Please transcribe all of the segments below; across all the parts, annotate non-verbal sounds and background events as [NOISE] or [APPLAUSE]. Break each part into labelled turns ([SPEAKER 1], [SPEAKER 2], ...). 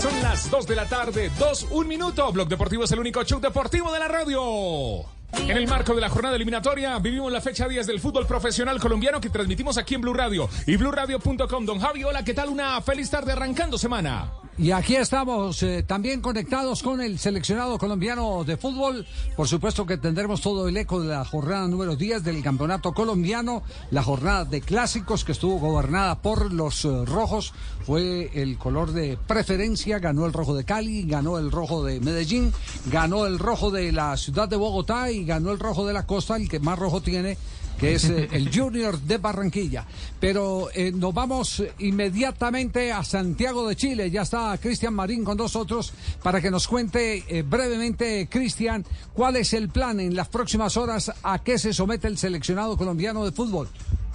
[SPEAKER 1] Son las 2 de la tarde, 2, 1 minuto. Blog Deportivo es el único show deportivo de la radio. En el marco de la jornada eliminatoria, vivimos la fecha 10 del fútbol profesional colombiano que transmitimos aquí en Blue Radio y BlueRadio.com. Don Javi, hola, ¿qué tal? Una feliz tarde arrancando semana.
[SPEAKER 2] Y aquí estamos eh, también conectados con el seleccionado colombiano de fútbol. Por supuesto que tendremos todo el eco de la jornada número 10 del campeonato colombiano, la jornada de clásicos que estuvo gobernada por los eh, rojos. Fue el color de preferencia, ganó el rojo de Cali, ganó el rojo de Medellín, ganó el rojo de la ciudad de Bogotá y ganó el rojo de la costa, el que más rojo tiene que es eh, el Junior de Barranquilla. Pero eh, nos vamos inmediatamente a Santiago de Chile. Ya está Cristian Marín con nosotros para que nos cuente eh, brevemente, Cristian, cuál es el plan en las próximas horas a qué se somete el seleccionado colombiano de fútbol.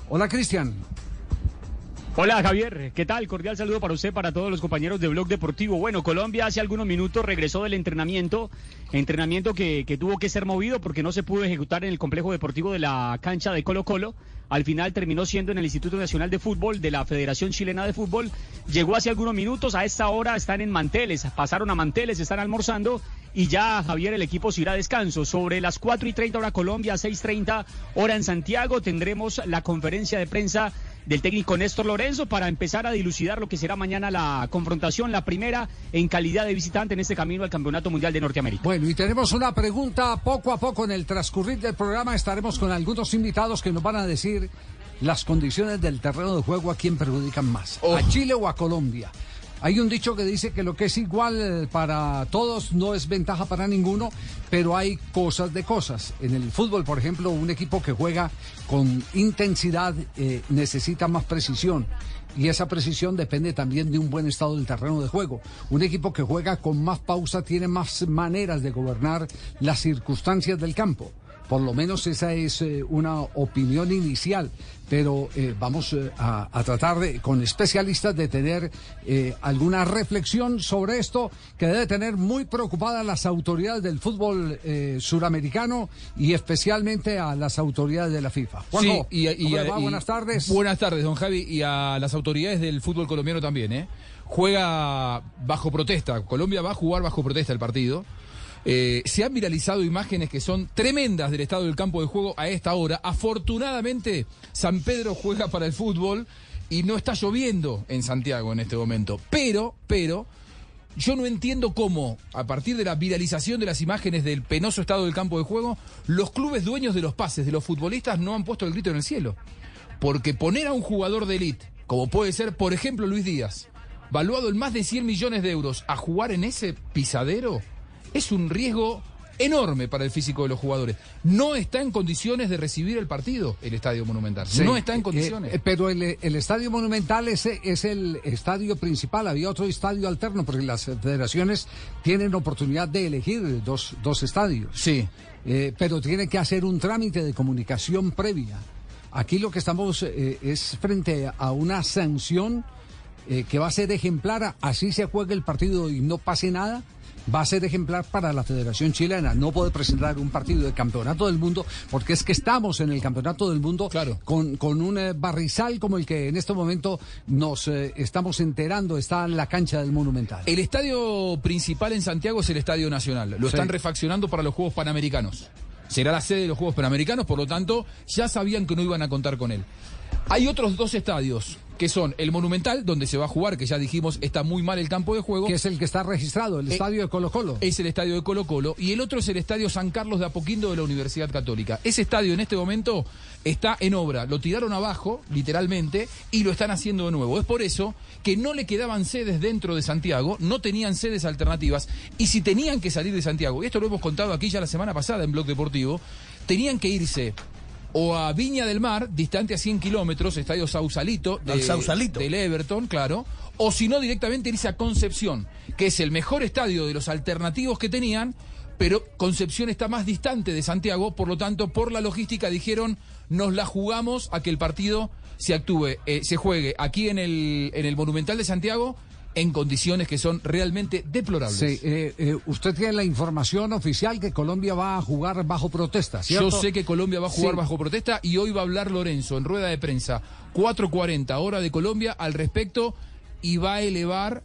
[SPEAKER 2] Hola, Cristian.
[SPEAKER 3] Hola Javier, ¿qué tal? Cordial saludo para usted, para todos los compañeros de Blog Deportivo. Bueno, Colombia hace algunos minutos regresó del entrenamiento, entrenamiento que, que, tuvo que ser movido porque no se pudo ejecutar en el complejo deportivo de la cancha de Colo Colo. Al final terminó siendo en el Instituto Nacional de Fútbol de la Federación Chilena de Fútbol. Llegó hace algunos minutos, a esta hora están en Manteles, pasaron a Manteles, están almorzando y ya Javier el equipo se irá a descanso. Sobre las 4 y 30 hora Colombia, 6.30 hora en Santiago tendremos la conferencia de prensa del técnico Néstor Lorenzo para empezar a dilucidar lo que será mañana la confrontación, la primera en calidad de visitante en este camino al Campeonato Mundial de Norteamérica.
[SPEAKER 2] Bueno, y tenemos una pregunta poco a poco en el transcurrir del programa. Estaremos con algunos invitados que nos van a decir las condiciones del terreno de juego a quién perjudican más,
[SPEAKER 1] Oh.
[SPEAKER 2] a Chile o a Colombia. Hay un dicho que dice que lo que es igual para todos no es ventaja para ninguno, pero hay cosas de cosas. En el fútbol, por ejemplo, un equipo que juega con intensidad eh, necesita más precisión. Y esa precisión depende también de un buen estado del terreno de juego. Un equipo que juega con más pausa tiene más maneras de gobernar las circunstancias del campo. Por lo menos esa es eh, una opinión inicial, pero eh, vamos eh, a, a, tratar de, con especialistas de tener eh, alguna reflexión sobre esto que debe tener muy preocupadas las autoridades del fútbol eh, suramericano y especialmente a las autoridades de la FIFA. Juanjo,
[SPEAKER 4] sí, y, y-
[SPEAKER 2] buenas tardes.
[SPEAKER 4] Buenas tardes, don Javi, y a las autoridades del fútbol colombiano también, ¿eh? Juega bajo protesta. Colombia va a jugar bajo protesta el partido. Eh, se han viralizado imágenes que son tremendas del estado del campo de juego a esta hora. Afortunadamente, San Pedro juega para el fútbol y no está lloviendo en Santiago en este momento. Pero, pero, yo no entiendo cómo, a partir de la viralización de las imágenes del penoso estado del campo de juego, los clubes dueños de los pases de los futbolistas no han puesto el grito en el cielo. Porque poner a un jugador de élite, como puede ser, por ejemplo, Luis Díaz, valuado en más de 100 millones de euros, a jugar en ese pisadero, es un riesgo enorme para el físico de los jugadores. No está en condiciones de recibir el partido el Estadio Monumental.
[SPEAKER 2] Sí,
[SPEAKER 4] no está en
[SPEAKER 2] eh,
[SPEAKER 4] condiciones.
[SPEAKER 2] eh, pero el, el estadio monumental es, es el estadio principal. Había otro estadio alterno porque las federaciones tienen oportunidad de elegir dos, dos estadios.
[SPEAKER 4] Sí.
[SPEAKER 2] Eh, pero tienen que hacer un trámite de comunicación previa. Aquí lo que estamos eh, es frente a una sanción eh, que va a ser ejemplar, así se juegue el partido y no pase nada. Va a ser ejemplar para la Federación Chilena. No puede presentar un partido de campeonato del mundo porque es que estamos en el campeonato del mundo
[SPEAKER 4] Claro.
[SPEAKER 2] con, con un eh, barrizal como el que en este momento nos eh, estamos enterando está en la cancha del Monumental.
[SPEAKER 4] El estadio principal en Santiago es el Estadio Nacional. Lo
[SPEAKER 2] Sí.
[SPEAKER 4] están refaccionando para los Juegos Panamericanos. Será la sede de los Juegos Panamericanos, por lo tanto, ya sabían que no iban a contar con él. Hay otros dos estadios que son el Monumental, donde se va a jugar, que ya dijimos está muy mal el campo de juego.
[SPEAKER 2] Que es el que está registrado, el
[SPEAKER 4] Eh,
[SPEAKER 2] estadio de Colo Colo.
[SPEAKER 4] Es el estadio de Colo Colo. Y el otro es el estadio San Carlos de Apoquindo de la Universidad Católica. Ese estadio en este momento está en obra. Lo tiraron abajo, literalmente, y lo están haciendo de nuevo. Es por eso que no le quedaban sedes dentro de Santiago, no tenían sedes alternativas. Y si tenían que salir de Santiago, y esto lo hemos contado aquí ya la semana pasada en Blog Deportivo, tenían que irse o a Viña del Mar, distante a 100 kilómetros, estadio Sausalito,
[SPEAKER 5] Al Sausalito.
[SPEAKER 4] del Everton, claro, o si no directamente irse a Concepción, que es el mejor estadio de los alternativos que tenían, pero Concepción está más distante de Santiago, por lo tanto, por la logística dijeron, nos la jugamos a que el partido se actúe, eh, se juegue aquí en el, en el Monumental de Santiago en condiciones que son realmente deplorables.
[SPEAKER 2] Sí, eh, eh, usted tiene la información oficial que Colombia va a jugar bajo protesta, ¿cierto?
[SPEAKER 4] Yo sé que Colombia va a jugar
[SPEAKER 2] Sí.
[SPEAKER 4] bajo protesta y hoy va a hablar Lorenzo en rueda de prensa 4.40 hora de Colombia al respecto y va a elevar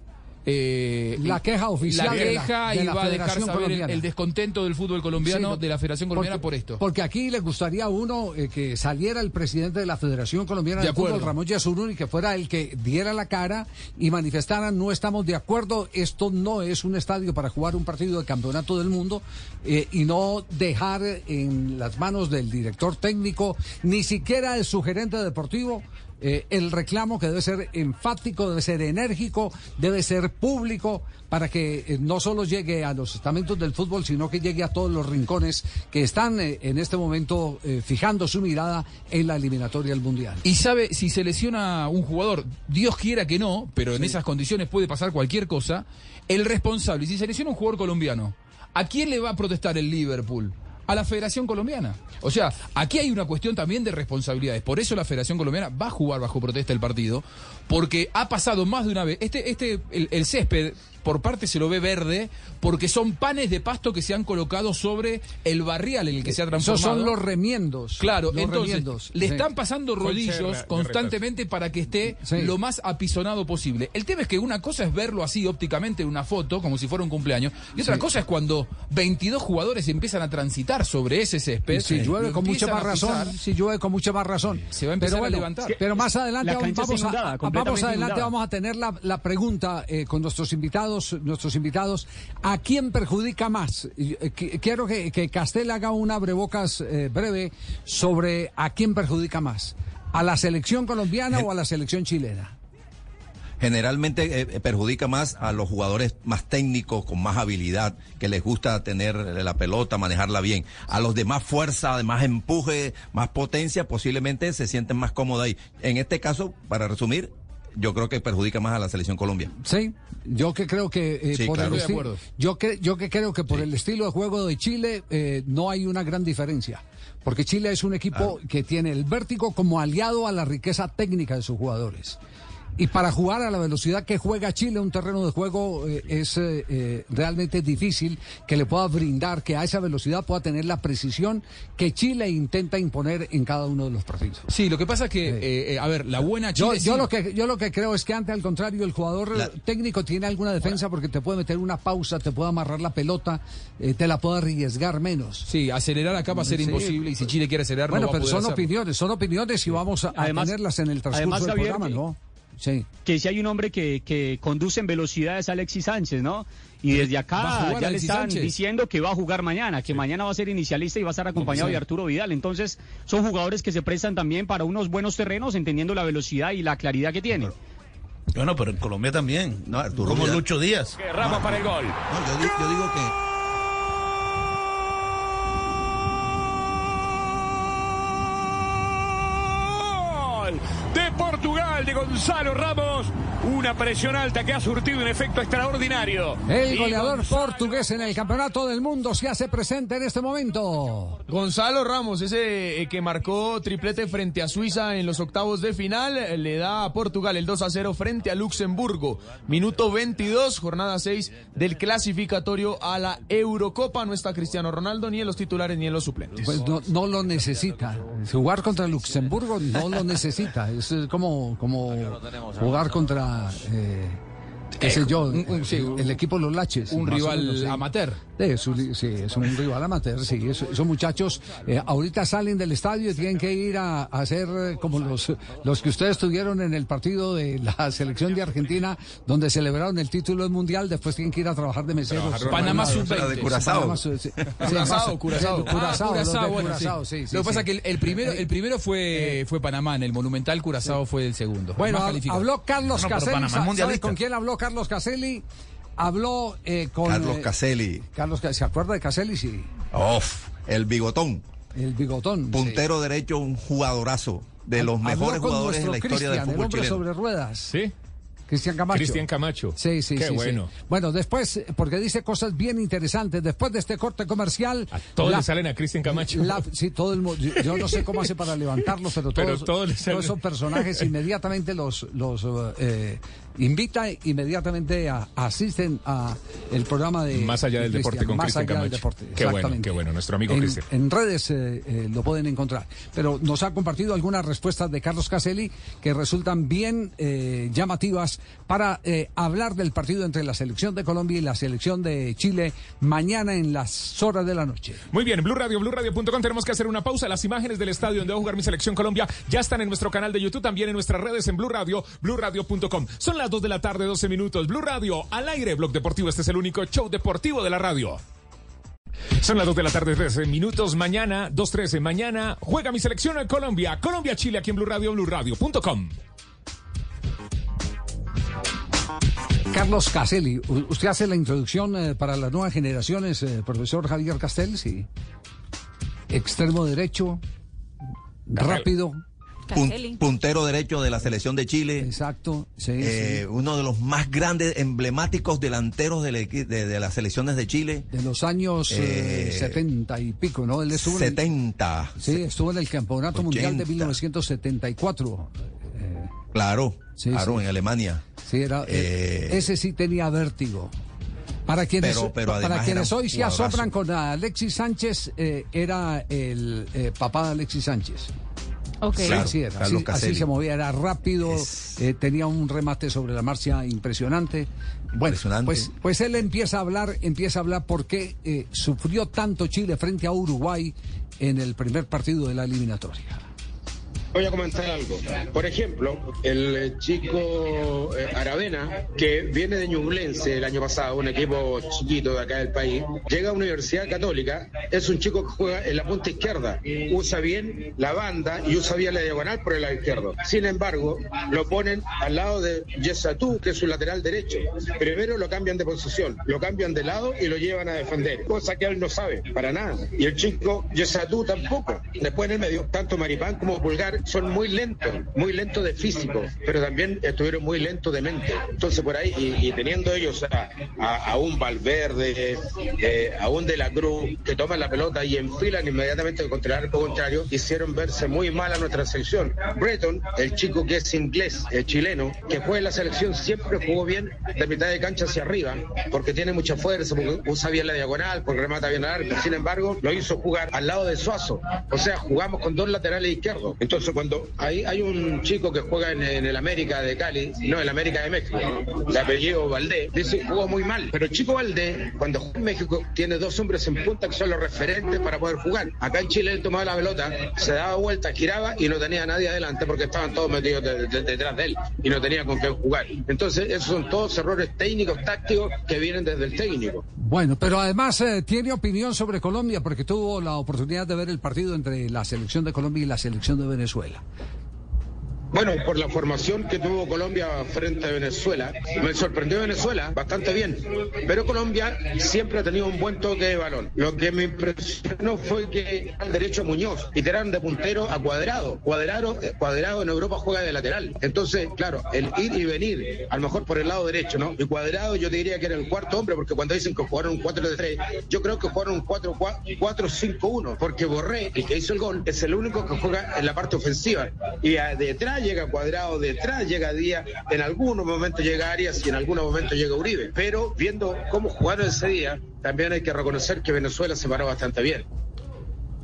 [SPEAKER 4] eh,
[SPEAKER 2] La queja oficial
[SPEAKER 4] la
[SPEAKER 2] de la-
[SPEAKER 4] queja
[SPEAKER 2] de
[SPEAKER 4] y
[SPEAKER 2] la
[SPEAKER 4] va a dejar saber el, descontento del fútbol colombiano
[SPEAKER 2] Sí,
[SPEAKER 4] de la Federación Colombiana
[SPEAKER 2] porque-
[SPEAKER 4] por esto.
[SPEAKER 2] Porque aquí le gustaría a uno eh, que saliera el presidente de la Federación Colombiana
[SPEAKER 4] De
[SPEAKER 2] de, Fútbol. Ramón Yasurún, y que fuera el que diera la cara y manifestara no estamos de acuerdo, esto no es un estadio para jugar un partido de campeonato del mundo eh, y no dejar en las manos del director técnico, ni siquiera el sugerente deportivo. Eh, el reclamo que debe ser enfático, debe ser enérgico, debe ser público para que eh, no solo llegue a los estamentos del fútbol, sino que llegue a todos los rincones que están eh, en este momento fijando su mirada en la eliminatoria del Mundial.
[SPEAKER 4] Y sabe, si se lesiona un jugador, Dios quiera que no, pero en esas condiciones puede pasar cualquier cosa, el responsable, y si se lesiona un jugador colombiano, ¿a quién le va a protestar el Liverpool? A la Federación Colombiana. O sea, aquí hay una cuestión también de responsabilidades. Por eso la Federación Colombiana va a jugar bajo protesta el partido, porque ha pasado más de una vez. Este, este, el, el césped, por parte se lo ve verde, porque son panes de pasto que se han colocado sobre el barrial en el que se ha
[SPEAKER 2] Esos
[SPEAKER 4] transformado.
[SPEAKER 2] son los remiendos.
[SPEAKER 4] Claro,
[SPEAKER 2] los
[SPEAKER 4] entonces
[SPEAKER 2] remiendos.
[SPEAKER 4] le
[SPEAKER 2] Sí.
[SPEAKER 4] están pasando rodillos constantemente para que esté
[SPEAKER 2] Sí.
[SPEAKER 4] lo más apisonado posible. El tema es que una cosa es verlo así ópticamente en una foto, como si fuera un cumpleaños, y otra cosa es cuando 22 jugadores empiezan a transitar sobre ese césped.
[SPEAKER 2] Y si llueve
[SPEAKER 4] lo
[SPEAKER 2] con mucha más razón, si llueve con mucha más razón.
[SPEAKER 4] Se va a empezar
[SPEAKER 2] pero
[SPEAKER 4] a levantar.
[SPEAKER 2] Pero más adelante vamos, a, vamos adelante vamos a tener la, la pregunta eh, con nuestros invitados, nuestros invitados, ¿a quién perjudica más? Eh, qui- quiero que, que Castel haga un abrebocas eh, breve sobre a quién perjudica más, a la selección colombiana o a la selección chilena.
[SPEAKER 5] generalmente eh, perjudica más a los jugadores más técnicos, con más habilidad, que les gusta tener la pelota, manejarla bien. A los de más fuerza, de más empuje, más potencia, posiblemente se sienten más cómodos ahí. En este caso, para resumir, yo creo que perjudica más a la selección Colombia.
[SPEAKER 2] Sí, yo que creo que eh,
[SPEAKER 5] Sí,
[SPEAKER 2] por
[SPEAKER 5] claro.
[SPEAKER 2] el
[SPEAKER 4] Estoy de
[SPEAKER 2] esti-
[SPEAKER 4] acuerdo.
[SPEAKER 2] yo que yo que creo que por el estilo de juego de Chile eh, no hay una gran diferencia, porque Chile es un equipo que tiene el vértigo como aliado a la riqueza técnica de sus jugadores. Y para jugar a la velocidad que juega Chile, un terreno de juego eh, es eh, eh, realmente difícil que le pueda brindar, que a esa velocidad pueda tener la precisión que Chile intenta imponer en cada uno de los partidos.
[SPEAKER 4] Sí, lo que pasa es que, eh, eh, a ver, la buena
[SPEAKER 2] Yo,
[SPEAKER 4] Chile
[SPEAKER 2] yo
[SPEAKER 4] sí-
[SPEAKER 2] lo que yo lo que creo es que antes al contrario el jugador
[SPEAKER 5] La-
[SPEAKER 2] técnico tiene alguna defensa porque te puede meter una pausa, te puede amarrar la pelota, eh, te la puede arriesgar menos.
[SPEAKER 4] Sí, acelerar acá va a ser
[SPEAKER 2] Sí.
[SPEAKER 4] imposible y si Chile quiere acelerar
[SPEAKER 2] Bueno,
[SPEAKER 4] no va a
[SPEAKER 2] pero
[SPEAKER 4] poder
[SPEAKER 2] son
[SPEAKER 4] hacerlo.
[SPEAKER 2] opiniones, son opiniones y vamos a, a tenerlas en el transcurso
[SPEAKER 3] además,
[SPEAKER 2] del
[SPEAKER 3] Javier,
[SPEAKER 2] programa, ¿no? Sí.
[SPEAKER 3] que si hay un hombre que, que conduce en velocidad es Alexis Sánchez, ¿no? Y desde
[SPEAKER 4] ¿Va a
[SPEAKER 3] acá ya le están
[SPEAKER 4] Sánchez?
[SPEAKER 3] diciendo que va a jugar mañana, que mañana va a ser inicialista y va a estar acompañado
[SPEAKER 4] Sí.
[SPEAKER 3] de Arturo Vidal. Entonces, son jugadores que se prestan también para unos buenos terrenos, entendiendo la velocidad y la claridad que tienen.
[SPEAKER 6] Bueno, pero en Colombia también.
[SPEAKER 5] No, Arturo
[SPEAKER 6] Como. Lucho Díaz.
[SPEAKER 1] Ramos para el gol.
[SPEAKER 5] No, yo, di- yo digo que
[SPEAKER 1] Gol de Portugal de Gonzalo Ramos. Una presión alta que ha surtido un efecto extraordinario.
[SPEAKER 2] El goleador
[SPEAKER 1] Gonzalo-
[SPEAKER 2] portugués en el Campeonato del Mundo se hace presente en este momento.
[SPEAKER 7] Gonzalo Ramos, ese eh, que marcó triplete frente a Suiza en los octavos de final, eh, le da a Portugal el 2 a 0 frente a Luxemburgo. Minuto 22, jornada 6 del clasificatorio a la Eurocopa. No está Cristiano Ronaldo ni en los titulares ni en los suplentes.
[SPEAKER 2] Pues no, no lo necesita. Jugar contra Luxemburgo no lo necesita. Es eh, como, como jugar contra eh, qué sé yo, el equipo Los Laches.
[SPEAKER 4] Un rival
[SPEAKER 2] menos, sí.
[SPEAKER 4] amateur.
[SPEAKER 2] Sí, es un, sí, es un rival amateur, sí. es- esos muchachos eh, ahorita salen del estadio y tienen que ir a, a hacer eh, como los, los que ustedes tuvieron en el partido de la [LAUGHS] selección de Argentina, donde celebraron el título del mundial, después tienen que ir a trabajar de meseros.
[SPEAKER 4] Panamá
[SPEAKER 2] Panamá
[SPEAKER 4] sub-20.
[SPEAKER 5] La de Curazao.
[SPEAKER 2] Sub-
[SPEAKER 4] Ah, Curazao, bueno, sí.
[SPEAKER 2] Curazao, sí, sí,
[SPEAKER 4] Lo que pasa es que el, el primero, el primero fue, fue Panamá, en el Monumental Curazao fue el segundo.
[SPEAKER 2] Bueno, habló Carlos
[SPEAKER 6] No,
[SPEAKER 2] Caselli.
[SPEAKER 6] Panamá es
[SPEAKER 2] ¿sabe
[SPEAKER 6] mundialista.
[SPEAKER 2] con quién habló Carlos Caselli? Habló eh, con...
[SPEAKER 5] Carlos
[SPEAKER 2] eh,
[SPEAKER 5] Caselli.
[SPEAKER 2] Carlos, Ca- ¿se acuerda de Caselli? Sí.
[SPEAKER 5] Uf, el bigotón.
[SPEAKER 2] El bigotón. sí.
[SPEAKER 5] Puntero derecho, un jugadorazo. De los
[SPEAKER 2] Habló
[SPEAKER 5] mejores jugadores de la historia del
[SPEAKER 2] Cristian, el
[SPEAKER 5] fútbol
[SPEAKER 2] hombre
[SPEAKER 5] chileno.
[SPEAKER 2] sobre ruedas.
[SPEAKER 1] Sí.
[SPEAKER 2] Cristian Camacho.
[SPEAKER 1] Cristian Camacho.
[SPEAKER 2] Sí, sí,
[SPEAKER 1] Qué
[SPEAKER 2] sí, sí.
[SPEAKER 1] bueno.
[SPEAKER 2] Bueno, después, porque dice cosas bien interesantes, después de este corte comercial...
[SPEAKER 1] A todos
[SPEAKER 2] la-
[SPEAKER 1] le salen a Cristian Camacho.
[SPEAKER 2] la- sí, todo el yo, yo no sé cómo hace para levantarlos, pero [LAUGHS]
[SPEAKER 1] Pero
[SPEAKER 2] todos,
[SPEAKER 1] todos
[SPEAKER 2] todos esos personajes [LAUGHS] inmediatamente los, los eh, invita inmediatamente a, asisten a el programa de
[SPEAKER 1] Más allá del
[SPEAKER 2] de
[SPEAKER 1] deporte con
[SPEAKER 2] Más
[SPEAKER 1] Cristian
[SPEAKER 2] allá del
[SPEAKER 1] Camacho.
[SPEAKER 2] deporte,
[SPEAKER 1] Qué bueno, qué bueno, nuestro amigo
[SPEAKER 2] en,
[SPEAKER 1] Cristian.
[SPEAKER 2] En redes eh, eh, lo pueden encontrar. Pero nos ha compartido algunas respuestas de Carlos Caselli que resultan bien eh, llamativas para hablar del partido entre la selección de Colombia y la selección de Chile mañana en las horas de la noche.
[SPEAKER 1] Muy bien, Blue Radio, BlueRadio.com. Tenemos que hacer una pausa. Las imágenes del estadio donde va a jugar mi selección Colombia ya están en nuestro canal de YouTube, también en nuestras redes en Blue Radio, BlueRadio.com. Son las 2 de la tarde, 12 minutos. Blue Radio al aire, Blog Deportivo. Este es el único show deportivo de la radio. Son las 2 de la tarde, 13 minutos. Mañana, 2.13. Mañana juega mi selección en Colombia. Colombia-Chile aquí en Blue Radio, BlueRadio.com.
[SPEAKER 2] Carlos Caselli, usted hace la introducción eh, para las nuevas generaciones, eh, profesor Javier Castel, sí. Extremo derecho, rápido.
[SPEAKER 5] Pun- puntero derecho de la selección de Chile.
[SPEAKER 2] Exacto, sí,
[SPEAKER 5] Eh,
[SPEAKER 2] sí.
[SPEAKER 5] Uno de los más grandes, emblemáticos delanteros del equi- de, de las selecciones de Chile.
[SPEAKER 2] De los años eh,
[SPEAKER 5] Eh,
[SPEAKER 2] 70 y pico, ¿no? Él estuvo en el-
[SPEAKER 5] 70.
[SPEAKER 2] sí, estuvo en el Campeonato Mundial de
[SPEAKER 5] 80.
[SPEAKER 2] 1974.
[SPEAKER 5] Claro,
[SPEAKER 2] Sí,
[SPEAKER 5] claro,
[SPEAKER 2] sí.
[SPEAKER 5] en Alemania.
[SPEAKER 2] Sí, era,
[SPEAKER 5] Eh,
[SPEAKER 2] ese sí tenía vértigo. Para quienes,
[SPEAKER 5] Pero- pero
[SPEAKER 2] para quienes hoy se asombran con Alexis Sánchez, eh, era el eh, papá de Alexis Sánchez.
[SPEAKER 8] Ok.
[SPEAKER 2] Sí,
[SPEAKER 5] Claro,
[SPEAKER 2] sí era.
[SPEAKER 5] Carlos
[SPEAKER 2] Así, así
[SPEAKER 5] Caselli.
[SPEAKER 2] se movía, era rápido, eh, tenía un remate sobre la marcha impresionante. Bueno,
[SPEAKER 5] Impresionante.
[SPEAKER 2] pues, pues él empieza a hablar, empieza a hablar por qué eh, sufrió tanto Chile frente a Uruguay en el primer partido de la eliminatoria.
[SPEAKER 9] Voy a comentar algo. Por ejemplo, el chico eh, Aravena, que viene de Ñublense el año pasado, un equipo chiquito de acá del país, llega a Universidad Católica, es un chico que juega en la punta izquierda, usa bien la banda y usa bien la diagonal por el lado izquierdo. Sin embargo, lo ponen al lado de Yesatú, que es su lateral derecho. Primero lo cambian de posición, lo cambian de lado y lo llevan a defender, cosa que él no sabe, para nada. Y el chico Yesatú tampoco. Después en el medio, tanto Maripán como Pulgar son muy lentos, muy lentos de físico, pero también estuvieron muy lentos de mente. Entonces por ahí, y, teniendo ellos a, un Valverde, eh, a un De la Cruz, que toman la pelota y enfilan inmediatamente contra el arco contrario, hicieron verse muy mal a nuestra selección. Breton, el chico que es inglés, el chileno, que juega en la selección, siempre jugó bien de mitad de cancha hacia arriba, porque tiene mucha fuerza, porque usa bien la diagonal, porque remata bien al arco. Sin embargo, lo hizo jugar al lado de Suazo. O sea, jugamos con dos laterales izquierdos. Entonces, cuando hay, hay un chico que juega en, el América de Cali, no, en el América de México, de apellido Valdés, dice jugó muy mal. Pero el chico Valdés, cuando juega en México, tiene dos hombres en punta que son los referentes para poder jugar. Acá en Chile él tomaba la pelota, se daba vuelta, giraba y no tenía nadie adelante porque estaban todos metidos de- de- detrás de él y no tenía con qué jugar. Entonces, esos son todos errores técnicos, tácticos que vienen desde el técnico.
[SPEAKER 2] Bueno, pero además eh, tiene opinión sobre Colombia porque tuvo la oportunidad de ver el partido entre la selección de Colombia y la selección de Venezuela. Venezuela.
[SPEAKER 9] Bueno, por la formación que tuvo Colombia frente a Venezuela, me sorprendió Venezuela bastante bien, pero Colombia siempre ha tenido un buen toque de balón. Lo que me impresionó fue que al derecho Muñoz y tiraron de puntero a Cuadrado. Cuadrado, eh, Cuadrado en Europa juega de lateral. Entonces, claro, el ir y venir, a lo mejor por el lado derecho, ¿no? Y Cuadrado yo te diría que era el cuarto hombre, porque cuando dicen que jugaron un 4 de 3, yo creo que jugaron un 4-5-1, porque Borré, el que hizo el gol, es el único que juega en la parte ofensiva. Y a- llega Cuadrado, detrás llega Díaz, en algunos momentos llega Arias y en algunos momentos llega Uribe. Pero viendo cómo jugaron ese día, también hay que reconocer que Venezuela se paró bastante bien.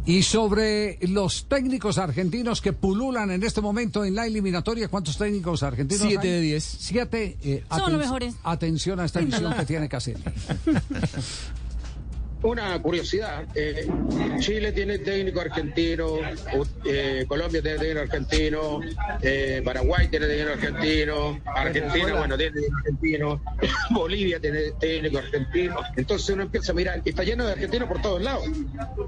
[SPEAKER 2] Y sobre los técnicos argentinos que pululan en este momento en la eliminatoria, ¿cuántos técnicos argentinos
[SPEAKER 4] Siete
[SPEAKER 2] hay?
[SPEAKER 4] de diez.
[SPEAKER 2] Siete. eh,
[SPEAKER 10] Son los mejores.
[SPEAKER 2] Atención a esta visión que tiene Caselli. [LAUGHS]
[SPEAKER 9] Una curiosidad, eh, Chile tiene técnico argentino, eh, Colombia tiene técnico argentino, eh, Paraguay tiene técnico argentino, Argentina, bueno, tiene técnico argentino, [LAUGHS] Bolivia tiene técnico argentino. Entonces uno empieza a mirar, y está lleno de argentinos por todos lados,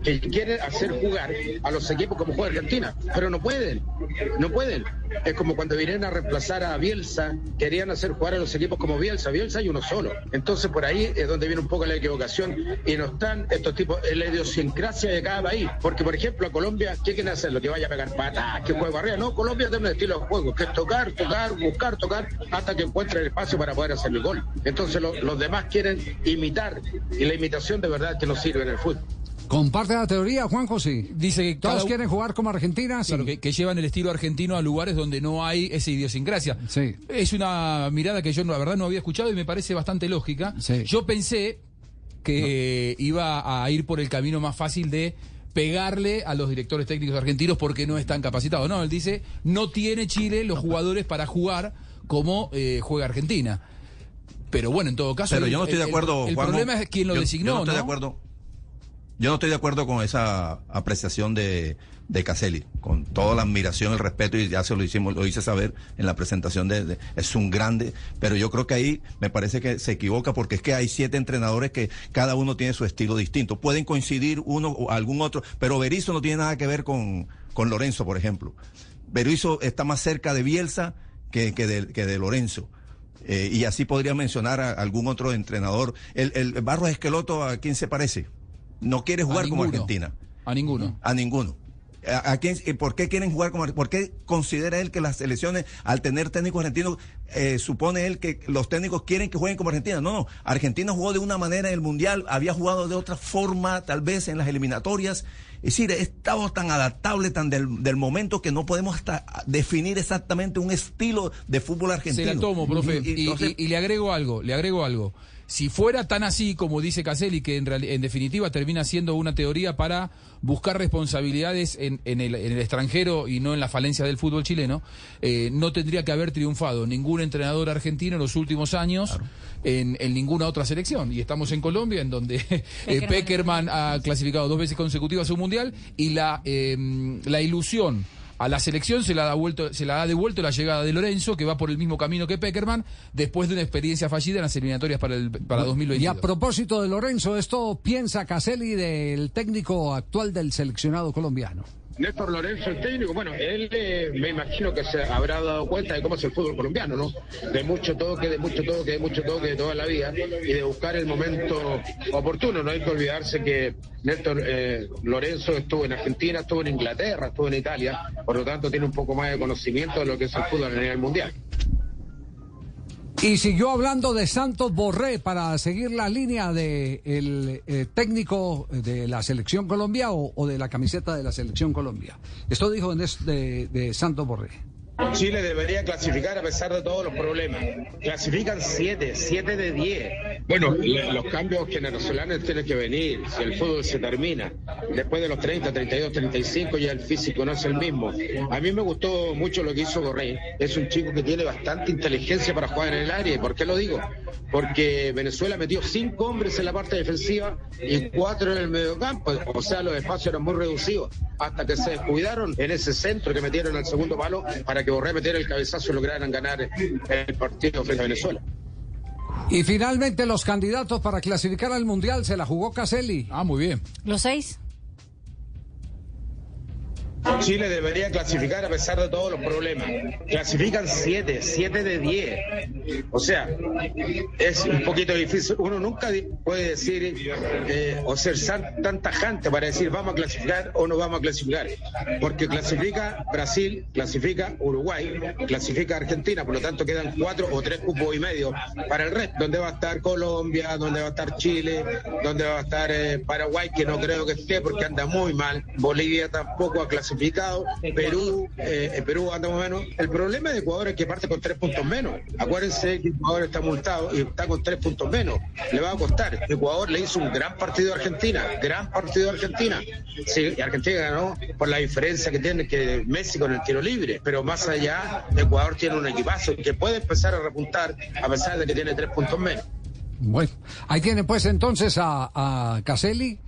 [SPEAKER 9] que quieren hacer jugar a los equipos como juega Argentina, pero no pueden, no pueden. Es como cuando vinieron a reemplazar a Bielsa, querían hacer jugar a los equipos como Bielsa, Bielsa hay uno solo. Entonces por ahí es donde viene un poco la equivocación y no estos tipos, la idiosincrasia de cada país. Porque por ejemplo a Colombia, ¿qué quieren hacer? Lo que vaya a pegar patas, que juegue arriba. No, Colombia tiene un estilo de juego, que es tocar, tocar, buscar, tocar, hasta que encuentre el espacio para poder hacer el gol. Entonces lo- los demás quieren imitar y la imitación de verdad que no sirve en el fútbol.
[SPEAKER 2] ¿Comparte la teoría, Juan José?
[SPEAKER 4] Dice que
[SPEAKER 2] ¿Todos
[SPEAKER 4] cada-
[SPEAKER 2] quieren jugar como Argentina? Sí.
[SPEAKER 4] Claro, que, que llevan el estilo argentino a lugares donde no hay esa idiosincrasia.
[SPEAKER 2] Sí.
[SPEAKER 4] Es una mirada que yo la verdad no había escuchado y me parece bastante lógica.
[SPEAKER 2] Sí.
[SPEAKER 4] Yo pensé que iba a ir por el camino más fácil de pegarle a los directores técnicos argentinos porque no están capacitados. No, él dice, no tiene Chile los jugadores para jugar como eh, juega Argentina. Pero bueno, en todo caso...
[SPEAKER 5] Pero yo no
[SPEAKER 4] el-
[SPEAKER 5] estoy de
[SPEAKER 4] el-
[SPEAKER 5] acuerdo.
[SPEAKER 4] El,
[SPEAKER 5] Juanjo.
[SPEAKER 4] problema es quién lo
[SPEAKER 5] Yo-
[SPEAKER 4] designó,
[SPEAKER 5] Yo no estoy de acuerdo. Yo no estoy de acuerdo con esa apreciación de, de Caselli, con toda la admiración, el respeto, y ya se lo hicimos, lo hice saber en la presentación de, de- es un grande, pero yo creo que ahí me parece que se equivoca porque es que hay siete entrenadores que cada uno tiene su estilo distinto. Pueden coincidir uno o algún otro, pero Berizzo no tiene nada que ver con, con Lorenzo, por ejemplo. Berizzo está más cerca de Bielsa que, que de, que de Lorenzo. Eh, y así podría mencionar a algún otro entrenador. El, el Barros Esqueloto, ¿a quién se parece? No quiere jugar como. Argentina.
[SPEAKER 4] A ninguno.
[SPEAKER 5] A ninguno. ¿A, a quién, ¿Por qué quieren jugar como ¿Por qué considera él que las selecciones, al tener técnicos argentinos, eh, supone él que los técnicos quieren que jueguen como Argentina? No, no. Argentina jugó de una manera en el Mundial, había jugado de otra forma, tal vez en las eliminatorias. Es decir, estamos tan adaptables, tan del, del momento que no podemos hasta definir exactamente un estilo de fútbol argentino.
[SPEAKER 4] Se la tomo, profe.
[SPEAKER 5] Y- y
[SPEAKER 4] Y,
[SPEAKER 5] entonces-
[SPEAKER 4] y- y le agrego algo, le agrego algo. Si fuera tan así como dice Caselli, que en, reali- en definitiva termina siendo una teoría para buscar responsabilidades en, en el, en el extranjero y no en la falencia del fútbol chileno, eh, no tendría que haber triunfado ningún entrenador argentino en los últimos años en, en ninguna otra selección. Y estamos en Colombia, en donde [LAUGHS] eh,
[SPEAKER 10] Peckerman.
[SPEAKER 4] Ha clasificado dos veces consecutivas a un mundial y la, eh, la ilusión a la selección se la, da vuelto, se la ha devuelto la llegada de Lorenzo, que va por el mismo camino que Peckerman, después de una experiencia fallida en las eliminatorias para, el, para
[SPEAKER 2] Y
[SPEAKER 4] 2022.
[SPEAKER 2] a propósito de Lorenzo, esto piensa Caselli del técnico actual del seleccionado colombiano.
[SPEAKER 9] Néstor Lorenzo, el técnico, bueno, él eh, me imagino que se habrá dado cuenta de cómo es el fútbol colombiano, ¿no? De mucho toque, de mucho toque, de mucho toque de toda la vida y de buscar el momento oportuno. No hay que olvidarse que Néstor eh, Lorenzo estuvo en Argentina, estuvo en Inglaterra, estuvo en Italia, por lo tanto tiene un poco más de conocimiento de lo que es el fútbol a nivel mundial.
[SPEAKER 2] Y siguió hablando de Santos Borré para seguir la línea de el eh, técnico de la selección Colombia o, o de la camiseta de la selección Colombia. Esto dijo de, de- de Santos Borré.
[SPEAKER 9] Chile debería clasificar a pesar de todos los problemas. Clasifican siete, siete de diez. Bueno, le- los cambios generacionales tienen que venir. Si el fútbol se termina, después de los 30, 32, 35, ya el físico no es el mismo. A mí me gustó mucho lo que hizo Correa. Es un chico que tiene bastante inteligencia para jugar en el área. ¿Y por qué lo digo? Porque Venezuela metió cinco hombres en la parte defensiva y cuatro en el mediocampo. O sea, los espacios eran muy reducidos. Hasta que se descuidaron en ese centro que metieron al segundo palo para que Borré metiera el cabezazo y lograran ganar el partido frente a Venezuela.
[SPEAKER 2] Y finalmente los candidatos para clasificar al Mundial se la jugó Caselli.
[SPEAKER 4] Ah, muy bien.
[SPEAKER 10] Los seis.
[SPEAKER 9] Chile debería clasificar a pesar de todos los problemas. Clasifican siete, siete de diez. O sea, es un poquito difícil. Uno nunca puede decir eh, o ser tan tajante para decir vamos a clasificar o no vamos a clasificar. Porque clasifica Brasil, clasifica Uruguay, clasifica Argentina, por lo tanto quedan cuatro o tres cupos y medio para el resto. Donde va a estar Colombia, donde va a estar Chile, donde va a estar eh, Paraguay, que no creo que esté porque anda muy mal. Bolivia tampoco ha clasificado clasificado, Perú, eh, Perú anda más o menos. El problema de Ecuador es que parte con tres puntos menos. Acuérdense que Ecuador está multado y está con tres puntos menos. Le va a costar. Ecuador le hizo un gran partido a Argentina, gran partido a Argentina. Sí, y Argentina ganó por la diferencia que tiene que Messi con el tiro libre, pero más allá, Ecuador tiene un equipazo que puede empezar a repuntar a pesar de que tiene tres puntos menos.
[SPEAKER 2] Bueno, ahí tiene pues entonces a, a Caselli.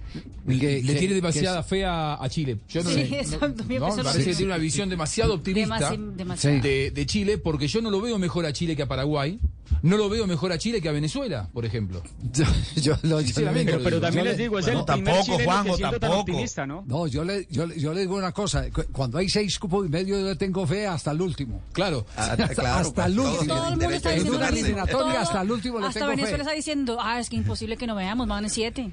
[SPEAKER 2] Que-
[SPEAKER 4] le tiene demasiada
[SPEAKER 2] que
[SPEAKER 4] fe a, a Chile. Yo no,
[SPEAKER 10] Sí,
[SPEAKER 4] le- no- no, parece que tiene una visión demasiado optimista
[SPEAKER 10] Demasi- demasiado.
[SPEAKER 4] de, de Chile, porque yo no lo veo mejor a Chile que a Paraguay. No lo veo mejor a Chile que a Venezuela, por ejemplo. [LAUGHS]
[SPEAKER 2] yo, lo- yo
[SPEAKER 4] lo
[SPEAKER 3] Pero también
[SPEAKER 2] yo
[SPEAKER 3] les
[SPEAKER 2] le-
[SPEAKER 3] digo, es
[SPEAKER 2] bueno,
[SPEAKER 3] el
[SPEAKER 2] tampoco, Juanjo,
[SPEAKER 3] tan
[SPEAKER 2] tampoco.
[SPEAKER 3] optimista, ¿no?
[SPEAKER 2] No, yo le, yo, le- yo le digo una cosa. cu- Cuando hay seis cupos y medio, yo tengo fe hasta el último.
[SPEAKER 4] Claro. [LAUGHS]
[SPEAKER 2] hasta,
[SPEAKER 5] claro,
[SPEAKER 2] hasta el último.
[SPEAKER 10] Todo el mundo está
[SPEAKER 2] en
[SPEAKER 10] diciendo
[SPEAKER 2] una
[SPEAKER 10] lo mismo.
[SPEAKER 2] eliminatoria,
[SPEAKER 10] Todo-
[SPEAKER 2] hasta el último le
[SPEAKER 10] Hasta
[SPEAKER 2] tengo
[SPEAKER 10] Venezuela
[SPEAKER 2] fe.
[SPEAKER 10] está diciendo, ah, es que imposible que no veamos, van en siete.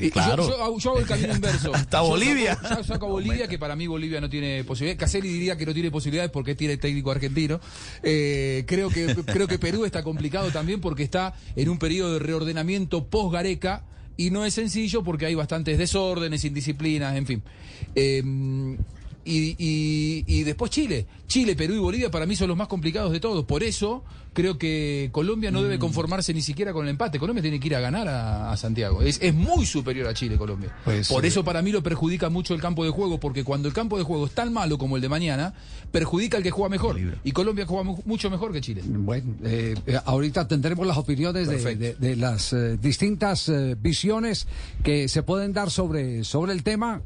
[SPEAKER 4] Y- y
[SPEAKER 6] Claro.
[SPEAKER 4] Yo, yo hago- yo hago el camino inverso. [LAUGHS]
[SPEAKER 6] Hasta
[SPEAKER 4] Yo
[SPEAKER 6] Bolivia.
[SPEAKER 4] Saco, yo saco a Bolivia, que para mí Bolivia no tiene posibilidades. Caselli diría que no tiene posibilidades porque tiene técnico argentino. Eh, creo, que, creo que Perú está complicado también porque está en un periodo de reordenamiento post-Gareca y no es sencillo porque hay bastantes desórdenes, indisciplinas, en fin. Eh, y, y- y después Chile. Chile, Perú y Bolivia para mí son los más complicados de todos. Por eso creo que Colombia no debe
[SPEAKER 2] Mm.
[SPEAKER 4] conformarse ni siquiera con el empate. Colombia tiene que ir a ganar a, a Santiago. Es, es muy superior a Chile, Colombia.
[SPEAKER 2] Pues,
[SPEAKER 4] Por
[SPEAKER 2] eh,
[SPEAKER 4] eso para mí lo perjudica mucho el campo de juego, porque cuando el campo de juego es tan malo como el de mañana, perjudica al que juega mejor. Y Colombia juega mu- mucho mejor que Chile.
[SPEAKER 2] Bueno, eh, eh, ahorita tendremos las opiniones de, de- de las eh, distintas visiones que se pueden dar sobre, sobre el tema,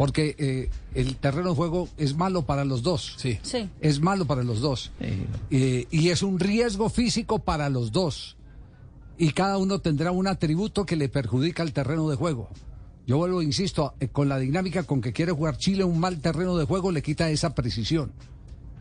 [SPEAKER 2] porque eh, el terreno de juego es malo para los dos.
[SPEAKER 4] Sí.
[SPEAKER 10] Sí.
[SPEAKER 2] Es malo para los dos. Eh, y es un riesgo físico para los dos. Y cada uno tendrá un atributo que le perjudica el terreno de juego. Yo vuelvo, insisto, eh, con la dinámica con que quiere jugar Chile, un mal terreno de juego le quita esa precisión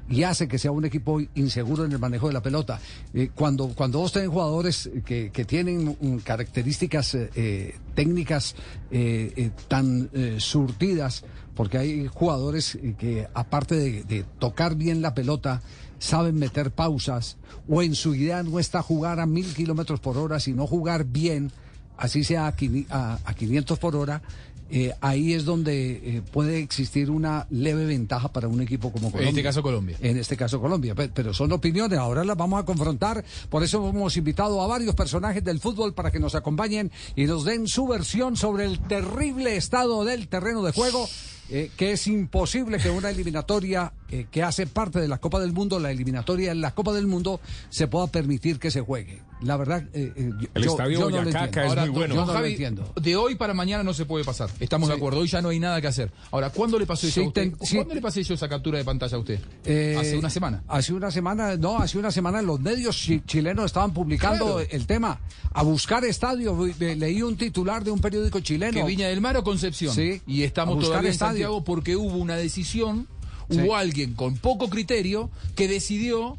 [SPEAKER 2] y hace que sea un equipo inseguro en el manejo de la pelota. Eh, cuando, cuando vos tenés jugadores que, que tienen mm, características eh, eh, técnicas eh, eh, tan eh, surtidas, porque hay jugadores eh, que aparte de, tocar bien la pelota, saben meter pausas, o en su idea no está jugar a mil kilómetros por hora, sino jugar bien, así sea a, a- a 500 por hora, eh, ahí es donde eh, puede existir una leve ventaja para un equipo como Colombia.
[SPEAKER 4] En este caso Colombia.
[SPEAKER 2] En este caso Colombia, Pe- pero son opiniones, ahora las vamos a confrontar, por eso hemos invitado a varios personajes del fútbol para que nos acompañen y nos den su versión sobre el terrible estado del terreno de juego, eh, que es imposible que una eliminatoria eh, que hace parte de la Copa del Mundo, la eliminatoria en la Copa del Mundo, se pueda permitir que se juegue. La verdad, eh, eh, yo-
[SPEAKER 1] El
[SPEAKER 2] yo-
[SPEAKER 1] estadio
[SPEAKER 2] yo no lo
[SPEAKER 1] es
[SPEAKER 4] Ahora,
[SPEAKER 1] muy bueno.
[SPEAKER 2] Yo no lo
[SPEAKER 4] Javi,
[SPEAKER 2] entiendo.
[SPEAKER 4] de hoy para mañana no se puede pasar. Estamos de acuerdo. Hoy ya no hay nada que hacer. Ahora, ¿cuándo le pasó eso
[SPEAKER 2] Sí,
[SPEAKER 4] a usted?
[SPEAKER 2] ten- sí.
[SPEAKER 4] ¿Cuándo le pasé yo esa captura de pantalla a usted?
[SPEAKER 2] Eh,
[SPEAKER 4] Hace una semana.
[SPEAKER 2] Hace una semana, no, hace una semana los medios chi- chilenos estaban publicando
[SPEAKER 4] Claro.
[SPEAKER 2] el tema. A buscar estadio, vi- vi- leí un titular de un periódico chileno.
[SPEAKER 4] Que Viña del Mar o Concepción.
[SPEAKER 2] Sí.
[SPEAKER 4] Y estamos todavía en
[SPEAKER 2] estadio.
[SPEAKER 4] Santiago porque hubo una decisión,
[SPEAKER 2] Sí.
[SPEAKER 4] hubo alguien con poco criterio que decidió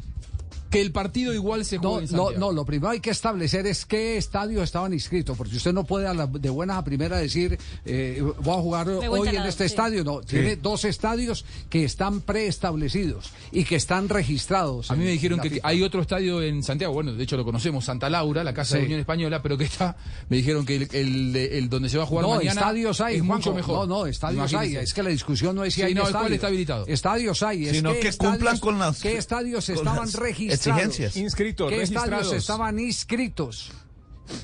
[SPEAKER 4] que el partido igual se juegue
[SPEAKER 2] No,
[SPEAKER 4] en
[SPEAKER 2] no,
[SPEAKER 4] Santiago.
[SPEAKER 2] no, lo primero hay que establecer es qué estadios estaban inscritos, porque usted no puede a la- de buenas a primera decir, eh, voy a jugar hoy en este
[SPEAKER 10] sí.
[SPEAKER 2] estadio. No, tiene dos estadios que están preestablecidos y que están registrados.
[SPEAKER 4] A mí me dijeron que
[SPEAKER 2] FIFA.
[SPEAKER 4] hay otro estadio en Santiago, bueno, de hecho lo conocemos, Santa Laura, la Casa de
[SPEAKER 2] Sí.
[SPEAKER 4] Unión Española, pero que está, me dijeron que el, el- el donde se va a jugar
[SPEAKER 2] no,
[SPEAKER 4] mañana
[SPEAKER 2] estadios hay,
[SPEAKER 4] es mucho mejor.
[SPEAKER 2] No, no, estadios hay. Es que la discusión no es si
[SPEAKER 4] Sí,
[SPEAKER 2] hay
[SPEAKER 4] no, ¿cuál
[SPEAKER 2] estadios.
[SPEAKER 4] está habilitado?
[SPEAKER 2] Estadios hay. Es
[SPEAKER 6] Sino
[SPEAKER 2] que,
[SPEAKER 6] que
[SPEAKER 2] estadios-
[SPEAKER 6] cumplan con las-
[SPEAKER 2] ¿Qué estadios estaban
[SPEAKER 6] las
[SPEAKER 2] registrados?
[SPEAKER 6] Exigencias.
[SPEAKER 1] Inscritos,
[SPEAKER 2] ¿Qué
[SPEAKER 1] registrados.
[SPEAKER 2] estadios estaban inscritos?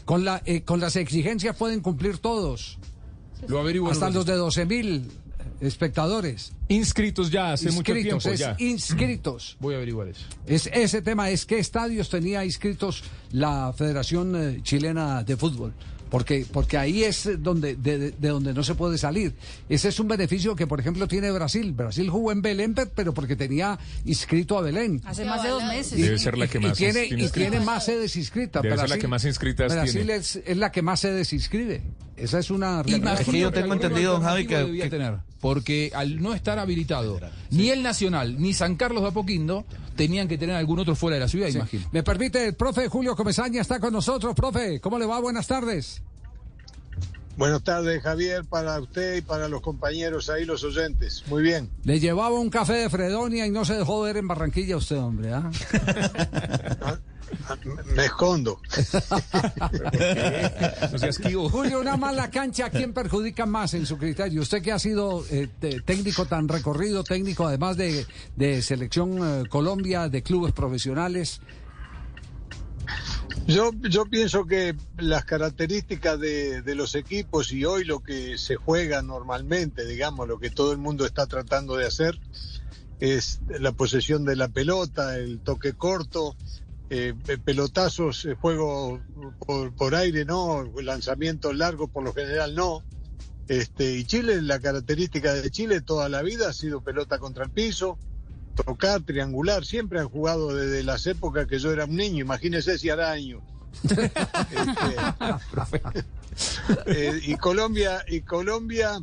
[SPEAKER 2] Con, la, eh, con las exigencias pueden cumplir todos.
[SPEAKER 4] Lo averiguo.
[SPEAKER 2] Hasta los de 12 mil espectadores.
[SPEAKER 1] Inscritos ya hace mucho
[SPEAKER 2] inscritos,
[SPEAKER 1] tiempo
[SPEAKER 2] es
[SPEAKER 1] ya.
[SPEAKER 2] inscritos. [CLEARS THROAT]
[SPEAKER 4] Voy a averiguar eso.
[SPEAKER 2] Es, ese tema es qué estadios tenía inscritos la Federación eh, Chilena de Fútbol. Porque, porque ahí es donde, de, de- de donde no se puede salir. Ese es un beneficio que, por ejemplo, tiene Brasil. Brasil jugó en Belén, pe- pero porque tenía inscrito a Belén.
[SPEAKER 10] Hace más de dos meses.
[SPEAKER 1] Debe ser la que
[SPEAKER 2] y
[SPEAKER 1] más
[SPEAKER 2] tiene,
[SPEAKER 1] tiene
[SPEAKER 2] y tiene más sedes inscritas.
[SPEAKER 1] Debe ser la que más inscritas
[SPEAKER 2] Brasil
[SPEAKER 1] tiene.
[SPEAKER 2] Es, es la que más sedes inscribe. Esa es una realidad.
[SPEAKER 4] Imagino
[SPEAKER 6] que yo tengo entendido, don Javi, que- que-
[SPEAKER 4] tener, porque al no estar habilitado ni el Nacional ni San Carlos de Apoquindo tenían que tener algún otro fuera de la ciudad,
[SPEAKER 2] Sí.
[SPEAKER 4] imagino.
[SPEAKER 2] Me permite, el profe Julio Comesaña está con nosotros. Profe, ¿cómo le va? Buenas tardes.
[SPEAKER 11] Buenas tardes, Javier, para usted y para los compañeros ahí, los oyentes. Muy bien.
[SPEAKER 2] Le llevaba un café de Fredonia y no se dejó ver en Barranquilla usted, hombre. ¿ah? [LAUGHS]
[SPEAKER 11] Me escondo. [LAUGHS]
[SPEAKER 1] No seas esquivo.
[SPEAKER 2] Julio, una mala cancha, ¿a quién perjudica más en su criterio? Usted que ha sido eh, te- técnico tan recorrido, técnico además de, de selección eh, Colombia, de clubes profesionales.
[SPEAKER 11] Yo, yo pienso que las características de, de los equipos y hoy lo que se juega normalmente, digamos, lo que todo el mundo está tratando de hacer, es la posesión de la pelota, el toque corto, eh, pelotazos, eh, juego por, por aire no, lanzamientos largos por lo general no. Este, y Chile, la característica de Chile toda la vida ha sido pelota contra el piso, tocar, triangular, siempre han jugado desde las épocas que yo era un niño, imagínese si hará años. [LAUGHS] [LAUGHS] Eh, y Colombia, y Colombia,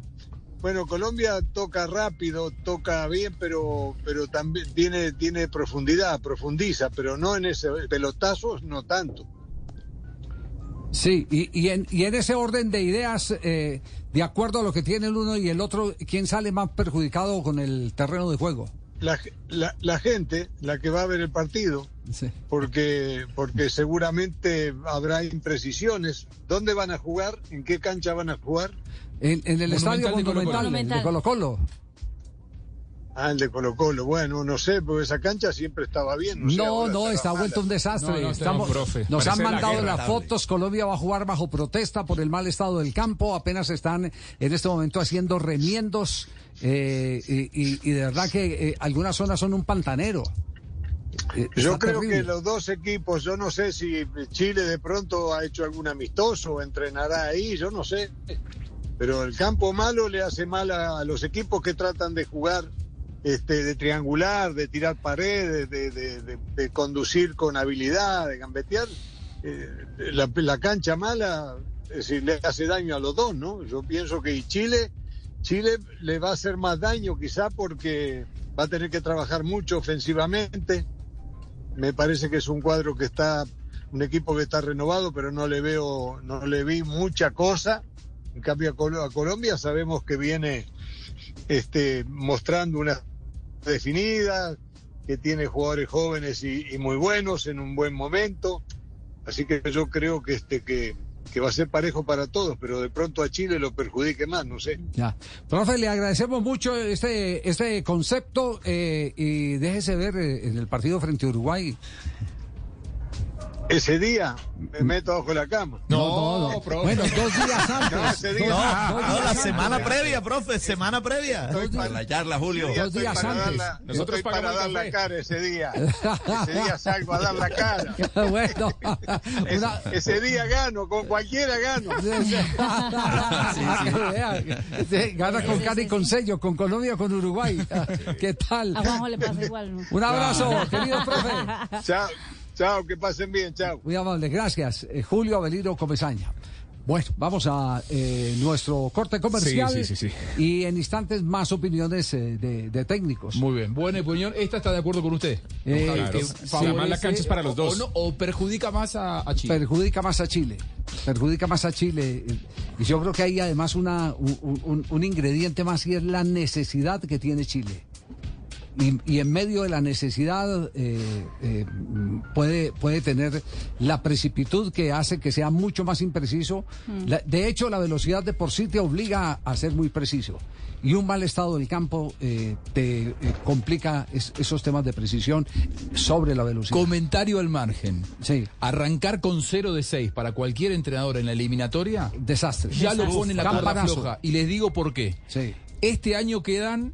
[SPEAKER 11] bueno, Colombia toca rápido, toca bien, pero, pero también tiene, tiene profundidad, profundiza, pero no en ese pelotazos, no tanto.
[SPEAKER 2] Sí, y, y, en, y en ese orden de ideas, eh, de acuerdo a lo que tiene el uno y el otro, ¿quién sale más perjudicado con el terreno de juego?
[SPEAKER 11] La, la, la gente, la que va a ver el partido, porque, porque seguramente habrá imprecisiones. ¿Dónde van a jugar? ¿En qué cancha van a jugar?
[SPEAKER 2] En, en el estadio Monumental, el de Colo Colo.
[SPEAKER 11] Ah, el de Colo Colo. Bueno, no sé, porque esa cancha siempre estaba bien. sé,
[SPEAKER 2] No,
[SPEAKER 11] ahora
[SPEAKER 2] no,
[SPEAKER 11] estará
[SPEAKER 2] está
[SPEAKER 11] mala.
[SPEAKER 2] vuelto un desastre.
[SPEAKER 11] No, no,
[SPEAKER 2] Estamos-
[SPEAKER 11] profe,
[SPEAKER 2] nos han
[SPEAKER 11] parece
[SPEAKER 2] mandado las fotos. Colombia va a jugar bajo protesta por el mal estado del campo. Apenas están en este momento haciendo remiendos. Eh, y, y- y de verdad que eh, algunas zonas son un pantanero. Eh,
[SPEAKER 11] Yo creo
[SPEAKER 2] terrible.
[SPEAKER 11] que los dos equipos, yo no sé si Chile de pronto ha hecho algún amistoso o entrenará ahí, yo no sé. Pero el campo malo le hace mal a, a los equipos que tratan de jugar, este, de triangular, de tirar paredes, de, de- de- de conducir con habilidad, de gambetear. Eh, la, la cancha mala es decir, le hace daño a los dos, ¿no? Yo pienso que Chile, Chile le va a hacer más daño quizá porque va a tener que trabajar mucho ofensivamente. Me parece que es un cuadro que está, un equipo que está renovado, pero no le veo, no le vi mucha cosa. En cambio a, Col- a Colombia sabemos que viene este, mostrando una definida, que tiene jugadores jóvenes y, y muy buenos en un buen momento. Así que yo creo que este que, que va a ser parejo para todos, pero de pronto a Chile lo perjudique más, no sé.
[SPEAKER 2] Ya. Profe, le agradecemos mucho este, este concepto eh, y déjese ver eh, en el partido frente a Uruguay.
[SPEAKER 11] Ese día me meto bajo la cama.
[SPEAKER 2] No, no, profe. Bueno, dos días [LAUGHS] antes.
[SPEAKER 11] No, ese día-
[SPEAKER 6] No, no, la
[SPEAKER 2] antes.
[SPEAKER 6] semana previa, profe, semana previa.
[SPEAKER 5] Para la charla, Julio.
[SPEAKER 2] Dos
[SPEAKER 11] estoy
[SPEAKER 2] días
[SPEAKER 11] para
[SPEAKER 2] antes.
[SPEAKER 11] dar la-
[SPEAKER 1] Nosotros
[SPEAKER 11] estoy para dar la cara ese día. Ese día salgo a dar la cara. [LAUGHS]
[SPEAKER 2] bueno,
[SPEAKER 11] Ese,
[SPEAKER 2] una-
[SPEAKER 11] ese día gano, con cualquiera gano.
[SPEAKER 2] Sí, [LAUGHS] Gana con cara y con sello, con Colombia con Uruguay. ¿Qué tal?
[SPEAKER 10] A Juanjo le pasa igual, ¿no?
[SPEAKER 2] Un abrazo, querido profe.
[SPEAKER 11] Chao, chao, que pasen bien, chao.
[SPEAKER 2] Muy amable, gracias. Eh, Julio Avelino Comesaña. Bueno, vamos a eh, nuestro corte comercial
[SPEAKER 1] Sí, sí, sí, sí.
[SPEAKER 2] y en instantes más opiniones eh, de, de técnicos.
[SPEAKER 4] Muy bien, buena opinión. ¿Esta está de acuerdo con usted?
[SPEAKER 2] Eh, claro.
[SPEAKER 4] favorece
[SPEAKER 1] la cancha es para los
[SPEAKER 4] o-
[SPEAKER 1] dos.
[SPEAKER 4] O, no- o perjudica más a, a Chile.
[SPEAKER 2] perjudica más a Chile. Perjudica más a Chile. Y yo creo que hay además una, un, un- un ingrediente más y es la necesidad que tiene Chile. Y, y en medio de la necesidad eh, eh, puede, puede tener la precipitud que hace que sea mucho más impreciso.
[SPEAKER 10] Mm.
[SPEAKER 2] La- de hecho, la velocidad de por sí te obliga a ser muy preciso. Y un mal estado del campo eh, te eh, complica es- esos temas de precisión sobre la velocidad.
[SPEAKER 4] Comentario al margen.
[SPEAKER 2] Sí.
[SPEAKER 4] Arrancar con 0 de 6 para cualquier entrenador en la eliminatoria.
[SPEAKER 2] Desastre.
[SPEAKER 4] Ya lo pone en la cuerda floja. Y les digo por qué.
[SPEAKER 2] Sí.
[SPEAKER 4] Este año quedan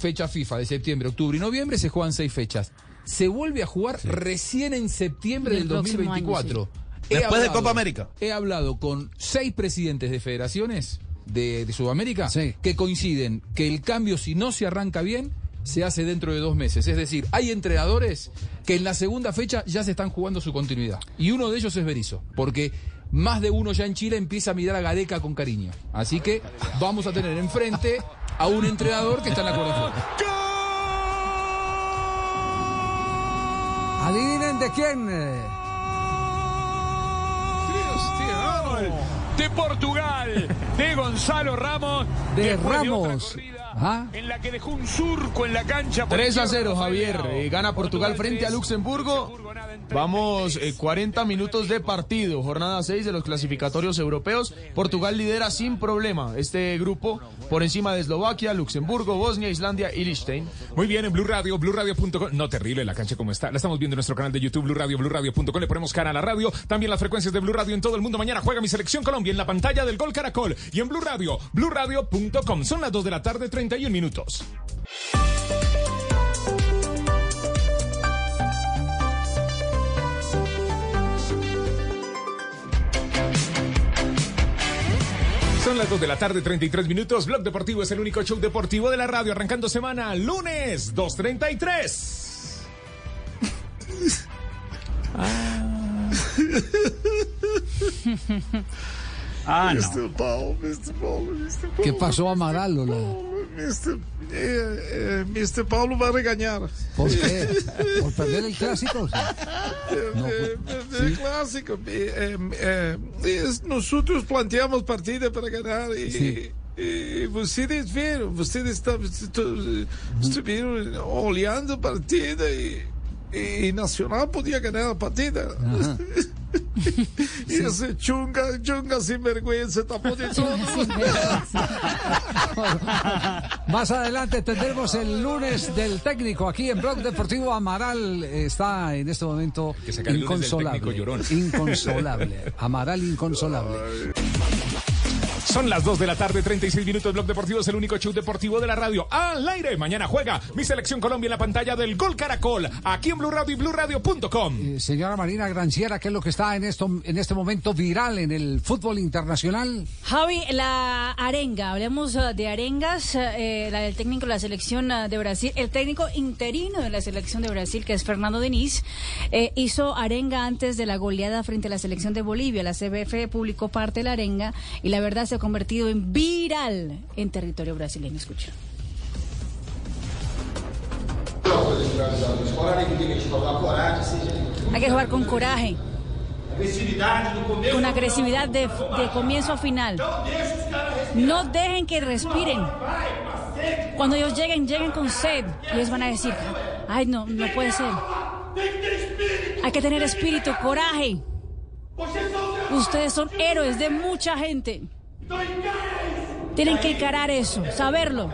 [SPEAKER 4] fecha FIFA de septiembre, octubre y noviembre, se juegan seis fechas. Se vuelve a jugar recién en septiembre
[SPEAKER 10] Del
[SPEAKER 4] del
[SPEAKER 10] próximo año,
[SPEAKER 4] 2024. He
[SPEAKER 6] Después de Copa América.
[SPEAKER 4] He hablado con seis presidentes de federaciones de, de Sudamérica
[SPEAKER 2] Sí.
[SPEAKER 4] que coinciden que el cambio, si no se arranca bien, se hace dentro de dos meses. Es decir, hay entrenadores que en la segunda fecha ya se están jugando su continuidad. Y uno de ellos es Berizzo, porque más de uno ya en Chile empieza a mirar a Gareca con cariño. Así que vamos a tener enfrente a un entrenador que está en la cuerda.
[SPEAKER 2] Adivinen de quién.
[SPEAKER 12] de Portugal, de Gonzalo Ramos.
[SPEAKER 2] De Ramos. Ajá.
[SPEAKER 12] En la que dejó un surco en la cancha. por
[SPEAKER 7] 3 a
[SPEAKER 12] izquierda
[SPEAKER 7] 0,
[SPEAKER 12] fue
[SPEAKER 7] Javier. Eh, gana Portugal frente a Luxemburgo. Vamos, eh, 40 minutos de partido, jornada 6 de los clasificatorios europeos. Portugal lidera sin problema este grupo por encima de Eslovaquia, Luxemburgo, Bosnia, Islandia y Liechtenstein.
[SPEAKER 1] Muy bien, en Blue Radio, BlueRadio.com. No, terrible la cancha como está. La estamos viendo en nuestro canal de YouTube, Blue Radio, BlueRadio.com. Le ponemos cara a la radio. También las frecuencias de Blue Radio en todo el mundo. Mañana juega mi selección Colombia en la pantalla del Gol Caracol. Y en Blue Radio, BlueRadio.com. Son las 2 de la tarde, 31 minutos. Son las 2 de la tarde, 33 minutos. Blog Deportivo es el único show deportivo de la radio. Arrancando semana, lunes 2.33. [LAUGHS]
[SPEAKER 3] Ah, [LAUGHS] no.
[SPEAKER 13] Mr. Paulo, Mr. Paulo, Mr. Paulo.
[SPEAKER 2] ¿Qué pasó a Amaral, Lola?
[SPEAKER 13] Mr. eh, eh, Mr. Paulo va a regañar.
[SPEAKER 2] ¿Por qué? ¿Por perder el clásico? [LAUGHS]
[SPEAKER 13] Eh, eh, el clásico. eh, eh, eh, es- nosotros planteamos partida para ganar y,
[SPEAKER 2] Sí.
[SPEAKER 13] ustedes vieron, ustedes estaban- estu- estuvieron olhando partida y, y Nacional podía ganar la partida. [LAUGHS] y ese chunga, chunga sinvergüenza tapó de todo.
[SPEAKER 2] Más adelante tendremos el lunes del técnico aquí en Blog Deportivo. Amaral está en este momento inconsolable. Inconsolable. Amaral inconsolable.
[SPEAKER 1] Son las 2 de la tarde, 36 minutos. Blog Deportivo es el único show deportivo de la radio. Al aire. Mañana juega mi selección Colombia en la pantalla del Gol Caracol. Aquí en Blue Radio y BlueRadio.com.
[SPEAKER 2] Eh, Señora Marina Granciera, ¿qué es lo que está en, esto, en este momento viral en el fútbol internacional?
[SPEAKER 10] Javi, la arenga, hablemos eh, de arengas, eh, la del técnico de la selección eh, de Brasil, el técnico interino de la selección de Brasil, que es Fernando Denis, eh, hizo arenga antes de la goleada frente a la selección de Bolivia. La CBF publicó parte de la arenga y la verdad se ha convertido en viral en territorio brasileño. Escucha. Hay que jugar con coraje, con agresividad de, de comienzo a final. No dejen que respiren. Cuando ellos lleguen, lleguen con sed. Y ellos van a decir, ay, no, no puede ser. Hay que tener espíritu, coraje. Ustedes son héroes de mucha gente. Tienen que encarar eso, saberlo.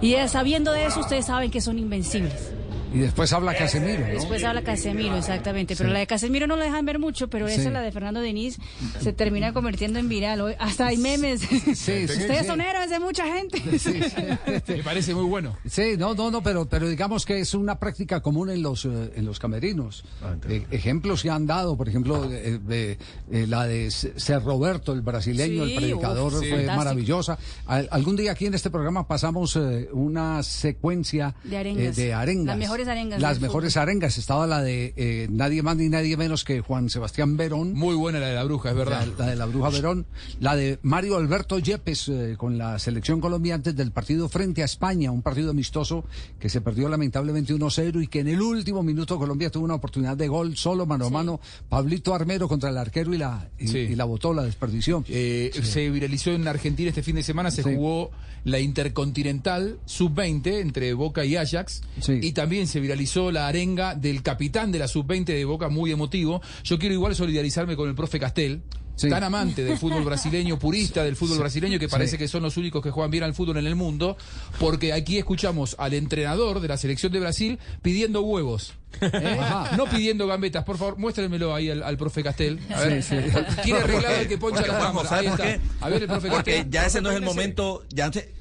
[SPEAKER 10] Y sabiendo de eso, ustedes saben que son invencibles.
[SPEAKER 2] Y después habla Casemiro, ¿no?
[SPEAKER 10] Después habla Casemiro, exactamente. Pero
[SPEAKER 2] Sí.
[SPEAKER 10] la de Casemiro no la dejan ver mucho, pero
[SPEAKER 2] Sí.
[SPEAKER 10] esa, la de Fernando Denis, se termina convirtiendo en viral. Hoy Hasta hay memes.
[SPEAKER 2] sí, [LAUGHS]
[SPEAKER 10] Ustedes
[SPEAKER 2] sí.
[SPEAKER 10] son héroes de mucha gente. [LAUGHS]
[SPEAKER 4] Me parece muy bueno.
[SPEAKER 2] Sí, no, no, no, pero, pero digamos que es una práctica común en los, eh, en los camerinos. Eh, ejemplos que han dado, por ejemplo, eh, de, eh, la de Ser Roberto, el brasileño,
[SPEAKER 10] Sí,
[SPEAKER 2] el predicador,
[SPEAKER 10] uf,
[SPEAKER 2] fue
[SPEAKER 10] Fantástico.
[SPEAKER 2] maravillosa. Al- algún día aquí en este programa pasamos eh, una secuencia
[SPEAKER 10] De arengas.
[SPEAKER 2] eh, de arengas.
[SPEAKER 10] Las mejores arengas
[SPEAKER 2] Las mejores arengas. Estaba la de eh, nadie más ni nadie menos que Juan Sebastián Verón.
[SPEAKER 4] Muy buena la de la bruja, es verdad.
[SPEAKER 2] La, la de la bruja Verón, la de Mario Alberto Yepes eh, con la selección Colombia antes del partido frente a España, un partido amistoso que se perdió lamentablemente 1-0 y que en el último minuto Colombia tuvo una oportunidad de gol solo mano a mano, Pablito Armero contra el arquero y la, y,
[SPEAKER 4] Sí.
[SPEAKER 2] y la botó, la desperdició.
[SPEAKER 4] Eh, Se viralizó en Argentina este fin de semana, se
[SPEAKER 2] Sí.
[SPEAKER 4] jugó la Intercontinental Sub-20 entre Boca y Ajax. Y también se viralizó la arenga del capitán de la Sub-20 de Boca, muy emotivo. Yo quiero igual solidarizarme con el profe Castel. Tan amante del fútbol [LAUGHS] brasileño, purista del fútbol
[SPEAKER 2] Sí.
[SPEAKER 4] brasileño, que parece
[SPEAKER 2] Sí.
[SPEAKER 4] que son los únicos que juegan bien al fútbol en el mundo, porque aquí escuchamos al entrenador de la selección de Brasil pidiendo huevos. ¿eh? [LAUGHS] No pidiendo gambetas, por favor, muéstrenmelo ahí al, al profe Castel. A ver,
[SPEAKER 5] Sí, sí.
[SPEAKER 4] quiere arreglar el que poncha
[SPEAKER 5] Porque,
[SPEAKER 4] la. A ver, el profe
[SPEAKER 5] Porque
[SPEAKER 4] Castel.
[SPEAKER 5] ya ese no es el momento, ya, se-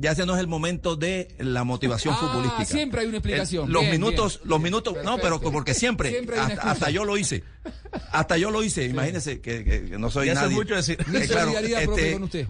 [SPEAKER 5] ya ese no es el momento de la motivación
[SPEAKER 4] Ah,
[SPEAKER 5] futbolística.
[SPEAKER 4] siempre hay una explicación.
[SPEAKER 5] El- los
[SPEAKER 4] Bien,
[SPEAKER 5] minutos,
[SPEAKER 4] bien.
[SPEAKER 5] los minutos, no, pero porque siempre,
[SPEAKER 4] Siempre hay una
[SPEAKER 5] hasta, yo lo hice. Hasta yo lo hice, imagínese que, que- que no soy
[SPEAKER 6] Ya
[SPEAKER 5] nadie.
[SPEAKER 6] mucho decir.
[SPEAKER 4] Mi
[SPEAKER 5] Eh, claro, este,
[SPEAKER 4] con usted.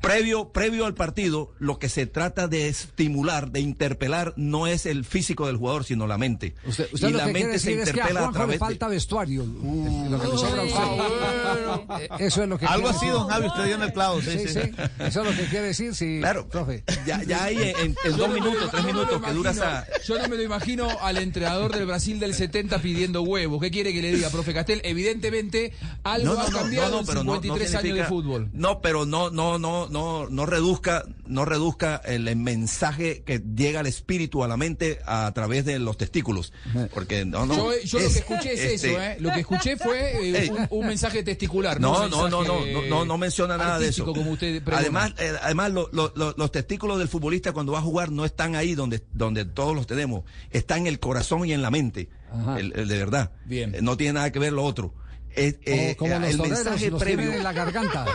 [SPEAKER 5] Previo, previo al partido, lo que se trata de estimular, de interpelar, no es el físico del jugador, sino la mente.
[SPEAKER 2] Usted, usted
[SPEAKER 5] y
[SPEAKER 2] lo
[SPEAKER 5] la
[SPEAKER 2] que
[SPEAKER 5] mente se
[SPEAKER 2] decir es que a
[SPEAKER 5] interpela a
[SPEAKER 2] le
[SPEAKER 5] través de...
[SPEAKER 2] falta vestuario. lo que le sobra a usted. Eso es lo que
[SPEAKER 6] Algo
[SPEAKER 2] quiere
[SPEAKER 6] así, don Javi, usted dio en el clavo. Sí,
[SPEAKER 2] Sí,
[SPEAKER 6] sí.
[SPEAKER 2] sí. Eso es lo que quiere decir, sí.
[SPEAKER 5] Claro.
[SPEAKER 2] profe.
[SPEAKER 5] Ya, ya hay en, dos
[SPEAKER 4] no
[SPEAKER 5] minutos, tres
[SPEAKER 4] no
[SPEAKER 5] minutos que dura esa...
[SPEAKER 4] Yo no me lo imagino al entrenador del Brasil del 70 pidiendo huevos. ¿Qué quiere que le diga, profe Castel? Evidentemente, algo ha cambiado en
[SPEAKER 5] pero no- no
[SPEAKER 4] 53 años de fútbol.
[SPEAKER 5] No, pero no, no, no, no, no reduzca, no reduzca el mensaje que llega al espíritu, a la mente, a través de los testículos. Porque no, no.
[SPEAKER 4] Yo, yo lo que escuché es
[SPEAKER 5] este,
[SPEAKER 4] eso, ¿eh? Lo que escuché fue eh, [LAUGHS] un, un mensaje testicular.
[SPEAKER 5] No, no, no, no, no, no, no menciona nada de eso.
[SPEAKER 4] Como usted
[SPEAKER 5] además, eh, además lo- lo- lo- los testículos del futbolista cuando va a jugar no están ahí donde, donde todos los tenemos. Está en el corazón y en la mente. El, el de verdad.
[SPEAKER 2] Bien.
[SPEAKER 5] Eh, No tiene nada que ver lo otro. Eh, eh,
[SPEAKER 2] como
[SPEAKER 5] eh,
[SPEAKER 2] los
[SPEAKER 5] el mensaje
[SPEAKER 2] los
[SPEAKER 5] previo.
[SPEAKER 2] en la garganta. [LAUGHS]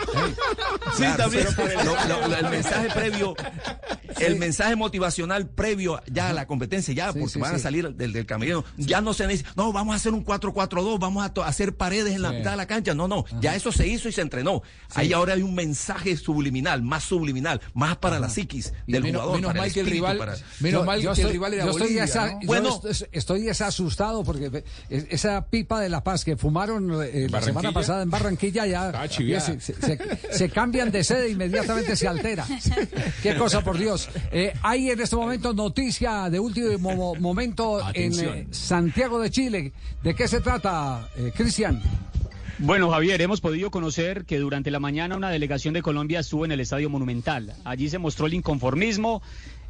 [SPEAKER 5] Claro,
[SPEAKER 2] también.
[SPEAKER 5] pero lo- lo- lo- [LAUGHS] el mensaje previo, el mensaje motivacional previo ya a la competencia, ya porque
[SPEAKER 2] sí,
[SPEAKER 5] van a salir del, del camerino, ya no se dice, no, vamos a hacer un 4-4-2, vamos a hacer paredes en la mitad de la cancha. No, no, ya eso se hizo y se entrenó. Ahí ahora hay un mensaje subliminal, más subliminal, más para la psiquis del
[SPEAKER 4] menos-
[SPEAKER 5] jugador.
[SPEAKER 4] menos
[SPEAKER 5] para
[SPEAKER 4] mal que el rival-
[SPEAKER 5] para-
[SPEAKER 4] menos
[SPEAKER 2] Yo-
[SPEAKER 4] mal
[SPEAKER 2] yo
[SPEAKER 4] que el rival era
[SPEAKER 5] Bueno.
[SPEAKER 2] est- estoy es asustado porque esa pipa de la paz que fumaron eh, la semana pasada en Barranquilla ya
[SPEAKER 1] Ah,
[SPEAKER 2] ya se, se- se- se cambian de sede inmediatamente se altera. [LAUGHS] Qué cosa por Dios. Eh, hay en este momento noticia de último mo- momento en
[SPEAKER 3] Atención.
[SPEAKER 2] eh, Santiago de Chile. ¿De qué se trata, eh, Cristian?
[SPEAKER 3] Bueno, Javier, hemos podido conocer que durante la mañana una delegación de Colombia estuvo en el Estadio Monumental. Allí se mostró el inconformismo.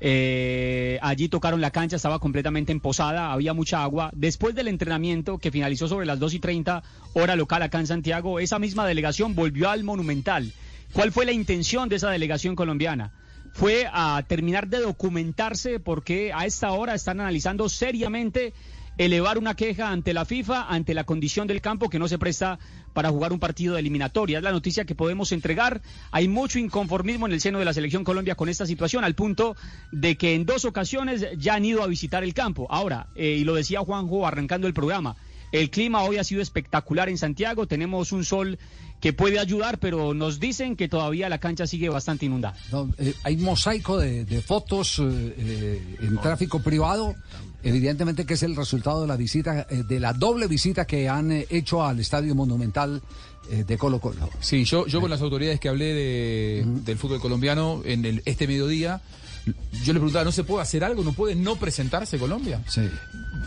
[SPEAKER 3] Eh, allí tocaron la cancha, estaba completamente emposada, había mucha agua. Después del entrenamiento, que finalizó sobre las 2 y 30 hora local acá en Santiago, esa misma delegación volvió al Monumental. ¿Cuál fue la intención de esa delegación colombiana? Fue a terminar de documentarse porque a esta hora están analizando seriamente elevar una queja ante la FIFA, ante la condición del campo que no se presta para jugar un partido de eliminatoria. Es la noticia que podemos entregar. Hay mucho inconformismo en el seno de la selección Colombia con esta situación, al punto de que en dos ocasiones ya han ido a visitar el campo. Ahora, eh, y lo decía Juanjo arrancando el programa, el clima hoy ha sido espectacular en Santiago, tenemos un sol que puede ayudar, pero nos dicen que todavía la cancha sigue bastante inundada.
[SPEAKER 2] Eh, hay mosaico de, fotos eh, en tráfico privado. Evidentemente que es el resultado de la visita, eh, de la doble visita que han eh, hecho al Estadio Monumental eh, de Colo Colo.
[SPEAKER 4] Sí, yo, yo con las autoridades que hablé de- del fútbol colombiano en el, este mediodía, yo le preguntaba, ¿no se puede hacer algo? ¿No puede no presentarse Colombia?
[SPEAKER 2] Sí.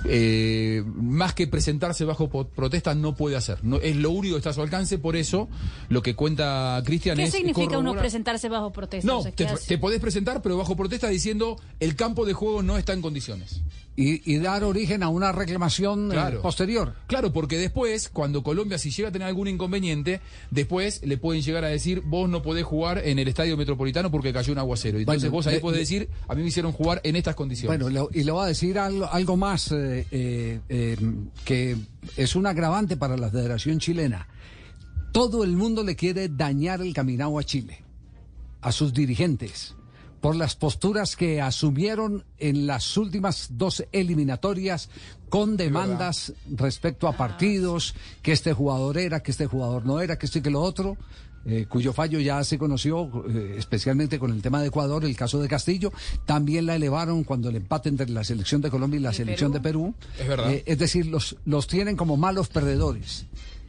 [SPEAKER 4] Eh, más que presentarse bajo protesta, no puede hacer. No, es lo único que está a su alcance, por eso lo que cuenta Cristian
[SPEAKER 10] ¿Qué
[SPEAKER 4] es...
[SPEAKER 10] significa uno presentarse bajo protesta?
[SPEAKER 4] No,
[SPEAKER 10] O sea,
[SPEAKER 4] te,
[SPEAKER 10] ¿qué
[SPEAKER 4] te podés presentar, pero bajo protesta diciendo el campo de juego no está en condiciones.
[SPEAKER 2] Y, y dar origen a una reclamación eh, posterior.
[SPEAKER 4] Claro, porque después, cuando Colombia, si llega a tener algún inconveniente, después le pueden llegar a decir, vos no podés jugar en el estadio metropolitano porque cayó un aguacero. Entonces
[SPEAKER 2] Bueno,
[SPEAKER 4] vos ahí
[SPEAKER 2] le-
[SPEAKER 4] podés
[SPEAKER 2] le-
[SPEAKER 4] decir, a mí me hicieron jugar en estas condiciones.
[SPEAKER 2] Bueno, y le voy a decir algo, algo más eh, eh, eh, que es un agravante para la Federación Chilena. Todo el mundo le quiere dañar el caminado a Chile, a sus dirigentes, por las posturas que asumieron en las últimas dos eliminatorias con demandas respecto a partidos, que este jugador era, que este jugador no era, que esto y que lo otro. eh, cuyo fallo ya se conoció, eh, especialmente con el tema de Ecuador, el caso de Castillo. También la elevaron cuando el empate entre la selección de Colombia y la selección de Perú.
[SPEAKER 4] Es verdad.
[SPEAKER 2] Eh, es decir, los, los tienen como malos perdedores.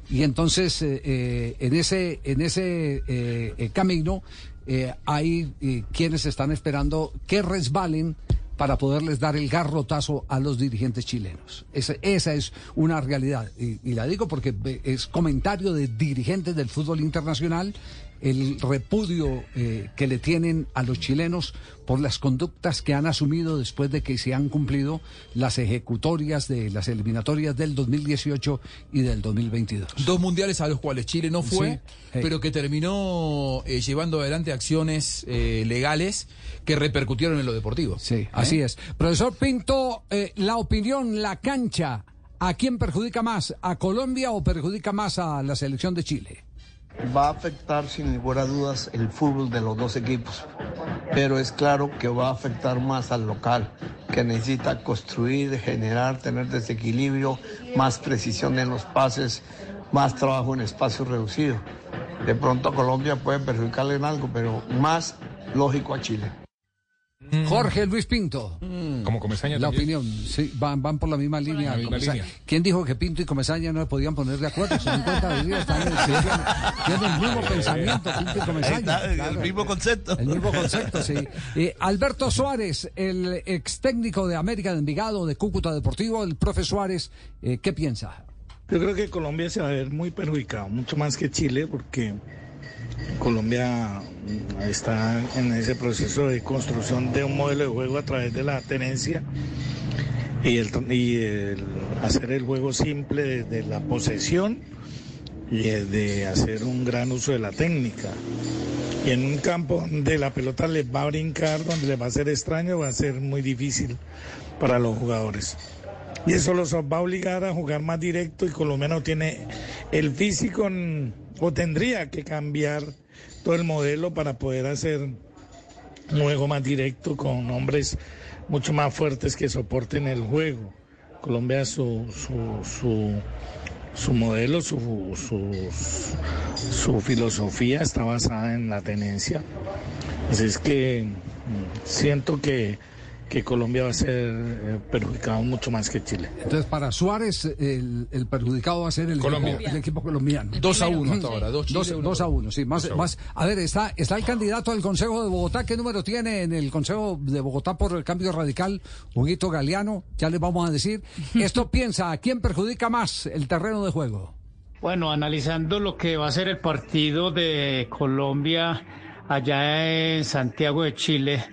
[SPEAKER 2] Y entonces, en ese, en ese camino, eh, hay eh, quienes están esperando que resbalen para poderles dar el garrotazo a los dirigentes chilenos. Esa, esa es una realidad. Y, y la digo porque es comentario de dirigentes del fútbol internacional el repudio eh, que le tienen a los chilenos por las conductas que han asumido después de que se han cumplido las ejecutorias de las eliminatorias del 2018 y del 2022.
[SPEAKER 4] Dos mundiales a los cuales Chile no fue,
[SPEAKER 2] Sí, hey.
[SPEAKER 4] pero que terminó eh, llevando adelante acciones eh, legales que repercutieron en lo deportivo.
[SPEAKER 2] Sí, así es. Profesor Pinto, eh, la opinión, la cancha, ¿a quién perjudica más? ¿A Colombia o perjudica más a la selección de Chile?
[SPEAKER 14] Va a afectar sin lugar a dudas el fútbol de los dos equipos, pero es claro que va a afectar más al local, que necesita construir, generar, tener desequilibrio, más precisión en los pases, más trabajo en espacio reducido. De pronto Colombia puede perjudicarle en algo, pero más lógico a Chile.
[SPEAKER 2] Jorge Luis Pinto.
[SPEAKER 1] Como Comesaña
[SPEAKER 2] La
[SPEAKER 1] también.
[SPEAKER 2] opinión, sí, van, van por la misma línea.
[SPEAKER 1] la misma línea.
[SPEAKER 2] ¿Quién dijo que Pinto y Comesaña no podían poner de acuerdo? Se dan cuenta de Dios, están- sí, tienen, tienen el mismo [LAUGHS] pensamiento, Pinto y Comesaña.
[SPEAKER 6] El mismo concepto.
[SPEAKER 2] El mismo concepto, sí. Eh, Alberto Suárez, el ex técnico de América de Envigado, de Cúcuta Deportivo, el profe Suárez, eh, ¿qué piensa?
[SPEAKER 15] Yo creo que Colombia se va a ver muy perjudicado, mucho más que Chile, porque
[SPEAKER 13] Colombia mm, está en ese proceso de construcción de un modelo de juego a través de la tenencia y el, y el hacer el juego simple de, de la posesión y de hacer un gran uso de la técnica. Y en un campo donde la pelota les va a brincar, donde les va a ser extraño, va a ser muy difícil para los jugadores. Y eso los va a obligar a jugar más directo y Colombia no tiene el físico mm, o tendría que cambiar todo el modelo para poder hacer un juego más directo con hombres mucho más fuertes que soporten el juego. Colombia su, su, su, su modelo, su, su, su filosofía está basada en la tenencia. Así es que mm, siento que, que Colombia va a ser eh, perjudicado mucho más que Chile.
[SPEAKER 2] Entonces, para Suárez, el, el perjudicado va a ser el,
[SPEAKER 13] Colombia.
[SPEAKER 2] Equipo, el equipo colombiano.
[SPEAKER 4] Dos a uno hasta ahora, dos Chile,
[SPEAKER 2] Dos-
[SPEAKER 4] uno
[SPEAKER 2] dos a uno, sí. Más, más. A ver, está, está el candidato al Consejo de Bogotá. ¿Qué número tiene en el Consejo de Bogotá por el cambio radical? Huguito Galeano, ya les vamos a decir. [LAUGHS] Esto piensa, ¿a quién perjudica más el terreno de juego?
[SPEAKER 15] Bueno, analizando lo que va a ser el partido de Colombia allá en Santiago de Chile,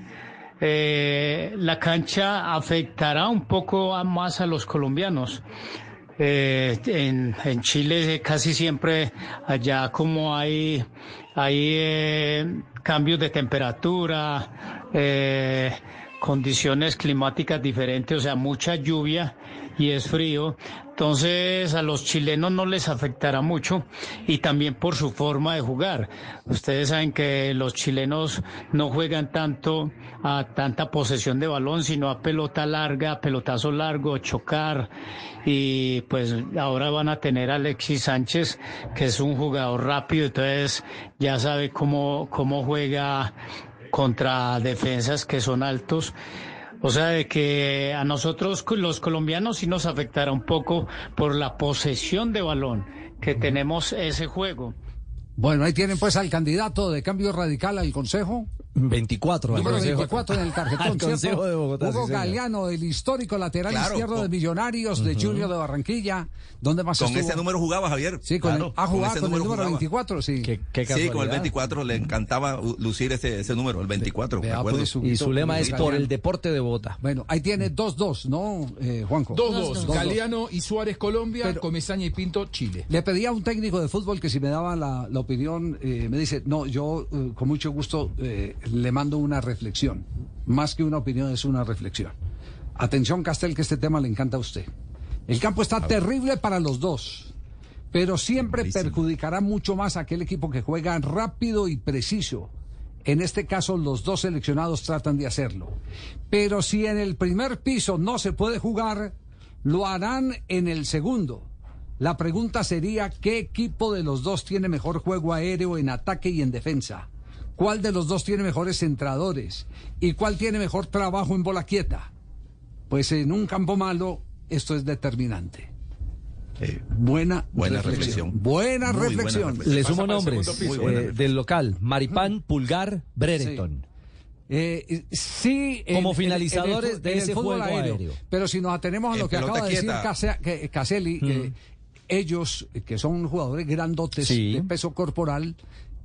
[SPEAKER 15] eh, la cancha afectará un poco más a los colombianos. Eh, en, en Chile casi siempre allá como hay, hay eh, cambios de temperatura, condiciones climáticas diferentes, o sea, mucha lluvia y es frío. Entonces a los chilenos no les afectará mucho y también por su forma de jugar. Ustedes saben que los chilenos no juegan tanto a tanta posesión de balón, sino a pelota larga, pelotazo largo, chocar. Y pues ahora van a tener a Alexis Sánchez, que es un jugador rápido, entonces ya sabe cómo, cómo juega contra defensas que son altos. O sea, de que a nosotros los colombianos sí nos afectará un poco por la posesión de balón que tenemos ese juego.
[SPEAKER 2] Bueno, ahí tienen pues al candidato de cambio radical al Consejo.
[SPEAKER 16] 24. al
[SPEAKER 2] Número
[SPEAKER 16] Consejo-
[SPEAKER 2] 24 en el tarjetón,
[SPEAKER 16] al Consejo de Bogotá.
[SPEAKER 2] Hugo
[SPEAKER 16] sí.
[SPEAKER 2] Galeano, el histórico lateral
[SPEAKER 5] Claro,
[SPEAKER 2] izquierdo de
[SPEAKER 5] con-
[SPEAKER 2] Millonarios de
[SPEAKER 5] Ujú.
[SPEAKER 2] Junior de Barranquilla. ¿Dónde más
[SPEAKER 5] Con
[SPEAKER 2] estuvo?
[SPEAKER 5] ese número jugaba Javier.
[SPEAKER 2] Sí, con
[SPEAKER 5] Claro,
[SPEAKER 2] el, ha jugado
[SPEAKER 5] ese
[SPEAKER 2] con el número
[SPEAKER 5] jugaba.
[SPEAKER 2] 24, sí.
[SPEAKER 5] Sí, con el 24 le encantaba lucir ese, ese número, el 24. me
[SPEAKER 2] Vea,
[SPEAKER 5] acuerdo.
[SPEAKER 2] pues,
[SPEAKER 16] Y su lema es por el deporte de Bogotá.
[SPEAKER 2] Bueno, ahí tiene 2-2, ¿no, eh, Juanco?
[SPEAKER 4] 2-2. Galeano y Suárez Colombia,
[SPEAKER 2] Pero-
[SPEAKER 4] Comesaña y Pinto Chile.
[SPEAKER 2] Le pedí a un técnico de fútbol que si me daba la, la opinión, eh, me dice, no, yo eh, con mucho gusto eh, le mando una reflexión. Más que una opinión, es una reflexión. Atención, Castel, que este tema le encanta a usted. El campo está terrible para los dos, pero siempre perjudicará mucho más a aquel equipo que juega rápido y preciso. En este caso, los dos seleccionados tratan de hacerlo. Pero si en el primer piso no se puede jugar, lo harán en el segundo. La pregunta sería, ¿qué equipo de los dos tiene mejor juego aéreo en ataque y en defensa? ¿Cuál de los dos tiene mejores centradores? ¿Y cuál tiene mejor trabajo en bola quieta? Pues en un campo malo esto es determinante. buena,
[SPEAKER 5] buena
[SPEAKER 2] reflexión.
[SPEAKER 5] reflexión.
[SPEAKER 2] Buena reflexión.
[SPEAKER 16] Le sumo nombres
[SPEAKER 5] piso.
[SPEAKER 16] eh, del local. Maripán, Pulgar, Brereton.
[SPEAKER 2] Eh, sí, en-
[SPEAKER 16] Como
[SPEAKER 2] en-
[SPEAKER 16] finalizadores
[SPEAKER 2] en el fu-
[SPEAKER 16] de
[SPEAKER 2] en
[SPEAKER 16] ese
[SPEAKER 2] fútbol
[SPEAKER 16] juego aéreo.
[SPEAKER 2] Pero si nos atenemos a
[SPEAKER 5] En
[SPEAKER 2] lo que acaba de decir
[SPEAKER 5] quieta.
[SPEAKER 2] Caselli, eh, ellos, eh, que son jugadores grandotes
[SPEAKER 16] Sí.
[SPEAKER 2] de peso corporal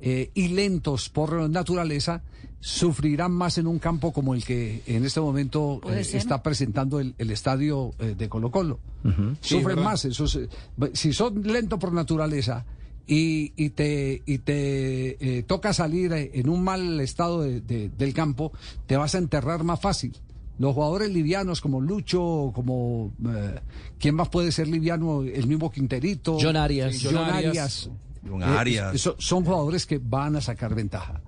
[SPEAKER 2] eh, y lentos por naturaleza, sufrirán más en un campo como el que en este momento eh, está presentando el, el estadio eh, de Colo Colo. Sufren más. Esos, si son lentos por naturaleza y, y te, y te eh, toca salir en un mal estado de- de- del campo, te vas a enterrar más fácil. Los jugadores livianos como Lucho, como... eh, ¿Quién más puede ser liviano? El mismo Quinterito.
[SPEAKER 16] John Arias.
[SPEAKER 2] John
[SPEAKER 16] John
[SPEAKER 2] Arias.
[SPEAKER 16] Arias.
[SPEAKER 2] Eh, so- son jugadores que van a sacar ventaja.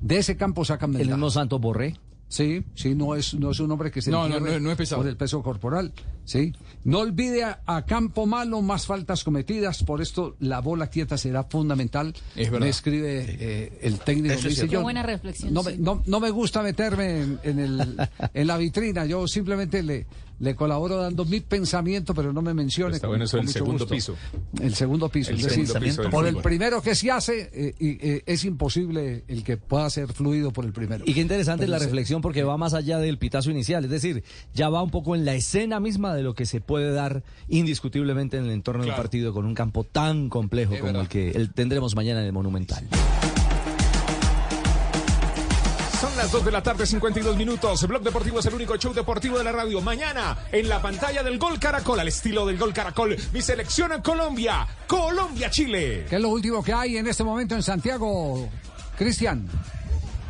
[SPEAKER 2] De ese campo sacan
[SPEAKER 16] El
[SPEAKER 2] ventaja.
[SPEAKER 16] mismo Santos Borré.
[SPEAKER 2] Sí, sí, no es, no es un hombre que se
[SPEAKER 4] No, no, no, no es pesado.
[SPEAKER 2] por el peso corporal. Sí. No olvide a, a campo malo más faltas cometidas, por esto la bola quieta será fundamental.
[SPEAKER 4] Es verdad.
[SPEAKER 2] Me escribe eh, el técnico.
[SPEAKER 5] Eso
[SPEAKER 2] me
[SPEAKER 5] es
[SPEAKER 2] dice,
[SPEAKER 5] cierto.
[SPEAKER 10] Qué
[SPEAKER 2] "Yo
[SPEAKER 10] buena reflexión.
[SPEAKER 2] no,
[SPEAKER 10] sí.
[SPEAKER 2] me, no, no me gusta meterme en, en el, en la vitrina, yo simplemente le, le colaboro dando mi pensamiento, pero no me mencione.
[SPEAKER 1] Está
[SPEAKER 2] con-
[SPEAKER 1] bueno eso
[SPEAKER 2] con
[SPEAKER 1] del
[SPEAKER 2] mucho
[SPEAKER 1] segundo
[SPEAKER 2] gusto.
[SPEAKER 1] piso.
[SPEAKER 2] El segundo piso.
[SPEAKER 1] El
[SPEAKER 2] es decir,
[SPEAKER 1] segundo piso del
[SPEAKER 2] por el
[SPEAKER 1] fútbol.
[SPEAKER 2] primero que se hace, eh, y, eh, es imposible el que pueda ser fluido por el primero.
[SPEAKER 16] Y qué interesante
[SPEAKER 2] Pero
[SPEAKER 16] la reflexión porque va más allá del pitazo inicial, es decir, ya va un poco en la escena misma de lo que se puede dar indiscutiblemente en el entorno de un
[SPEAKER 4] Claro.
[SPEAKER 16] partido con un campo tan complejo
[SPEAKER 4] Es
[SPEAKER 16] como
[SPEAKER 4] verdad.
[SPEAKER 16] el que el- tendremos mañana en el Monumental.
[SPEAKER 1] Las 2 de la tarde, 52 minutos. Blog Deportivo es el único show deportivo de la radio. Mañana, en la pantalla del Gol Caracol, al estilo del Gol Caracol, mi selección a Colombia. Colombia-Chile.
[SPEAKER 2] ¿Qué es lo último que hay en este momento en Santiago, Cristian?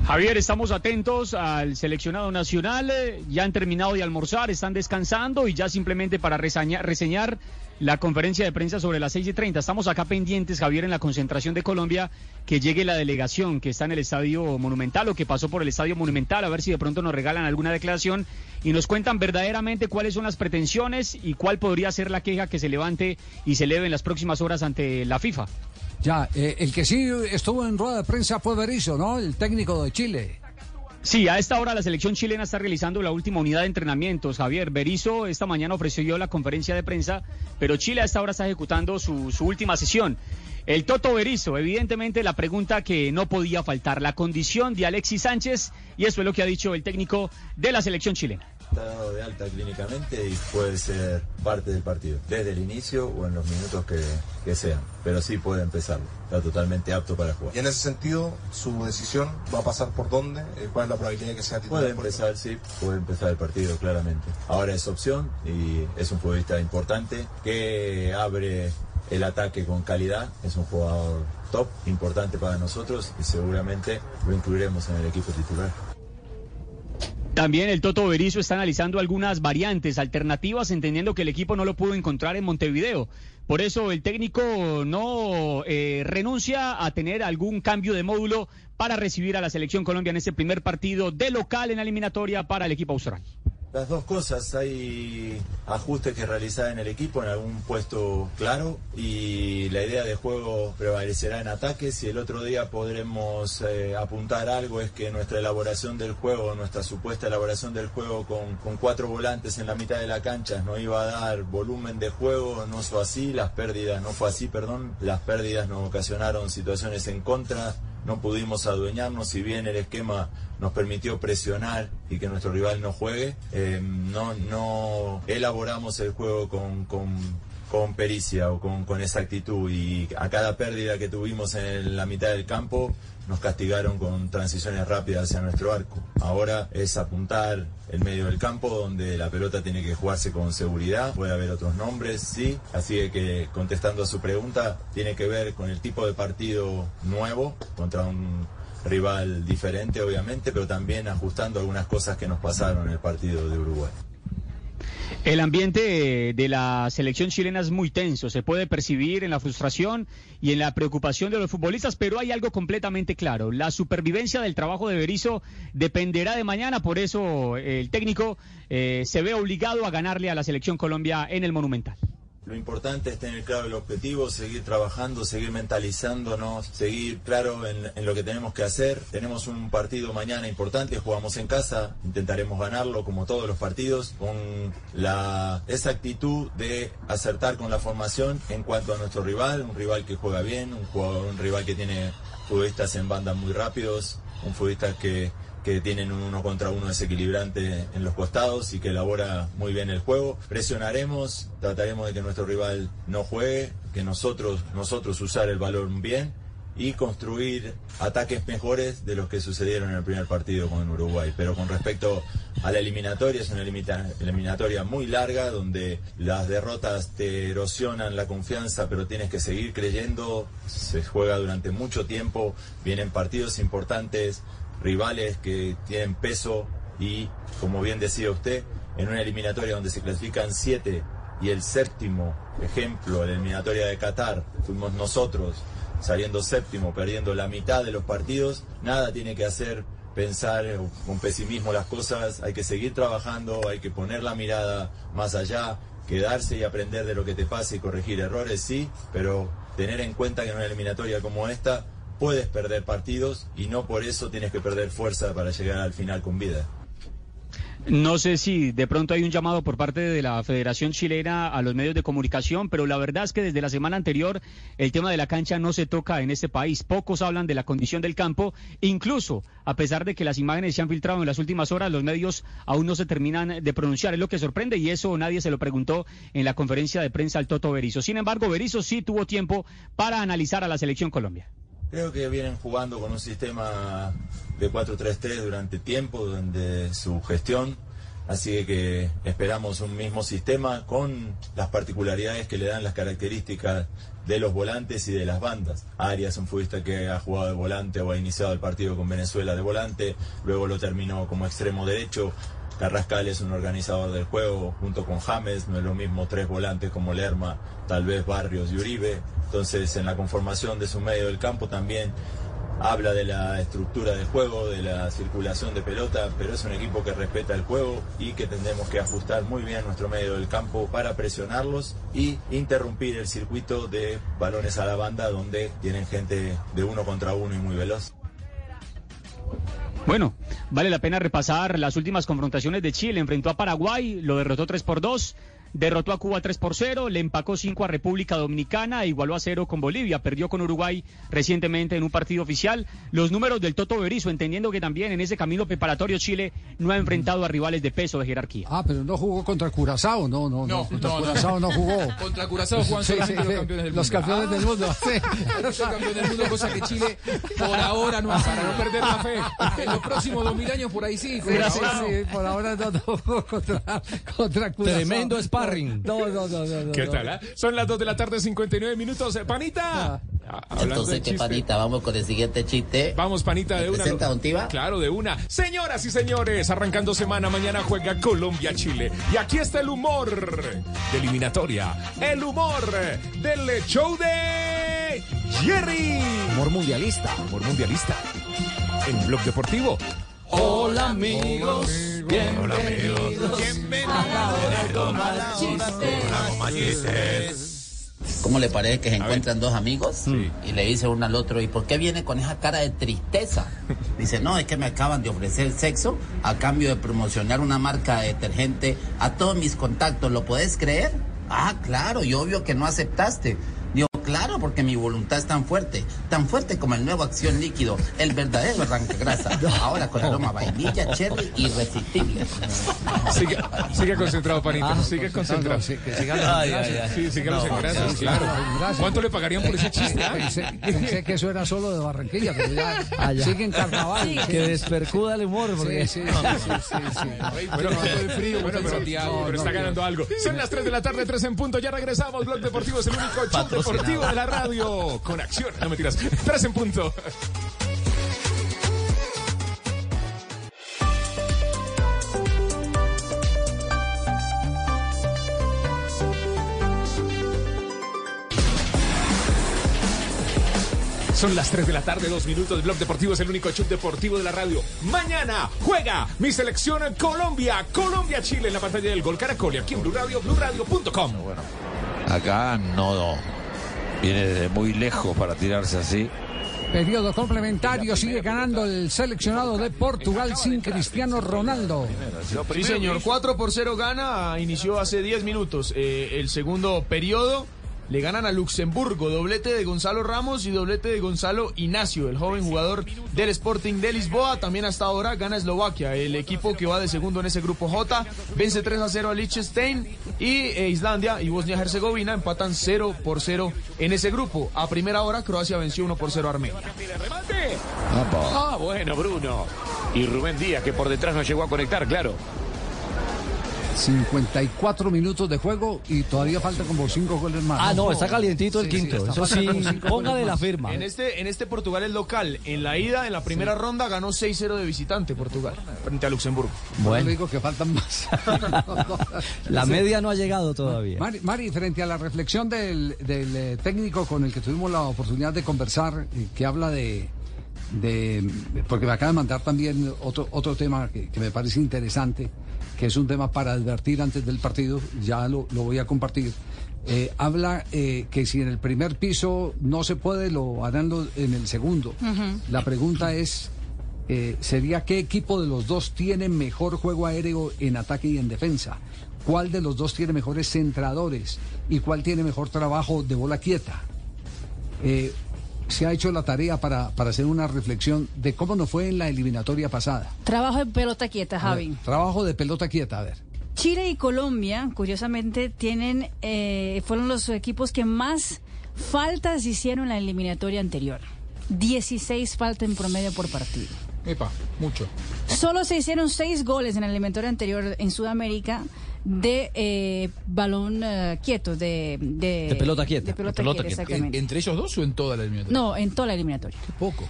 [SPEAKER 3] Javier, estamos atentos al seleccionado nacional. Ya han terminado de almorzar, están descansando y ya simplemente para reseñar la conferencia de prensa sobre las 6 y 30. Estamos acá pendientes, Javier, en la concentración de Colombia, que llegue la delegación que está en el Estadio Monumental o que pasó por el Estadio Monumental, a ver si de pronto nos regalan alguna declaración y nos cuentan verdaderamente cuáles son las pretensiones y cuál podría ser la queja que se levante y se eleve en las próximas horas ante la FIFA.
[SPEAKER 2] Ya, eh, el que sí estuvo en rueda de prensa fue Berizzo, ¿no? El técnico de Chile.
[SPEAKER 3] Sí, a esta hora la selección chilena está realizando la última unidad de entrenamientos. Javier Berizzo esta mañana ofreció la conferencia de prensa, pero Chile a esta hora está ejecutando su, su última sesión. El Toto Berizzo, evidentemente la pregunta que no podía faltar, la condición de Alexis Sánchez, y eso es lo que ha dicho el técnico de la selección chilena.
[SPEAKER 17] Está dado de alta clínicamente y puede ser parte del partido, desde el inicio o en los minutos que, que sean, pero sí puede empezarlo, está totalmente apto para jugar.
[SPEAKER 18] Y en ese sentido, su decisión va a pasar por dónde, Eh, cuál es la probabilidad de que sea titular.
[SPEAKER 17] Puede empezar, sí, puede empezar el partido claramente. Ahora es opción y es un futbolista importante que abre el ataque con calidad, es un jugador top, importante para nosotros y seguramente lo incluiremos en el equipo titular.
[SPEAKER 3] También el Toto Berizzo está analizando algunas variantes, alternativas, entendiendo que el equipo no lo pudo encontrar en Montevideo. Por eso el técnico no eh, renuncia a tener algún cambio de módulo para recibir a la selección Colombia en este primer partido de local en la eliminatoria para el equipo austral.
[SPEAKER 17] Las dos cosas, hay ajustes que realizar en el equipo en algún puesto claro y la idea de juego prevalecerá en ataques y el otro día podremos eh, apuntar algo, es que nuestra elaboración del juego, nuestra supuesta elaboración del juego con, con cuatro volantes en la mitad de la cancha nos iba a dar volumen de juego, no fue así, las pérdidas, no fue así, perdón, las pérdidas nos ocasionaron situaciones en contra, no pudimos adueñarnos, si bien el esquema nos permitió presionar y que nuestro rival no juegue, eh, no, no elaboramos el juego con, con, con pericia o con, con exactitud y a cada pérdida que tuvimos en la mitad del campo nos castigaron con transiciones rápidas hacia nuestro arco. Ahora es apuntar el medio del campo donde la pelota tiene que jugarse con seguridad, puede haber otros nombres, sí, así que contestando a su pregunta, tiene que ver con el tipo de partido nuevo contra un rival diferente obviamente, pero también ajustando algunas cosas que nos pasaron en el partido de Uruguay.
[SPEAKER 3] El ambiente eh, de la selección chilena es muy tenso, se puede percibir en la frustración y en la preocupación de los futbolistas, pero hay algo completamente claro, la supervivencia del trabajo de Berizzo dependerá de mañana, por eso eh, el técnico eh, se ve obligado a ganarle a la selección Colombia en el Monumental.
[SPEAKER 17] Lo importante es tener claro el objetivo, seguir trabajando, seguir mentalizándonos, seguir claro en, lo que tenemos que hacer. Tenemos un partido mañana importante, jugamos en casa, intentaremos ganarlo como todos los partidos, con la, esa actitud de acertar con la formación en cuanto a nuestro rival, un rival que juega bien, un, jugador, un rival que tiene futbolistas en bandas muy rápidos, un futbolista que que tienen un uno contra uno desequilibrante en los costados y que elabora muy bien el juego. Presionaremos, trataremos de que nuestro rival no juegue, que nosotros, nosotros usar el balón bien y construir ataques mejores de los que sucedieron en el primer partido con Uruguay. Pero con respecto a la eliminatoria, es una eliminatoria muy larga donde las derrotas te erosionan la confianza, pero tienes que seguir creyendo. Se juega durante mucho tiempo, vienen partidos importantes rivales que tienen peso y, como bien decía usted, en una eliminatoria donde se clasifican siete y el séptimo ejemplo, la eliminatoria de Qatar, fuimos nosotros saliendo séptimo, perdiendo la mitad de los partidos, nada tiene que hacer pensar con pesimismo las cosas, hay que seguir trabajando, hay que poner la mirada más allá, quedarse y aprender de lo que te pasa y corregir errores, sí, pero tener en cuenta que en una eliminatoria como esta puedes perder partidos y no por eso tienes que perder fuerza para llegar al final con vida.
[SPEAKER 3] No sé si de pronto hay un llamado por parte de la Federación Chilena a los medios de comunicación, pero la verdad es que desde la semana anterior el tema de la cancha no se toca en este país. Pocos hablan de la condición del campo, incluso a pesar de que las imágenes se han filtrado en las últimas horas, los medios aún no se terminan de pronunciar. Es lo que sorprende y eso nadie se lo preguntó en la conferencia de prensa al Toto Berizzo. Sin embargo, Berizzo sí tuvo tiempo para analizar a la selección Colombia.
[SPEAKER 17] Creo que vienen jugando con un sistema de 4-3-3 durante tiempo, durante su gestión. Así que esperamos un mismo sistema con las particularidades que le dan las características de los volantes y de las bandas. Arias, un futbolista que ha jugado de volante o ha iniciado el partido con Venezuela de volante, luego lo terminó como extremo derecho. Carrascal es un organizador del juego junto con James, no es lo mismo tres volantes como Lerma, tal vez Barrios y Uribe. Entonces en la conformación de su medio del campo también habla de la estructura del juego, de la circulación de pelota, pero es un equipo que respeta el juego y que tendremos que ajustar muy bien nuestro medio del campo para presionarlos y interrumpir el circuito de balones a la banda donde tienen gente de uno contra uno y muy veloz.
[SPEAKER 3] Bueno, vale la pena repasar las últimas confrontaciones de Chile. Enfrentó a Paraguay, lo derrotó 3 por 2. Derrotó a Cuba 3 por 0, le empacó 5 a República Dominicana, e igualó a 0 con Bolivia, perdió con Uruguay recientemente en un partido oficial. Los números del Toto Berizo, entendiendo que también en ese camino preparatorio Chile no ha enfrentado a rivales de peso de jerarquía.
[SPEAKER 2] Ah, pero no jugó contra Curazao, no, no, no,
[SPEAKER 4] No,
[SPEAKER 2] contra
[SPEAKER 4] no, no.
[SPEAKER 2] Curazao no, jugó.
[SPEAKER 4] Contra Curazao juegan
[SPEAKER 2] Sí, sí,
[SPEAKER 4] los
[SPEAKER 2] sí.
[SPEAKER 4] campeones del mundo.
[SPEAKER 2] Los campeones del mundo, [LAUGHS] sí.
[SPEAKER 4] Los campeones del mundo, cosa que Chile por ahora no hace.
[SPEAKER 1] Para no perder la fe.
[SPEAKER 4] En los próximos dos mil años por ahí sí. Por ahora no.
[SPEAKER 2] sí, por ahora no, no jugó contra, contra Curazao.
[SPEAKER 16] Tremendo sparring.
[SPEAKER 2] No, no, no, no.
[SPEAKER 1] ¿Qué
[SPEAKER 2] no.
[SPEAKER 1] tal? ah? Son las 2 de la tarde, 59 minutos. Eh, ¡Panita! Ah,
[SPEAKER 19] Entonces, ¿qué panita? Vamos con el siguiente chiste.
[SPEAKER 1] Vamos, panita, de
[SPEAKER 19] ¿Me
[SPEAKER 1] una.
[SPEAKER 19] presenta, don Tiva?
[SPEAKER 1] Claro, de una. Señoras y señores, arrancando semana, mañana juega Colombia-Chile. Y aquí está el humor de eliminatoria. El humor del show de Jerry.
[SPEAKER 16] Humor mundialista.
[SPEAKER 1] Humor mundialista. En Blog Deportivo.
[SPEAKER 16] Hola amigos,
[SPEAKER 1] bienvenidos.
[SPEAKER 19] ¿Cómo le parece que se encuentran dos amigos? Y le dice uno al otro, ¿y por qué viene con esa cara de tristeza? Dice, no, es que me acaban de ofrecer sexo a cambio de promocionar una marca de detergente a todos mis contactos. ¿Lo puedes creer? Ah, claro, y obvio que no aceptaste. Claro, porque mi voluntad es tan fuerte, tan fuerte como el nuevo Acción Líquido, el verdadero arranque grasa. [LAUGHS] Ahora con aroma vainilla, cherry, irresistible.
[SPEAKER 1] Sigue, sigue concentrado, panita.
[SPEAKER 2] Ah,
[SPEAKER 1] sigue
[SPEAKER 2] concentrado,
[SPEAKER 1] concentrado.
[SPEAKER 2] sí, que sigan los
[SPEAKER 1] Ay,
[SPEAKER 2] engrases.
[SPEAKER 1] ay, ay. Sí, sigue los
[SPEAKER 2] No,
[SPEAKER 1] engrases,
[SPEAKER 2] sí, sí,
[SPEAKER 1] claro. ¿Cuánto le pagarían por ese chiste? ah?
[SPEAKER 2] Pensé, pensé que eso era solo de Barranquilla, pero ya [LAUGHS]
[SPEAKER 16] Allá.
[SPEAKER 2] sigue en carnaval.
[SPEAKER 16] Ah, Que despercuda el humor. Porque...
[SPEAKER 2] Sí, sí, sí, sí, sí. [LAUGHS]
[SPEAKER 1] Bueno, bueno, pero,
[SPEAKER 2] No,
[SPEAKER 1] pero
[SPEAKER 2] no,
[SPEAKER 1] está ganando algo. Son las 3 de la tarde, 3 en punto. Ya regresamos. Blog Deportivo es el único show deportivo de la radio. Con acción. No mentiras. 3 en punto. Son las 3 de la tarde, dos minutos. Blog Deportivo es el único show deportivo de la radio. Mañana juega mi selección Colombia. Colombia-Chile en la pantalla del Gol Caracol. Aquí en Blue Radio, BlueRadio.com.
[SPEAKER 20] Acá no viene de muy lejos para tirarse así.
[SPEAKER 2] Periodo complementario, sigue ganando el seleccionado de Portugal sin Cristiano Ronaldo.
[SPEAKER 7] Sí, señor. 4 por 0 gana. Inició hace 10 minutos eh, el segundo periodo. Le ganan a Luxemburgo. Doblete de Gonzalo Ramos y doblete de Gonzalo Ignacio, el joven jugador del Sporting de Lisboa. También hasta ahora gana Eslovaquia, el equipo que va de segundo en ese grupo J. Vence 3 a 0 a Liechtenstein. Y eh, Islandia y Bosnia-Herzegovina empatan 0 por 0 en ese grupo. A primera hora, Croacia venció 1 por 0 a Armenia.
[SPEAKER 12] Ah, bueno, Bruno. Y Rubén Díaz, que por detrás no llegó a conectar, claro.
[SPEAKER 2] 54 minutos de juego y todavía falta como 5 goles más.
[SPEAKER 16] Ah, no, está calientito el
[SPEAKER 2] Sí, sí,
[SPEAKER 16] quinto.
[SPEAKER 2] está
[SPEAKER 16] Eso sí,
[SPEAKER 2] goles
[SPEAKER 16] póngale la firma.
[SPEAKER 7] En este, en este Portugal es local. En la ida, en la primera ronda, ganó 6-0 de visitante Portugal frente a Luxemburgo.
[SPEAKER 2] Bueno, le digo que faltan más. [LAUGHS]
[SPEAKER 16] La media no ha llegado todavía.
[SPEAKER 2] Mari, Mari, frente a la reflexión del, del, eh, técnico con el que tuvimos la oportunidad de conversar, eh, que habla de, de- porque me acaba de mandar también otro, otro tema que, que me parece interesante, que es un tema para advertir antes del partido, ya lo, lo voy a compartir. Eh, habla eh, que si en el primer piso no se puede, lo harán lo- en el segundo. La pregunta es, eh, sería qué equipo de los dos tiene mejor juego aéreo en ataque y en defensa. ¿Cuál de los dos tiene mejores centradores? ¿Y cuál tiene mejor trabajo de bola quieta? Eh, se ha hecho la tarea para, para hacer una reflexión de cómo nos fue en la eliminatoria pasada.
[SPEAKER 10] Trabajo en pelota quieta,
[SPEAKER 2] ver,
[SPEAKER 10] Javi.
[SPEAKER 2] trabajo de pelota quieta, a ver.
[SPEAKER 10] Chile y Colombia, curiosamente, tienen eh, fueron los equipos que más faltas hicieron en la eliminatoria anterior. 16 faltas en promedio por partido.
[SPEAKER 4] Epa, mucho.
[SPEAKER 10] Solo se hicieron seis goles en el eliminatorio anterior en Sudamérica de eh, balón eh, quieto, de, de,
[SPEAKER 16] De pelota quieta.
[SPEAKER 10] de pelota
[SPEAKER 16] De pelota
[SPEAKER 10] quieta,
[SPEAKER 16] quieta.
[SPEAKER 10] exactamente.
[SPEAKER 4] ¿En- ¿Entre ellos dos o en toda la eliminatoria?
[SPEAKER 10] No, en toda la eliminatoria.
[SPEAKER 4] Qué poco.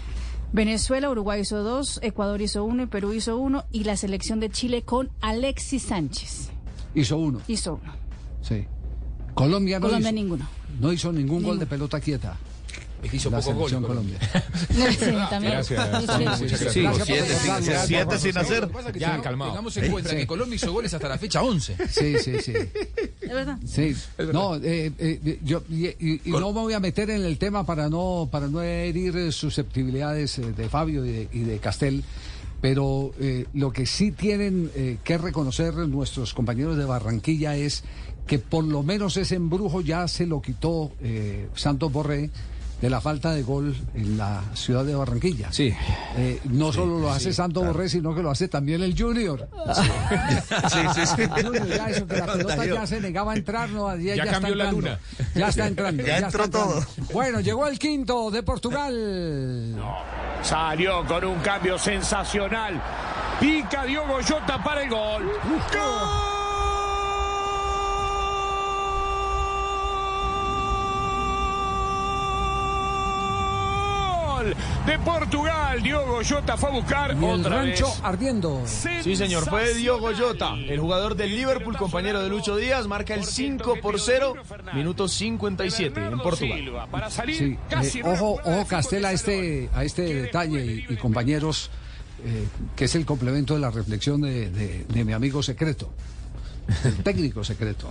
[SPEAKER 10] Venezuela, Uruguay hizo dos, Ecuador hizo uno y Perú hizo uno y la selección de Chile con Alexis Sánchez
[SPEAKER 2] Hizo uno,
[SPEAKER 10] hizo uno.
[SPEAKER 2] sí. Colombia no
[SPEAKER 10] Colombia
[SPEAKER 2] hizo,
[SPEAKER 10] ninguno.
[SPEAKER 2] no hizo ningún gol de pelota quieta.
[SPEAKER 4] Es que hizo
[SPEAKER 2] La
[SPEAKER 4] poco gol. Colombia. [LAUGHS]
[SPEAKER 10] Sí, también.
[SPEAKER 1] Gracias,
[SPEAKER 2] siete sin hacer.
[SPEAKER 1] Ya, calmado.
[SPEAKER 4] Tengamos en cuenta
[SPEAKER 2] Sí.
[SPEAKER 4] que Colombia hizo goles hasta la fecha 11.
[SPEAKER 2] Sí, sí, sí.
[SPEAKER 10] ¿Es verdad?
[SPEAKER 2] Sí, no, eh, eh, yo y, y- y no me voy a meter en el tema para no para no herir susceptibilidades eh, de Fabio y de, y de Castel, pero eh, lo que sí tienen eh, que reconocer nuestros compañeros de Barranquilla es que por lo menos ese embrujo ya se lo quitó eh, Santos Borré de la falta de gol en la ciudad de Barranquilla.
[SPEAKER 16] Sí.
[SPEAKER 2] Eh, no solo lo hace Santos Borré, sino que lo hace también el Junior.
[SPEAKER 6] Sí, [LAUGHS] sí, sí. [LAUGHS]
[SPEAKER 2] El Junior, ya eso que la pelota ya se negaba a entrar, no, ya,
[SPEAKER 1] Ya
[SPEAKER 2] está
[SPEAKER 1] cambió la
[SPEAKER 2] entrando.
[SPEAKER 1] luna.
[SPEAKER 2] Ya está entrando.
[SPEAKER 6] Ya
[SPEAKER 2] está
[SPEAKER 6] entró
[SPEAKER 2] entrando.
[SPEAKER 6] todo.
[SPEAKER 2] Bueno, llegó el quinto de Portugal.
[SPEAKER 12] Salió con un cambio sensacional. Pica Diogo Jota para el gol. ¡Gol! De Portugal, Diogo Jota fue a buscar
[SPEAKER 2] Y el
[SPEAKER 12] otra
[SPEAKER 2] rancho
[SPEAKER 12] vez.
[SPEAKER 2] ardiendo.
[SPEAKER 7] Sí, señor, fue Diogo Jota, el jugador del Liverpool, compañero de Lucho Díaz, marca el 5 por 0, minuto 57 en Portugal.
[SPEAKER 12] Para salir
[SPEAKER 2] Sí, eh, ojo, ojo Castel a este, a este detalle y, y compañeros, eh, que es el complemento de la reflexión de, de- de mi amigo secreto, el [LAUGHS] técnico secreto.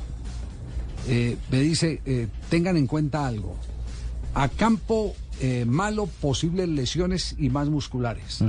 [SPEAKER 2] Eh, me dice, eh, tengan en cuenta algo. A campo eh, malo, posibles lesiones y más musculares.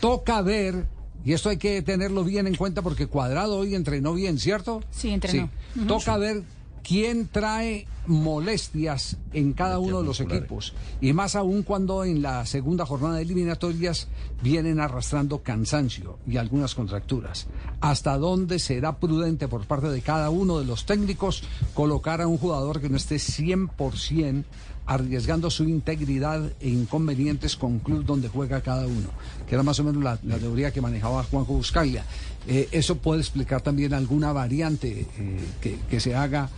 [SPEAKER 2] Toca ver, y esto hay que tenerlo bien en cuenta porque Cuadrado hoy entrenó bien, ¿cierto?
[SPEAKER 10] Sí, entrenó. Ujú.
[SPEAKER 2] Toca ver quién trae molestias en cada uno de los equipos. Y más aún cuando en la segunda jornada de eliminatorias vienen arrastrando cansancio y algunas contracturas. ¿Hasta dónde será prudente por parte de cada uno de los técnicos colocar a un jugador que no esté 100% arriesgando su integridad e inconvenientes con club donde juega cada uno? Que era más o menos la, la teoría que manejaba Juanjo Buscaglia. Eh, eso puede explicar también alguna variante eh, que, que se haga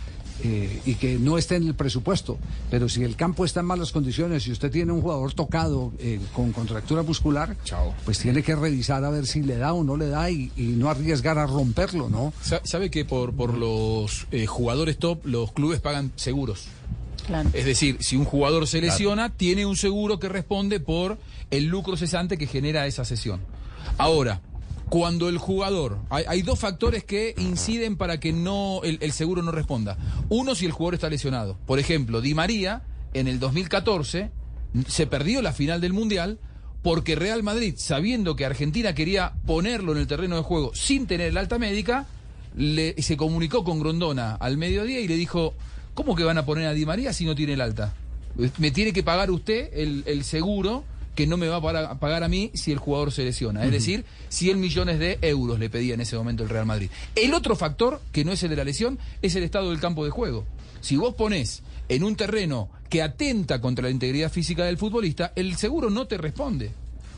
[SPEAKER 2] eh, y que no esté en el presupuesto. Pero si el campo está en malas condiciones y usted tiene un jugador tocado eh, con contractura muscular, pues tiene que revisar a ver si le da o no le da y, y no arriesgar a romperlo, ¿no?
[SPEAKER 4] Sa- ¿Sabe que por, por los eh, jugadores top los clubes pagan seguros?
[SPEAKER 10] Claro.
[SPEAKER 4] Es decir, si un jugador se lesiona, tiene un seguro que responde por el lucro cesante que genera esa sesión. Ahora, cuando el jugador, hay, hay dos factores que inciden para que no el, el seguro no responda. Uno, si el jugador está lesionado. Por ejemplo, Di María, en el 2014, se perdió la final del Mundial porque Real Madrid, sabiendo que Argentina quería ponerlo en el terreno de juego sin tener el alta médica, le, se comunicó con Grondona al mediodía y le dijo, ¿cómo que van a poner a Di María si no tiene el alta? Me tiene que pagar usted el, el seguro que no me va a pagar, a pagar a mí si el jugador se lesiona. Es decir, 100 millones de euros le pedía en ese momento el Real Madrid. El otro factor, que no es el de la lesión, es el estado del campo de juego. Si vos ponés en un terreno que atenta contra la integridad física del futbolista, el seguro no te responde.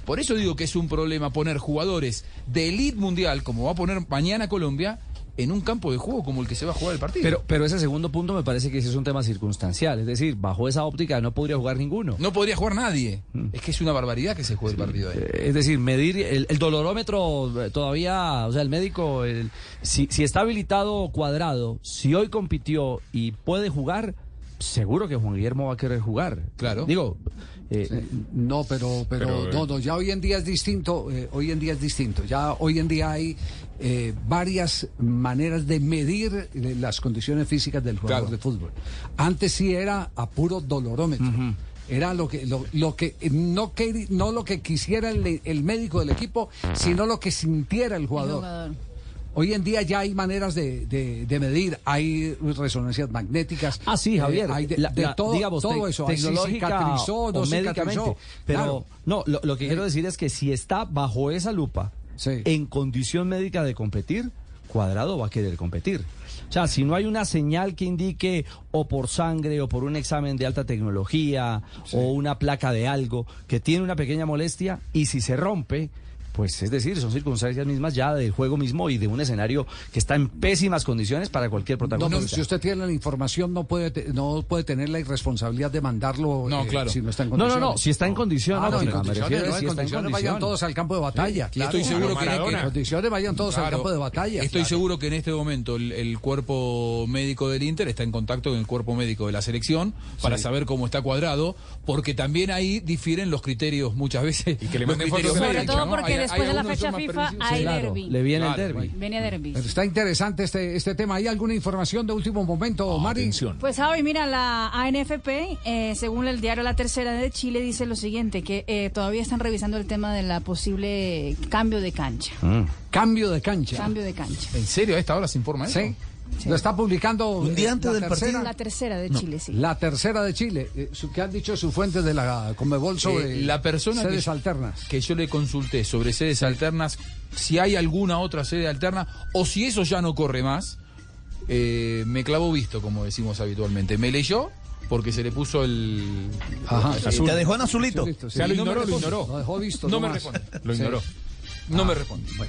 [SPEAKER 4] Por eso digo que es un problema poner jugadores de elite mundial, como va a poner mañana Colombia, en un campo de juego como el que se va a jugar el partido.
[SPEAKER 16] Pero, pero ese segundo punto me parece que ese es un tema circunstancial. Es decir, bajo esa óptica no podría jugar ninguno.
[SPEAKER 4] no podría jugar nadie. Es que es una barbaridad que se juegue el partido ahí.
[SPEAKER 16] Eh, Es decir, medir el, el dolorómetro eh, todavía, o sea, el médico, el- si, si está habilitado cuadrado, si hoy compitió y puede jugar, seguro que Juan Guillermo va a querer jugar.
[SPEAKER 4] Claro.
[SPEAKER 16] Digo, eh,
[SPEAKER 2] No, pero, pero,
[SPEAKER 16] Pero, eh,
[SPEAKER 2] no, no, ya hoy en día es distinto, eh, hoy en día es distinto, ya hoy en día hay eh, varias maneras de medir eh, las condiciones físicas del jugador
[SPEAKER 4] Claro.
[SPEAKER 2] de fútbol. Antes sí era a puro dolorómetro. Era lo que lo, lo que no que no lo que quisiera el, el médico del equipo, sino lo que sintiera el jugador.
[SPEAKER 10] jugador.
[SPEAKER 2] Hoy en día ya hay maneras de, de- de medir, hay resonancias magnéticas.
[SPEAKER 16] Ah, sí,
[SPEAKER 2] eh,
[SPEAKER 16] Javier.
[SPEAKER 2] hay de,
[SPEAKER 16] la-
[SPEAKER 2] de
[SPEAKER 16] la-
[SPEAKER 2] todo,
[SPEAKER 16] digamos,
[SPEAKER 2] todo
[SPEAKER 16] tec-
[SPEAKER 2] eso. hay si
[SPEAKER 16] tecnológica
[SPEAKER 2] no
[SPEAKER 16] médicamente. Pero
[SPEAKER 2] Claro.
[SPEAKER 16] no, lo, lo que quiero decir es que si está bajo esa lupa, en condición médica de competir, Cuadrado va a querer competir. O sea, si no hay una señal que indique o por sangre o por un examen de alta tecnología o una placa de algo que tiene una pequeña molestia y si se rompe, pues es decir, son circunstancias mismas ya del juego mismo y de un escenario que está en pésimas condiciones para cualquier
[SPEAKER 2] No,
[SPEAKER 16] protagonista.
[SPEAKER 2] no, si usted tiene la información, no puede, te- no puede tener la irresponsabilidad de mandarlo
[SPEAKER 16] No,
[SPEAKER 2] eh,
[SPEAKER 16] claro.
[SPEAKER 2] si no está en
[SPEAKER 16] No, no,
[SPEAKER 2] condiciones.
[SPEAKER 16] no, si está en condiciones,
[SPEAKER 2] Ah, no, en condiciones, no,
[SPEAKER 16] si
[SPEAKER 2] en
[SPEAKER 16] está en
[SPEAKER 2] condiciones vayan todos al campo de batalla. Claro.
[SPEAKER 4] estoy seguro que,
[SPEAKER 2] En condiciones vayan todos al campo de batalla.
[SPEAKER 4] Estoy
[SPEAKER 2] claro.
[SPEAKER 4] seguro que en este momento el, el cuerpo médico del Inter está en contacto con el cuerpo médico de la selección para
[SPEAKER 2] Sí.
[SPEAKER 4] saber cómo está cuadrado, porque también ahí difieren los criterios muchas veces. Y
[SPEAKER 1] que le
[SPEAKER 4] los
[SPEAKER 1] manden fotos de la
[SPEAKER 10] después de la fecha FIFA hay
[SPEAKER 4] Claro.
[SPEAKER 10] derby.
[SPEAKER 16] Le viene
[SPEAKER 4] Claro,
[SPEAKER 16] el derby.
[SPEAKER 10] Viene derby.
[SPEAKER 2] Pero está interesante este, este tema. ¿Hay alguna información de último momento, Mari?
[SPEAKER 10] Pues Javi, mira, la ANFP, eh, según el diario La Tercera de Chile, dice lo siguiente, que eh, todavía están revisando el tema de la posible cambio de cancha.
[SPEAKER 2] Cambio de cancha.
[SPEAKER 10] Cambio de cancha.
[SPEAKER 4] ¿En serio? ¿A esta hora se informa eso?
[SPEAKER 2] Sí. Lo está publicando.
[SPEAKER 5] Un día
[SPEAKER 2] eh,
[SPEAKER 5] antes
[SPEAKER 2] la
[SPEAKER 5] del
[SPEAKER 2] tercera,
[SPEAKER 5] partido.
[SPEAKER 10] La tercera de Chile, sí.
[SPEAKER 2] La tercera de Chile. Eh, ¿Qué han dicho sus fuentes de la Conmebol sobre
[SPEAKER 4] Eh, la persona que,
[SPEAKER 2] sedes alternas?
[SPEAKER 4] que yo le consulté sobre sedes alternas, si hay alguna otra sede alterna o si eso ya no corre más, eh, me clavó visto, como decimos habitualmente. Me leyó porque se le puso el.
[SPEAKER 2] Ajá.
[SPEAKER 4] el
[SPEAKER 5] ¿Y te dejó en azulito?
[SPEAKER 2] Sí.
[SPEAKER 4] O sea, lo
[SPEAKER 2] no
[SPEAKER 4] ignoró, lo
[SPEAKER 2] responde.
[SPEAKER 4] ignoró.
[SPEAKER 2] Lo dejó visto.
[SPEAKER 4] No me responde. Lo
[SPEAKER 2] Sí.
[SPEAKER 4] ignoró. No me
[SPEAKER 2] Ah,
[SPEAKER 4] responde.
[SPEAKER 2] Eh,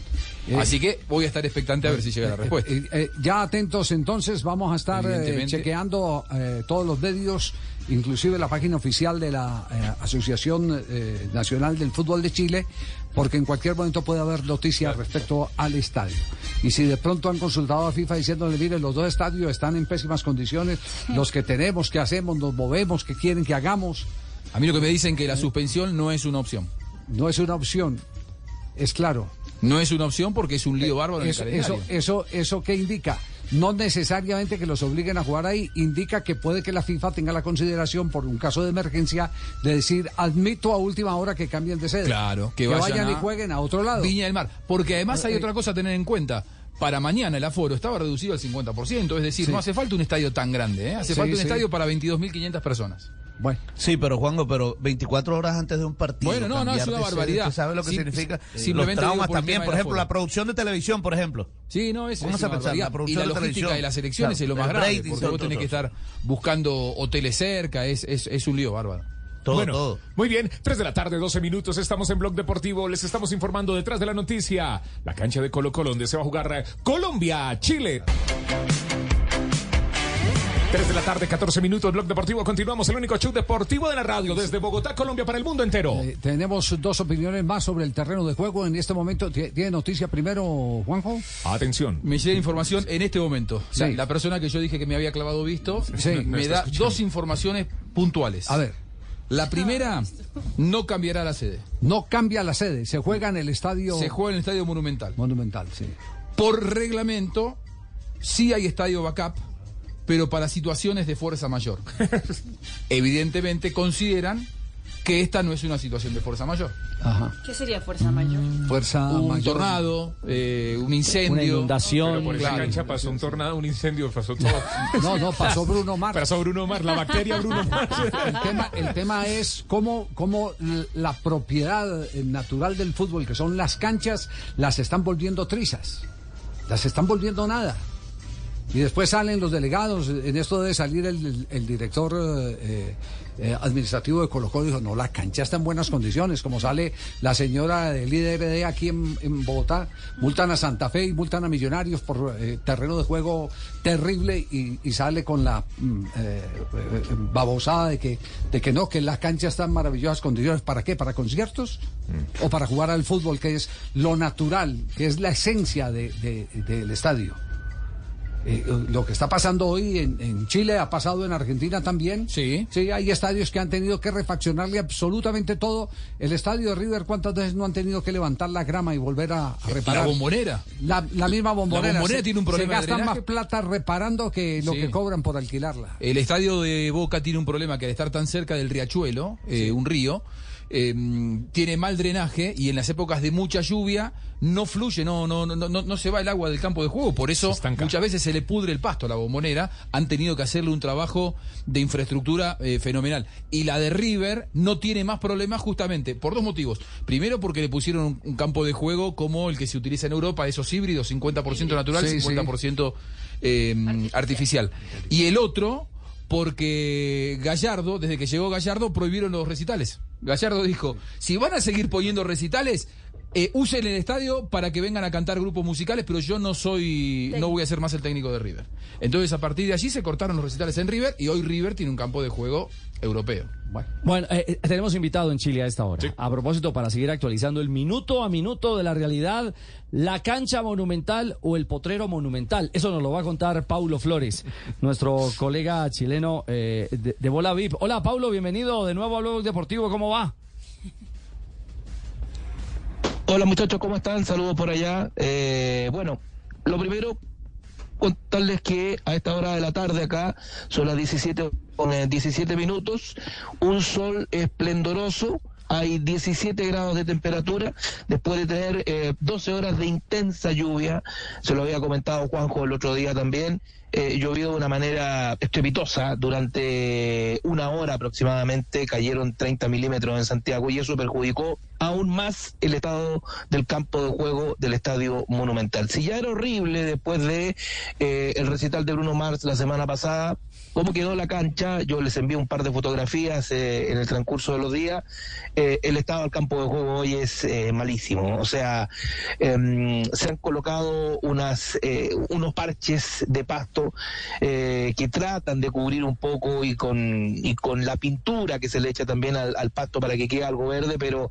[SPEAKER 4] Así que voy a estar expectante a ver si llega la respuesta.
[SPEAKER 2] Eh, eh, ya atentos entonces, vamos a estar eh, chequeando eh, todos los medios, inclusive la página oficial de la eh, Asociación eh, Nacional del Fútbol de Chile, porque en cualquier momento puede haber noticias respecto al estadio. Y si de pronto han consultado a FIFA diciéndole, mire, los dos estadios están en pésimas condiciones, los que tenemos, qué hacemos, nos movemos, qué quieren que hagamos,
[SPEAKER 4] A mí lo que me dicen que la suspensión no es una opción.
[SPEAKER 2] no es una opción, es claro.
[SPEAKER 4] No es una opción porque es un lío bárbaro en
[SPEAKER 2] Eso,
[SPEAKER 4] el calendario.
[SPEAKER 2] eso, eso, eso qué indica? No necesariamente que los obliguen a jugar ahí, indica que puede que la FIFA tenga la consideración por un caso de emergencia de decir admito a última hora que cambien de sede.
[SPEAKER 4] Claro, que,
[SPEAKER 2] que
[SPEAKER 4] vayan,
[SPEAKER 2] vayan y jueguen a otro lado.
[SPEAKER 4] Viña del Mar. Porque además hay
[SPEAKER 2] Eh,
[SPEAKER 4] otra cosa a tener en cuenta. Para mañana el aforo estaba reducido al 50%, es decir,
[SPEAKER 2] Sí.
[SPEAKER 4] no hace falta un estadio tan grande, ¿eh? hace
[SPEAKER 2] Sí,
[SPEAKER 4] falta un
[SPEAKER 2] sí.
[SPEAKER 4] estadio para 22.500 personas.
[SPEAKER 2] Bueno,
[SPEAKER 5] Sí, pero Juanjo, pero 24 horas antes de un partido.
[SPEAKER 4] Bueno, no, no, es una barbaridad.
[SPEAKER 5] ¿Usted sabe lo que significa?
[SPEAKER 4] simplemente
[SPEAKER 5] Los traumas
[SPEAKER 4] por
[SPEAKER 5] también, por ejemplo, la producción de televisión, por ejemplo.
[SPEAKER 4] Sí, no, es,
[SPEAKER 5] Vamos
[SPEAKER 4] es
[SPEAKER 5] a
[SPEAKER 4] una
[SPEAKER 5] pensar, la producción
[SPEAKER 4] Y la logística de las elecciones
[SPEAKER 5] Claro,
[SPEAKER 4] es lo más
[SPEAKER 5] rating,
[SPEAKER 4] porque vos tenés que estar buscando hoteles cerca, es, es, es un lío bárbaro.
[SPEAKER 5] Todo,
[SPEAKER 1] bueno,
[SPEAKER 5] todo.
[SPEAKER 1] muy bien, 3 de la tarde, 12 minutos, estamos en Blog Deportivo, les estamos informando detrás de la noticia, la cancha de Colo Colo, donde se va a jugar eh, Colombia, Chile. 3 de la tarde, 14 minutos, Blog Deportivo, continuamos el único show deportivo de la radio desde Bogotá, Colombia, para el mundo entero.
[SPEAKER 2] eh, tenemos dos opiniones más sobre el terreno de juego en este momento. ¿Tie- ¿Tiene noticia primero, Juanjo?
[SPEAKER 1] Atención.
[SPEAKER 4] Me llega información en este momento. La,
[SPEAKER 2] Sí.
[SPEAKER 4] la persona que yo dije que me había clavado visto
[SPEAKER 2] Sí.
[SPEAKER 4] me, da
[SPEAKER 1] escuchando.
[SPEAKER 4] dos informaciones puntuales.
[SPEAKER 2] A ver,
[SPEAKER 4] La primera, no cambiará la sede.
[SPEAKER 2] no cambia la sede, se juega en el estadio
[SPEAKER 4] Se juega en el Estadio Monumental.
[SPEAKER 2] Monumental, sí.
[SPEAKER 4] Por reglamento, sí hay estadio backup, pero para situaciones de fuerza mayor. [LAUGHS] Evidentemente consideran que esta no es una situación de fuerza mayor.
[SPEAKER 2] Ajá.
[SPEAKER 10] ¿Qué sería fuerza mayor?
[SPEAKER 2] Fuerza
[SPEAKER 4] Un
[SPEAKER 2] mayor.
[SPEAKER 4] tornado, eh, un incendio.
[SPEAKER 16] Una inundación.
[SPEAKER 1] Pero por esa
[SPEAKER 4] Claro.
[SPEAKER 1] cancha pasó un tornado, un incendio, pasó todo. [LAUGHS]
[SPEAKER 2] No, no, pasó Bruno Mars.
[SPEAKER 1] Pasó Bruno Mars, la bacteria Bruno [LAUGHS] Mars.
[SPEAKER 2] El tema, el tema es cómo, cómo la propiedad natural del fútbol, que son las canchas, las están volviendo trizas. Las están volviendo nada. Y después salen los delegados. En esto debe salir el, director eh, eh, administrativo de Colo Colo. Dijo, no, la cancha está en buenas condiciones. Como sale la señora del IDRD aquí en, en Bogotá, multan a Santa Fe y multan a Millonarios por eh, terreno de juego terrible y, y sale con la mm, babosada de que, de que no, que la cancha está en maravillosas condiciones. ¿Para qué? ¿Para conciertos? ¿O para jugar al fútbol, que es lo natural, que es la esencia de- de- del estadio? Eh, eh, lo que está pasando hoy en, en Chile ha pasado en Argentina también.
[SPEAKER 4] Sí.
[SPEAKER 2] Sí, hay estadios que han tenido que refaccionarle absolutamente todo. El estadio de River, ¿cuántas veces no han tenido que levantar la grama y volver a, a reparar?
[SPEAKER 4] La bombonera.
[SPEAKER 2] La, la misma bombonera.
[SPEAKER 4] La bombonera
[SPEAKER 2] Se-
[SPEAKER 4] tiene un problema
[SPEAKER 2] Se
[SPEAKER 4] de
[SPEAKER 2] gastan
[SPEAKER 4] drenaje.
[SPEAKER 2] más plata reparando que lo
[SPEAKER 4] Sí.
[SPEAKER 2] que cobran por alquilarla.
[SPEAKER 4] El estadio de Boca tiene un problema que al estar tan cerca del riachuelo, eh, un río, eh, tiene mal drenaje y en las épocas de mucha lluvia no fluye, no, no, no, no, no se va el agua del campo de juego. Por eso muchas veces se le pudre el pasto a la bombonera. Han tenido que hacerle un trabajo de infraestructura eh, fenomenal. Y la de River no tiene más problemas justamente por dos motivos. Primero porque le pusieron un, un campo de juego como el que se utiliza en Europa, esos híbridos, 50% natural,
[SPEAKER 2] Sí, sí.
[SPEAKER 4] 50% eh, artificial. Y el otro porque Gallardo, desde que llegó Gallardo, prohibieron los recitales. Gallardo dijo, si van a seguir poniendo recitales, eh, usen el estadio para que vengan a cantar grupos musicales, pero yo no soy, no voy a ser más el técnico de River. Entonces a partir de allí se cortaron los recitales en River y hoy River tiene un campo de juego europeo. Bueno.
[SPEAKER 16] Bueno, eh, eh, tenemos invitado en Chile a esta hora. A propósito, para seguir actualizando el minuto a minuto de la realidad, la cancha monumental o el potrero monumental. Eso nos lo va a contar Paulo Flores, [LAUGHS] nuestro colega chileno eh, de, de Bola VIP. Hola, Paulo, bienvenido de nuevo a Blog Deportivo. ¿Cómo va?
[SPEAKER 21] Hola muchachos, ¿cómo están? Saludos por allá. Eh, bueno, lo primero, contarles que a esta hora de la tarde acá, son las 17 con eh, 17 minutos, un sol esplendoroso. Hay 17 grados de temperatura después de tener eh, 12 horas de intensa lluvia. Se lo había comentado Juanjo el otro día también. Eh, llovió de una manera estrepitosa durante una hora aproximadamente. Cayeron 30 milímetros en Santiago y eso perjudicó aún más el estado del campo de juego del Estadio Monumental. Si ya era horrible después de eh, el recital de Bruno Mars la semana pasada, cómo quedó la cancha, yo les envío un par de fotografías eh, en el transcurso de los días. Eh, el estado del campo de juego hoy es eh, malísimo. O sea, em, se han colocado unas, eh, unos parches de pasto eh, que tratan de cubrir un poco y con, y con la pintura que se le echa también al, pasto para que quede algo verde, pero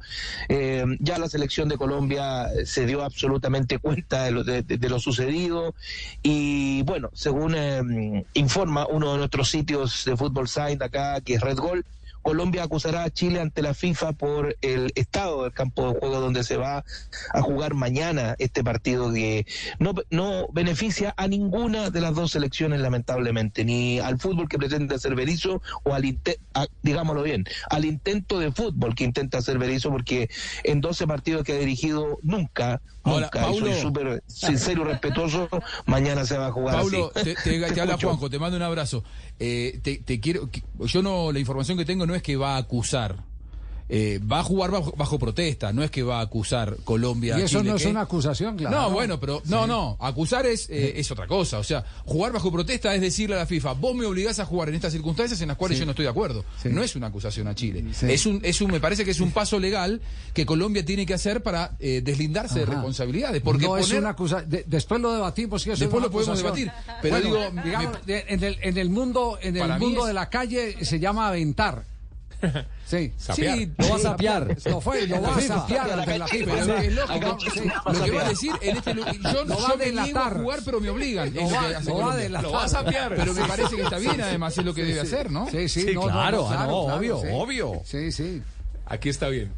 [SPEAKER 21] eh, ya la selección de Colombia se dio absolutamente [LAUGHS] cuenta de lo, de- lo sucedido y bueno, según eh, informa uno de nuestros sitios de fútbol site acá, que es Red Gol, Colombia acusará a Chile ante la FIFA por el estado del campo de juego donde se va a jugar mañana este partido que no, no beneficia a ninguna de las dos selecciones lamentablemente, ni al fútbol que pretende hacer Berizzo o al inte- a- digámoslo bien, al intento de fútbol que intenta hacer Berizzo porque en 12 partidos que ha dirigido nunca,
[SPEAKER 4] Ahora,
[SPEAKER 21] nunca, y soy
[SPEAKER 4] Paulo.
[SPEAKER 21] súper sincero y respetuoso, mañana se va a jugar
[SPEAKER 4] Paulo,
[SPEAKER 21] así.
[SPEAKER 4] te, te- te habla [LAUGHS]
[SPEAKER 21] escucho.
[SPEAKER 4] Juanjo, te mando un abrazo. Eh, te, te quiero, yo no, la información que tengo no es que va a acusar. Eh, va a jugar bajo, bajo protesta, no es que va a acusar Colombia.
[SPEAKER 2] Y eso
[SPEAKER 4] Chile,
[SPEAKER 2] no es
[SPEAKER 4] que-
[SPEAKER 2] una acusación, claro.
[SPEAKER 4] No, bueno, pero no, no, acusar es, eh, es otra cosa. O sea, jugar bajo protesta es decirle a la FIFA, vos me obligás a jugar en estas circunstancias en las cuales
[SPEAKER 2] Sí.
[SPEAKER 4] yo no estoy de acuerdo. No es una acusación a Chile. Es un, es un, me parece que es un paso legal que Colombia tiene que hacer para eh, deslindarse de responsabilidades. Porque
[SPEAKER 2] no es
[SPEAKER 4] poner-
[SPEAKER 2] una acusación. después lo debatimos. si es
[SPEAKER 4] Después lo podemos debatir, pero
[SPEAKER 2] Bueno,
[SPEAKER 4] digo,
[SPEAKER 2] digamos, de- en, el, en el mundo, en el
[SPEAKER 4] Para
[SPEAKER 2] mundo
[SPEAKER 4] es-
[SPEAKER 2] de la calle se llama aventar. [LAUGHS] Sí,
[SPEAKER 4] Sapear.
[SPEAKER 2] sí,
[SPEAKER 4] Lo va a sapear.
[SPEAKER 2] Lo fue, lo va a sapear ante la FIFA.
[SPEAKER 4] Es. Lo que va a decir en este yo,
[SPEAKER 2] Lo va a delatar.
[SPEAKER 4] jugar, pero me obligan.
[SPEAKER 2] Lo
[SPEAKER 4] es
[SPEAKER 2] va- a
[SPEAKER 4] Colombia.
[SPEAKER 2] delatar.
[SPEAKER 4] Lo va a sapear. Pero me parece que está bien, además, es lo que debe hacer, ¿no?
[SPEAKER 2] Sí, sí, no, no,
[SPEAKER 4] claro,
[SPEAKER 2] no,
[SPEAKER 4] no, obvio, obvio.
[SPEAKER 2] Sí, sí.
[SPEAKER 1] Aquí está bien.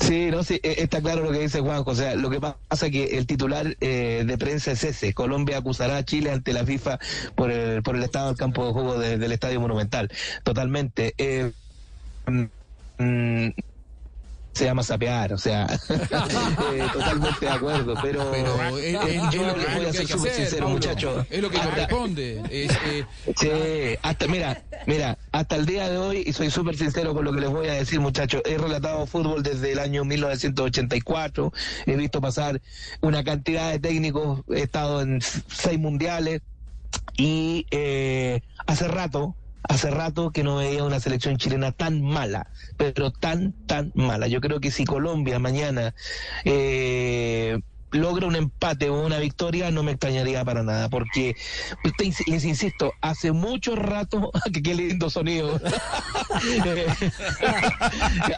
[SPEAKER 21] Sí, no, sí, eh, está claro lo que dice Juanjo. O sea, lo que pasa que el titular eh, de prensa es ese. Colombia acusará a Chile ante la FIFA por el, por el estado del campo de juego de- del Estadio Monumental. Totalmente. Eh, mm, se llama sapear, o sea, [LAUGHS] eh, totalmente de acuerdo, pero,
[SPEAKER 4] Pero es, es- es
[SPEAKER 21] yo
[SPEAKER 4] lo que,
[SPEAKER 21] voy a ser súper sincero, muchachos.
[SPEAKER 4] Es lo que corresponde. Es, eh,
[SPEAKER 21] Sí, hasta, mira, mira, hasta el día de hoy, y soy súper sincero con lo que les voy a decir, muchachos, he relatado fútbol desde el año 1984, he visto pasar una cantidad de técnicos, he estado en seis mundiales, y eh, hace rato, hace rato que no veía una selección chilena tan mala, pero tan, tan mala. Yo creo que si Colombia mañana eh, logra un empate o una victoria, no me extrañaría para nada, porque les insisto, hace mucho rato, [LAUGHS] que qué lindo sonido, [LAUGHS]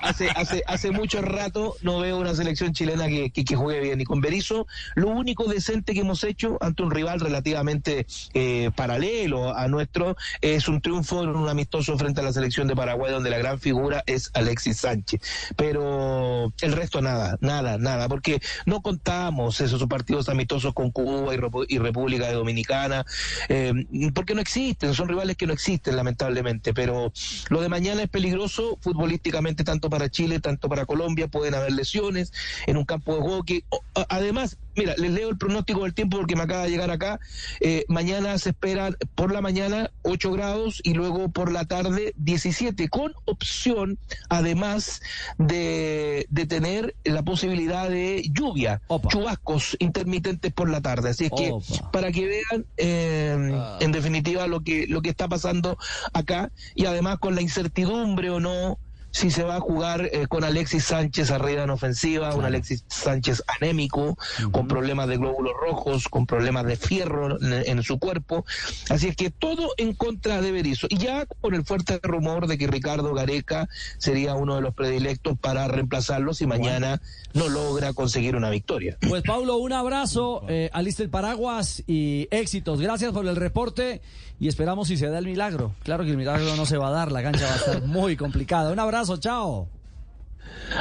[SPEAKER 21] hace, hace, hace mucho rato no veo una selección chilena que, que, que juegue bien. Y con Berizzo, lo único decente que hemos hecho ante un rival relativamente eh, paralelo a nuestro es un triunfo en un amistoso frente a la selección de Paraguay, donde la gran figura es Alexis Sánchez. Pero el resto nada, nada, nada, porque no contamos. Tenemos esos partidos amistosos con Cuba y, y República Dominicana, eh, porque no existen, son rivales que no existen lamentablemente, pero lo de mañana es peligroso futbolísticamente tanto para Chile, tanto para Colombia, pueden haber lesiones en un campo de juego que además, mira, les leo el pronóstico del tiempo porque me acaba de llegar acá, eh, mañana se espera por la mañana 8 grados y luego por la tarde 17, con opción además de, de tener la posibilidad de lluvia, chubascos intermitentes por la tarde. Así es que
[SPEAKER 16] Opa.
[SPEAKER 21] para que vean eh, en definitiva lo que, lo que está pasando acá y además con la incertidumbre o no si se va a jugar eh, con Alexis Sánchez arriba en ofensiva, un Alexis Sánchez anémico, con problemas de glóbulos rojos, con problemas de fierro en, en su cuerpo. Así es que todo en contra de Berizzo. Y ya con el fuerte rumor de que Ricardo Gareca sería uno de los predilectos para reemplazarlo si mañana no logra conseguir una victoria.
[SPEAKER 16] Pues [LAUGHS] Pablo, un abrazo, eh, alista el paraguas y éxitos. Gracias por el reporte y esperamos si se da el milagro. Claro que el milagro no se va a dar, la cancha va a estar muy complicada. Un abrazo, chao.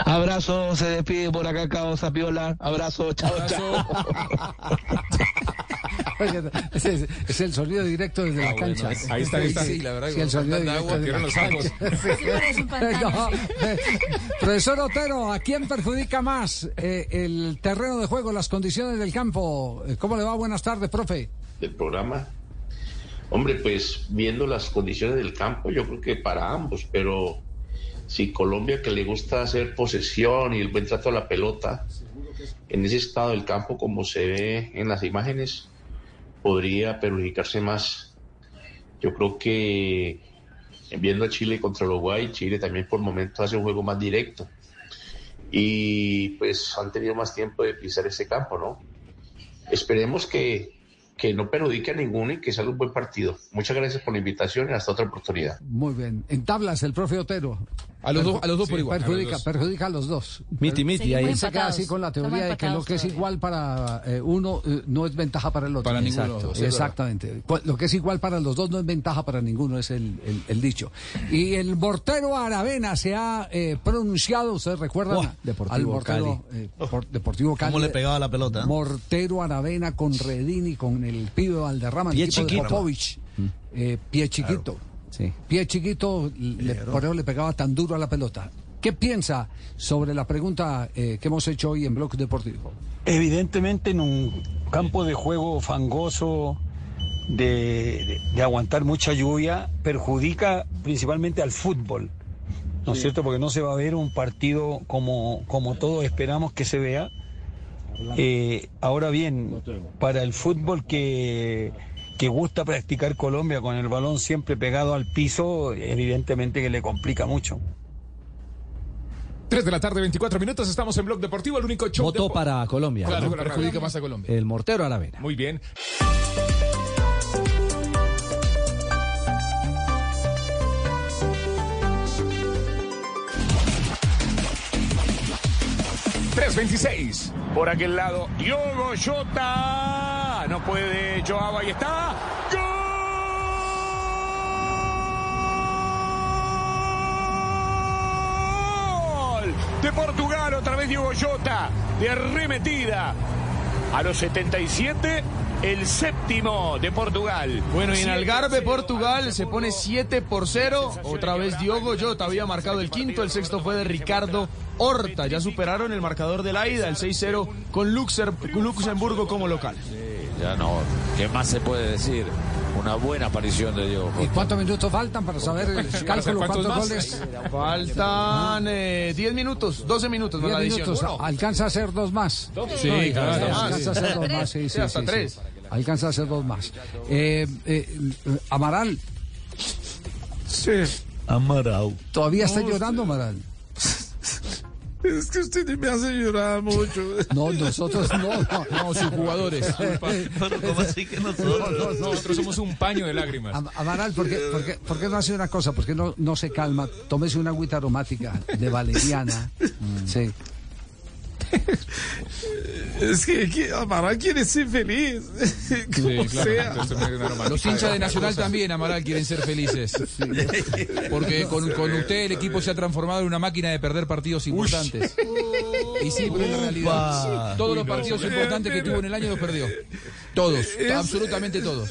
[SPEAKER 21] Abrazo, se despide por acá Cao Zapiola. Abrazo, chao, chao. [LAUGHS]
[SPEAKER 2] Es, es el sonido directo desde
[SPEAKER 1] Ah,
[SPEAKER 2] la
[SPEAKER 1] bueno,
[SPEAKER 2] cancha.
[SPEAKER 1] ahí está, ahí está.
[SPEAKER 2] Sí,
[SPEAKER 1] Sí, la verdad
[SPEAKER 2] sí, el
[SPEAKER 1] con
[SPEAKER 2] sonido
[SPEAKER 1] tanta
[SPEAKER 2] directo
[SPEAKER 1] agua,
[SPEAKER 2] desde la
[SPEAKER 1] cierran los
[SPEAKER 2] cancha.
[SPEAKER 1] ojos.
[SPEAKER 2] Sí.
[SPEAKER 10] parece un pantano,
[SPEAKER 2] No,
[SPEAKER 10] sí.
[SPEAKER 2] eh, Profesor Otero, ¿a quién perjudica más eh, el terreno de juego, las condiciones del campo? Eh, ¿Cómo le va? Buenas tardes, profe.
[SPEAKER 22] del programa. Hombre, pues viendo las condiciones del campo, yo creo que para ambos, pero si Colombia que le gusta hacer posesión y el buen trato a la pelota, en ese estado del campo como se ve en las imágenes, podría perjudicarse más. Yo creo que viendo a Chile contra Uruguay, Chile también por momentos hace un juego más directo. Y pues han tenido más tiempo de pisar ese campo, ¿no? Esperemos que, que no perjudique a ninguno y que salga un buen partido. Muchas gracias por la invitación y hasta otra oportunidad.
[SPEAKER 2] Muy bien. En tablas, el profe Otero.
[SPEAKER 4] A los dos- a los dos por
[SPEAKER 2] Sí,
[SPEAKER 4] igual.
[SPEAKER 2] Perjudica,
[SPEAKER 4] A los dos.
[SPEAKER 2] perjudica a los dos.
[SPEAKER 16] Miti, miti, ahí.
[SPEAKER 2] Se queda así con la teoría de que lo que es igual para eh, uno eh, no es ventaja para el otro.
[SPEAKER 4] Para ninguno de
[SPEAKER 2] Exacto,
[SPEAKER 4] dos, es
[SPEAKER 2] Exactamente. Lo que es igual para los dos no es ventaja para ninguno, es el, el- el dicho. Y el mortero Aravena se ha eh, pronunciado, ustedes recuerdan
[SPEAKER 16] Buah, Deportivo
[SPEAKER 2] al mortero eh, por- Deportivo Cali.
[SPEAKER 23] ¿Cómo le pegaba la pelota?
[SPEAKER 2] Mortero Aravena con Redini, con el pibe Valderrama, el
[SPEAKER 16] Pie
[SPEAKER 2] equipo de
[SPEAKER 16] chiquito.
[SPEAKER 2] Popovich. Eh, pie chiquito.
[SPEAKER 16] Sí.
[SPEAKER 2] Pie chiquito, le, por eso le pegaba tan duro a la pelota. ¿Qué piensa sobre la pregunta eh, que hemos hecho hoy en Blog Deportivo?
[SPEAKER 24] Evidentemente en un campo de juego fangoso, de, de- de aguantar mucha lluvia, perjudica principalmente al fútbol, ¿no es cierto? Porque no se va a ver un partido como, como todos esperamos que se vea. Eh, ahora bien, para el fútbol que, que gusta practicar Colombia con el balón siempre pegado al piso, evidentemente que le complica mucho.
[SPEAKER 1] 3 de la tarde, 24 minutos. Estamos en Blog Deportivo, el único show.
[SPEAKER 16] Voto
[SPEAKER 1] depo-
[SPEAKER 16] para Colombia.
[SPEAKER 1] Claro,
[SPEAKER 16] ¿no?
[SPEAKER 4] Perjudica más a Colombia.
[SPEAKER 16] El mortero Aravena.
[SPEAKER 1] Muy bien. ...3.26...
[SPEAKER 12] Por aquel lado, Diogo Jota. No puede Joao, ahí está. ¡Gol! De Portugal, otra vez Diogo Jota. De arremetida. A los 77, el séptimo de Portugal.
[SPEAKER 7] Bueno, y en Algarve. Portugal, se pone 7 por 0. Otra vez Diogo Jota había marcado el quinto. El sexto fue de Ricardo Horta. Ya superaron el marcador de la ida, el 6-0, con Luxer- Luxemburgo como local.
[SPEAKER 20] Ya no, ¿qué más se puede decir? Una buena aparición de Diego.
[SPEAKER 2] ¿Y cuántos minutos faltan para saber el [LAUGHS] cálculo?
[SPEAKER 1] ¿Cuántos
[SPEAKER 2] goles?
[SPEAKER 7] Faltan eh, 10 minutos, 12 minutos
[SPEAKER 2] Diez. ¿Alcanza a hacer dos más?
[SPEAKER 7] Sí, claro.
[SPEAKER 2] Alcanza
[SPEAKER 7] Más.
[SPEAKER 2] a hacer dos más, sí,
[SPEAKER 7] Sí,
[SPEAKER 2] sí,
[SPEAKER 7] hasta
[SPEAKER 2] sí,
[SPEAKER 7] tres.
[SPEAKER 2] sí. Alcanza a hacer dos más. Eh, eh, Amaral,
[SPEAKER 23] Sí. Amaral.
[SPEAKER 2] ¿todavía está llorando, Amaral?
[SPEAKER 23] Es que usted me hace llorar mucho. [LAUGHS]
[SPEAKER 2] No, nosotros no. No,
[SPEAKER 4] No, sus jugadores. [LAUGHS]
[SPEAKER 23] Pero ¿cómo así que nosotros?
[SPEAKER 1] Nosotros somos un paño de lágrimas.
[SPEAKER 2] Am- Amaral, ¿por qué, por, qué, por qué no hace una cosa? ¿Por qué no, no se calma? Tómese una agüita aromática de valeriana. [LAUGHS] Sí. [LAUGHS]
[SPEAKER 23] Es que, que Amaral quiere ser feliz. [LAUGHS] Como
[SPEAKER 4] Sí,
[SPEAKER 23] sea.
[SPEAKER 4] claro. Los hinchas de Nacional también, Amaral, quieren ser felices. [LAUGHS] Porque con, con usted el equipo se ha transformado en una máquina de perder partidos importantes. Y sí, pero es la realidad. Todos los partidos importantes que tuvo en el año los perdió. Todos, absolutamente todos.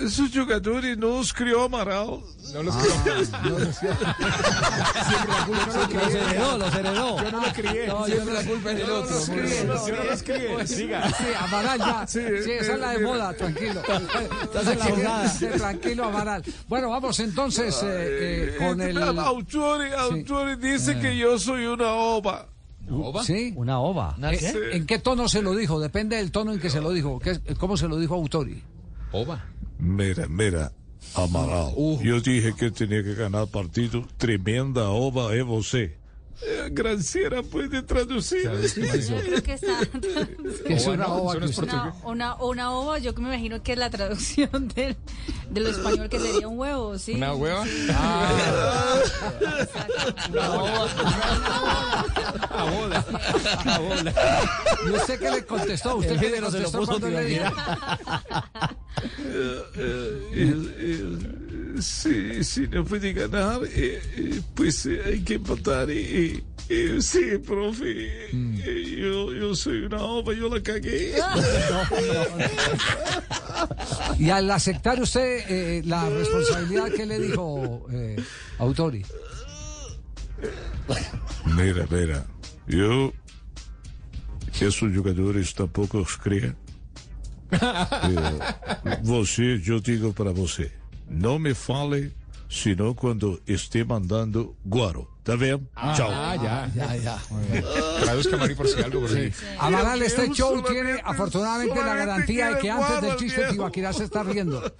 [SPEAKER 23] Esos jugadores no los crió Amaral.
[SPEAKER 1] No los [LAUGHS]
[SPEAKER 16] Los heredó, los heredó.
[SPEAKER 1] Yo no los crié.
[SPEAKER 16] No, yo no la culpa es del otro.
[SPEAKER 1] Yo no los crié. Siga.
[SPEAKER 2] Sí, Amaral ya. [LAUGHS] Sí, esa es la de moda, tranquilo. [LAUGHS]
[SPEAKER 16] Estás en la jugada.
[SPEAKER 2] Sí, Tranquilo, Amaral. Bueno, vamos entonces eh, eh, con el.
[SPEAKER 23] Autori, Autori dice que yo soy una ova.
[SPEAKER 2] ¿Sí?
[SPEAKER 16] Una ova.
[SPEAKER 2] ¿En, en qué tono se lo dijo? Depende del tono en que se lo dijo. ¿Qué- ¿Cómo se lo dijo Autori?
[SPEAKER 4] Ova.
[SPEAKER 23] Mira, mira, Amaral. Yo dije que tenía que ganar partido. Tremenda ova es você. Eh, Graciela puede traducir.
[SPEAKER 10] Creo que está. [LAUGHS] [LAUGHS]
[SPEAKER 2] Que es una ova. Que
[SPEAKER 10] Una, una, una ova, yo que me imagino que es la traducción [LAUGHS] del, de lo español que sería un huevo, ¿sí?
[SPEAKER 1] ¿Una hueva?
[SPEAKER 10] Ah.
[SPEAKER 1] Una bola. Una bola.
[SPEAKER 2] ¿Y usted qué le contestó? ¿Usted qué le
[SPEAKER 16] género se lo
[SPEAKER 2] contestó cuando le dijo?
[SPEAKER 23] Si, si no puede ganar, eh, eh, pues eh, hay que empatar. eh, eh, eh, sí, profe, eh, yo, yo soy una ova, yo la cagué. [LAUGHS]
[SPEAKER 2] Y al aceptar usted eh, la responsabilidad, ¿qué le dijo eh, Autori?
[SPEAKER 23] Mira, mira, yo, esos jogadores tampoco os creen. Eh, você, eu digo para você, não me fale senão quando esté mandando guaro. Tá vendo? Tchau.
[SPEAKER 1] Ah, ya.
[SPEAKER 16] Ya, ya. [LAUGHS]
[SPEAKER 1] Traduzca, Mari, por si algo. Por si.
[SPEAKER 2] Amaral, este show tiene afortunadamente la garantía de que antes del chiste. Tibaquirá se está riendo. [LAUGHS]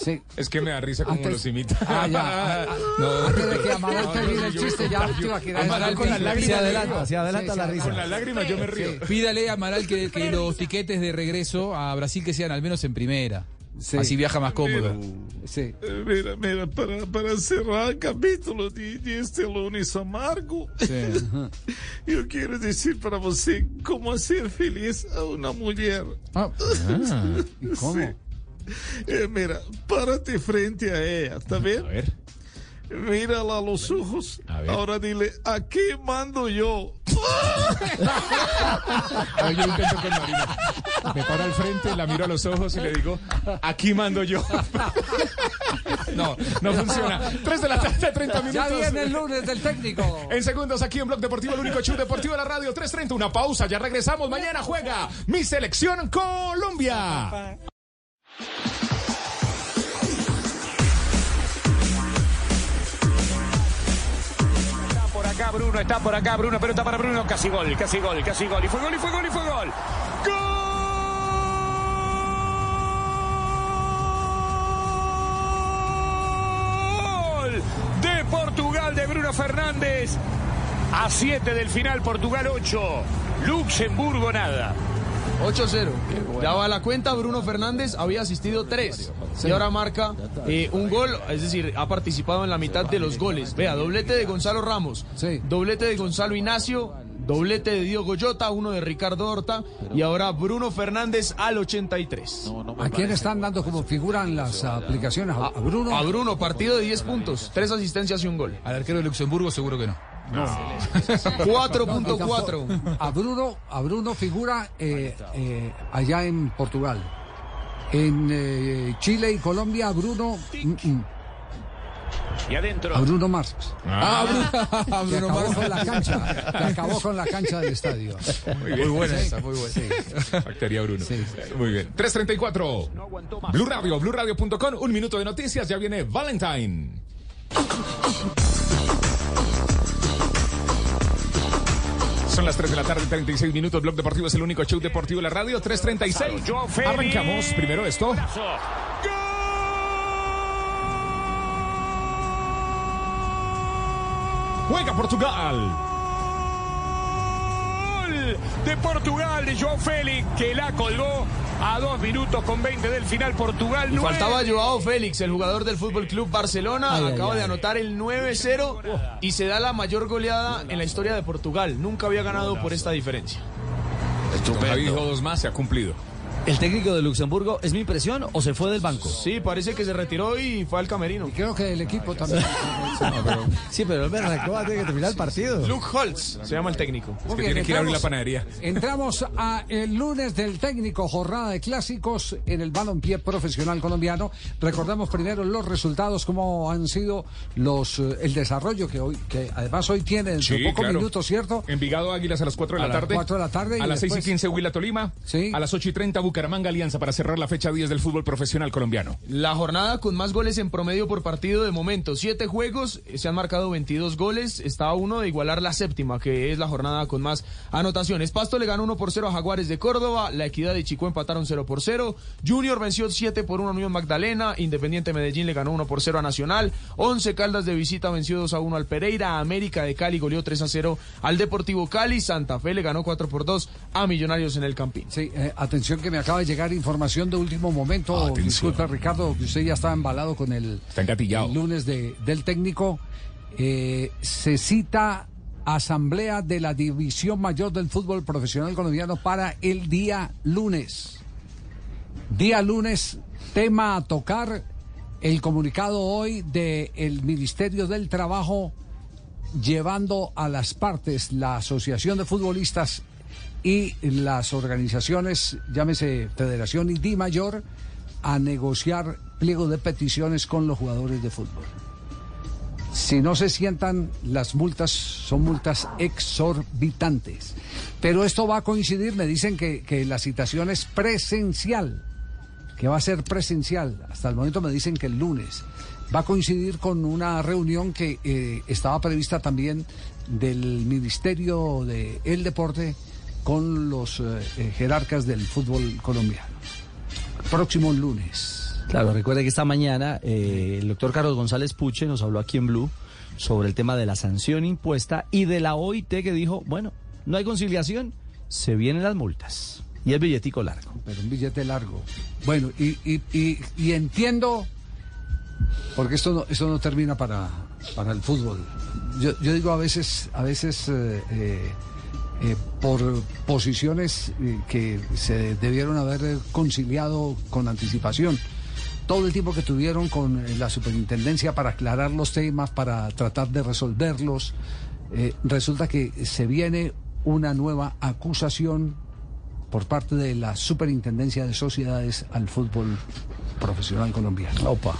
[SPEAKER 2] Sí.
[SPEAKER 1] Es que me da risa como
[SPEAKER 2] Antes-
[SPEAKER 1] los imita.
[SPEAKER 2] Ah, ya. Ah, ah, Antes de que Amaral termine el chiste, ya Tibaquirá
[SPEAKER 1] Amaral con las lágrimas
[SPEAKER 16] Se adelanta, se adelanta
[SPEAKER 2] Sí,
[SPEAKER 16] la
[SPEAKER 2] sí,
[SPEAKER 16] risa.
[SPEAKER 1] Con las lágrimas yo me río.
[SPEAKER 4] Pídale a Amaral que, que los tiquetes de regreso a Brasil que sean al menos en primera.
[SPEAKER 2] Sí.
[SPEAKER 4] Así viaja más cómodo.
[SPEAKER 2] Sí.
[SPEAKER 23] Eh, Mira, mira, para, para cerrar el capítulo de, de este lunes amargo, [LAUGHS] yo quiero decir para você cómo hacer feliz a una mujer. [LAUGHS]
[SPEAKER 2] Ah, ¿y cómo?
[SPEAKER 23] Sí. Eh, mira, párate frente a ella, ¿está bien?
[SPEAKER 1] A ver.
[SPEAKER 23] Mírala a los ojos.
[SPEAKER 1] A.
[SPEAKER 23] Ahora dile, ¿a qué mando yo? [LAUGHS]
[SPEAKER 1] A ver, yo intento con Marina. Me paro al frente, la miro a los ojos y le digo, aquí mando yo. [LAUGHS] No, no funciona. 3 de la tarde, 30 minutos.
[SPEAKER 2] Ya viene el lunes del técnico.
[SPEAKER 1] En segundos aquí en Blog Deportivo, el único show deportivo de la radio 330. Una pausa, ya regresamos. Mañana juega mi selección Colombia. Bruno, está por acá Bruno, pelota para Bruno, casi gol, casi gol, casi gol. Y fue gol, y fue gol, y fue gol. ¡Gol! De Portugal, de Bruno Fernández. A 7 del final, Portugal 8. Luxemburgo nada.
[SPEAKER 7] 8-0. Ya va la cuenta, Bruno Fernández había asistido 3 y ahora marca eh, un gol, es decir, ha participado en la mitad de los goles. Vea, doblete de Gonzalo Ramos, doblete de Gonzalo Ignacio, doblete de Diego Goyota, uno de Ricardo Horta y ahora Bruno Fernández al 83.
[SPEAKER 2] ¿A quién están dando como figura en las aplicaciones? ¿A, a Bruno?
[SPEAKER 7] A Bruno, partido de 10 puntos, 3 asistencias y un gol.
[SPEAKER 4] Al arquero de Luxemburgo seguro que no.
[SPEAKER 2] No. [LAUGHS]
[SPEAKER 7] 4.4.
[SPEAKER 2] A Bruno, a Bruno figura eh, eh, allá en Portugal. En eh, Chile y Colombia, a Bruno. mm, mm,
[SPEAKER 12] Y adentro.
[SPEAKER 2] a Bruno Marx.
[SPEAKER 4] Ah, Bruno, [LAUGHS] [LAUGHS]
[SPEAKER 2] que
[SPEAKER 4] Bruno
[SPEAKER 2] acabó con la cancha. Que acabó con la cancha del estadio.
[SPEAKER 1] Muy, bien.
[SPEAKER 4] Muy buena
[SPEAKER 2] Sí.
[SPEAKER 4] esa, muy buena.
[SPEAKER 1] Bacteria Bruno. Muy bien. 334. Blue Radio, BlueRadio.com. Un minuto de noticias. Ya viene Valentine. Son las 3 de la tarde, 36 minutos. Blog Deportivo es el único show deportivo de la radio. 336.
[SPEAKER 12] Joao Félix.
[SPEAKER 1] Arrancamos primero esto. Juega Portugal.
[SPEAKER 12] Gol de Portugal de Joao Félix que la colgó a dos minutos con 20 del final Portugal.
[SPEAKER 7] Y
[SPEAKER 12] nueve.
[SPEAKER 7] faltaba Joao Félix, el jugador del Fútbol Club Barcelona.
[SPEAKER 12] Ay, ay,
[SPEAKER 7] acaba de
[SPEAKER 12] ay.
[SPEAKER 7] anotar el 9-0 y se da la mayor goleada en la historia de Portugal. Nunca había ganado por esta diferencia.
[SPEAKER 1] Javi dijo dos más, se ha cumplido.
[SPEAKER 16] ¿El técnico de Luxemburgo es mi impresión o se fue del banco?
[SPEAKER 7] Sí, parece que se retiró y fue al camerino.
[SPEAKER 2] Y creo que el equipo también. [LAUGHS]
[SPEAKER 16] Sí, pero arrancó antes de que terminara el partido.
[SPEAKER 7] Luke Holtz se llama el técnico.
[SPEAKER 2] Muy bien, entramos-
[SPEAKER 1] panadería.
[SPEAKER 2] Entramos a el lunes del técnico, jornada de clásicos en el balompié profesional colombiano. Recordamos primero los resultados, cómo han sido los eh, el desarrollo que hoy, que además hoy tiene de
[SPEAKER 1] Sí,
[SPEAKER 2] pocos
[SPEAKER 1] claro.
[SPEAKER 2] minutos, ¿cierto?
[SPEAKER 1] Envigado Águilas a las 4 de
[SPEAKER 2] A
[SPEAKER 1] la
[SPEAKER 2] las
[SPEAKER 1] tarde.
[SPEAKER 2] 4 de la tarde y
[SPEAKER 1] A las 6 y
[SPEAKER 2] después-
[SPEAKER 1] 15 Huila Tolima. A las 8 y 30 Bucaramanga Alianza para cerrar la fecha 10 del fútbol profesional colombiano.
[SPEAKER 7] La jornada con más goles en promedio por partido de momento. Siete juegos, eh, se han marcado 22 goles. Está a uno de igualar la séptima, que es la jornada con más anotaciones. Pasto le ganó 1 por 0 a Jaguares de Córdoba. La Equidad y Chico empataron 0 por 0. Junior venció 7 por 1 a Unión Magdalena. Independiente Medellín le ganó 1 por 0 a Nacional. 11 Caldas de visita venció 2 a 1 al Pereira. América de Cali goleó 3 a 0 al Deportivo Cali. Santa Fe le ganó 4 por 2 a Millonarios en el Campín.
[SPEAKER 2] Sí, eh, atención que me acaba de llegar información de último momento. Disculpe, Ricardo, que usted ya estaba embalado con el, el lunes de, del técnico. Eh, se cita asamblea de la División Mayor del Fútbol Profesional Colombiano para el día lunes. Día lunes, tema a tocar, el comunicado hoy del Ministerio del Trabajo llevando a las partes, la Asociación de Futbolistas y las organizaciones, llámese Federación y Di Mayor, a negociar pliego de peticiones con los jugadores de fútbol. Si no se sientan, las multas son multas exorbitantes. Pero esto va a coincidir, me dicen que, la citación es presencial, que va a ser presencial. Hasta el momento me dicen que el lunes. Va a coincidir con una reunión que eh, estaba prevista también del Ministerio del el Deporte con los eh, eh, jerarcas del fútbol colombiano. Próximo lunes.
[SPEAKER 16] Claro, recuerde que esta mañana eh, el doctor Carlos González Puche nos habló aquí en Blue sobre el tema de la sanción impuesta y de la OIT que dijo, bueno, no hay conciliación, se vienen las multas. Y el billetico largo.
[SPEAKER 2] Pero un billete largo. Bueno, y, y- y- y entiendo, porque esto no, esto no termina para, para el fútbol. Yo, yo digo a veces, a veces eh, eh, por posiciones eh, que se debieron haber conciliado con anticipación. Todo el tiempo que tuvieron con eh, la superintendencia para aclarar los temas, para tratar de resolverlos, eh, resulta que se viene una nueva acusación por parte de la Superintendencia de Sociedades al fútbol profesional colombiano.
[SPEAKER 16] Opa.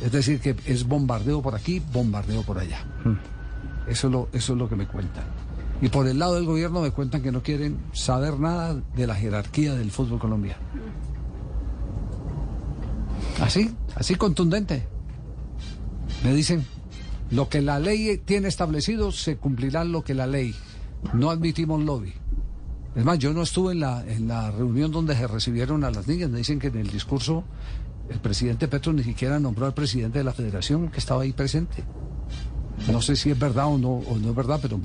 [SPEAKER 2] Es decir, que es bombardeo por aquí, bombardeo por allá. Eso, es lo, eso es lo que me cuentan. Y por el lado del gobierno me cuentan que no quieren saber nada de la jerarquía del fútbol colombiano. Así, así contundente. Me dicen, lo que la ley tiene establecido, se cumplirá lo que la ley. No admitimos lobby. Es más, yo no estuve en la, en la reunión donde se recibieron a las niñas. Me dicen que en el discurso el presidente Petro ni siquiera nombró al presidente de la federación que estaba ahí presente. No sé si es verdad o no, o no es verdad, pero,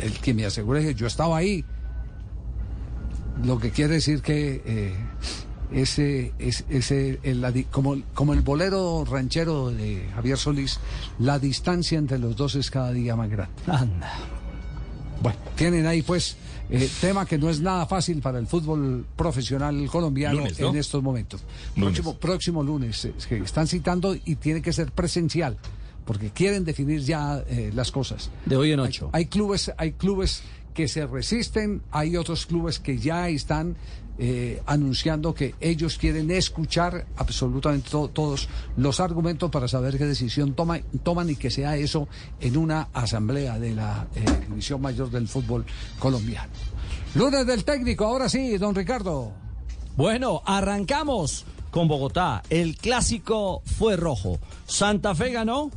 [SPEAKER 2] el que me asegure que yo estaba ahí. Lo que quiere decir que eh, ese, es- ese, el- como, como el bolero ranchero de Javier Solís, la distancia entre los dos es cada día más grande.
[SPEAKER 16] Anda.
[SPEAKER 2] Bueno, tienen ahí pues eh, tema que no es nada fácil para el fútbol profesional colombiano
[SPEAKER 1] Lunes, ¿no?
[SPEAKER 2] en estos momentos.
[SPEAKER 1] Lunes.
[SPEAKER 2] Próximo, próximo lunes, eh, están citando y tiene que ser presencial, porque quieren definir ya eh, las cosas.
[SPEAKER 16] De hoy en
[SPEAKER 2] Hay-
[SPEAKER 16] ocho.
[SPEAKER 2] Hay, clubes, hay clubes que se resisten, hay otros clubes que ya están eh, anunciando que ellos quieren escuchar absolutamente to- todos los argumentos para saber qué decisión toma- toman y que sea eso en una asamblea de la eh, División Mayor del Fútbol Colombiano. Lunes del técnico, ahora sí, don Ricardo.
[SPEAKER 16] Bueno, arrancamos con Bogotá. El clásico fue rojo. Santa Fe ganó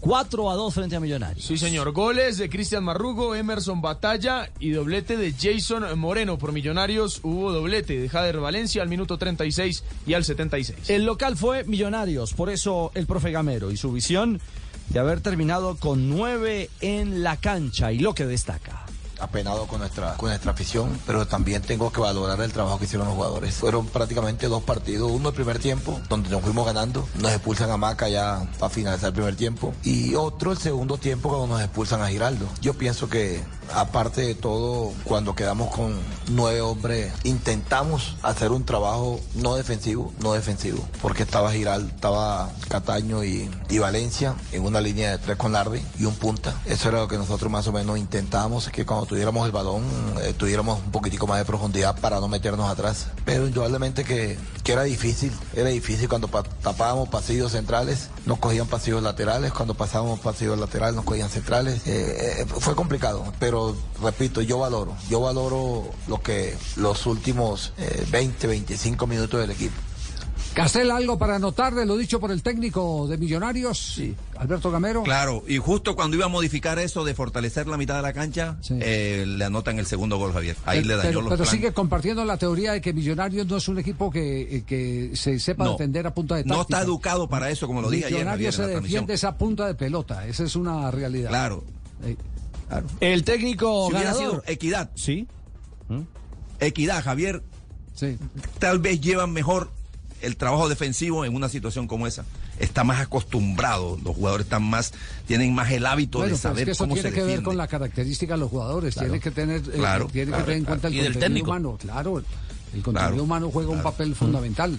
[SPEAKER 16] 4 a 2 frente a Millonarios.
[SPEAKER 7] Sí, señor. Goles de Cristian Marrugo, Emerson Batalla y doblete de Jason Moreno. Por Millonarios hubo doblete de Jader Valencia al minuto 36 y al 76.
[SPEAKER 16] El local fue Millonarios, por eso el profe Gamero y su visión de haber terminado con 9 en la cancha y lo que destaca.
[SPEAKER 25] Apenado con nuestra, con nuestra afición, pero también tengo que valorar el trabajo que hicieron los jugadores. Fueron prácticamente dos partidos, uno el primer tiempo, donde nos fuimos ganando, nos expulsan a Maca ya para finalizar el primer tiempo, y otro el segundo tiempo cuando nos expulsan a Giraldo. Yo pienso que aparte de todo, cuando quedamos con nueve hombres, intentamos hacer un trabajo no defensivo, no defensivo, porque estaba Giraldo, estaba Cataño y, Valencia en una línea de tres con Lardi y un punta. Eso era lo que nosotros más o menos intentábamos, que cuando tuviéramos el balón eh, tuviéramos un poquitico más de profundidad para no meternos atrás. Pero indudablemente que, que era difícil, era difícil cuando tapábamos pasillos centrales, nos cogían pasillos laterales, cuando pasábamos pasillos laterales nos cogían centrales. Eh, eh, fue complicado, pero repito, yo valoro, yo valoro lo que los últimos eh, 20, 25 minutos del equipo.
[SPEAKER 2] Castel, algo para anotar de lo dicho por el técnico de Millonarios, Alberto Gamero.
[SPEAKER 5] Claro, y justo cuando iba a modificar eso de fortalecer la mitad de la cancha, eh, le anotan el segundo gol, Javier. Ahí le dañó
[SPEAKER 2] pero,
[SPEAKER 5] los
[SPEAKER 2] pero
[SPEAKER 5] planes.
[SPEAKER 2] sigue compartiendo la teoría de que Millonarios no es un equipo que, eh, que se sepa
[SPEAKER 5] No.
[SPEAKER 2] defender a punta de
[SPEAKER 5] No
[SPEAKER 2] táctica.
[SPEAKER 5] está educado para eso, como lo dije ayer,
[SPEAKER 2] Millonarios
[SPEAKER 5] en
[SPEAKER 2] se defiende esa punta de pelota, esa es una realidad.
[SPEAKER 5] Claro.
[SPEAKER 16] El técnico
[SPEAKER 5] Si hubiera sido equidad.
[SPEAKER 16] Sí.
[SPEAKER 5] Equidad, Javier. Tal vez llevan mejor el trabajo defensivo en una situación como esa. Está más acostumbrado, los jugadores están más, tienen más el hábito
[SPEAKER 2] Bueno,
[SPEAKER 5] de
[SPEAKER 2] es
[SPEAKER 5] saber
[SPEAKER 2] que eso
[SPEAKER 5] cómo
[SPEAKER 2] tiene
[SPEAKER 5] se
[SPEAKER 2] que ver con la característica de los jugadores,
[SPEAKER 5] Claro.
[SPEAKER 2] tiene que tener, eh,
[SPEAKER 5] Claro,
[SPEAKER 2] tiene
[SPEAKER 5] claro,
[SPEAKER 2] que tener en cuenta el contenido humano, claro, el contenido humano juega un papel fundamental.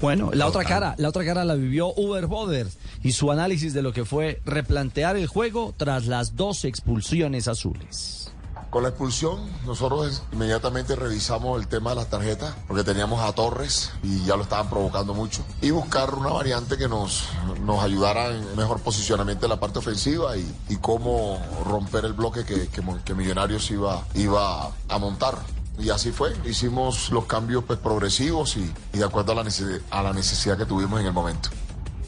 [SPEAKER 16] Bueno, la otra cara, la otra cara la vivió Uber Boders y su análisis de lo que fue replantear el juego tras las dos expulsiones azules.
[SPEAKER 26] Con la expulsión, nosotros inmediatamente revisamos el tema de las tarjetas, porque teníamos a Torres y ya lo estaban provocando mucho. Y buscar una variante que nos, nos ayudara en mejor posicionamiento en la parte ofensiva y, y cómo romper el bloque que, que Millonarios iba, iba a montar. Y así fue, hicimos los cambios pues, progresivos y, de acuerdo a la, necesi- a la necesidad que tuvimos en el momento.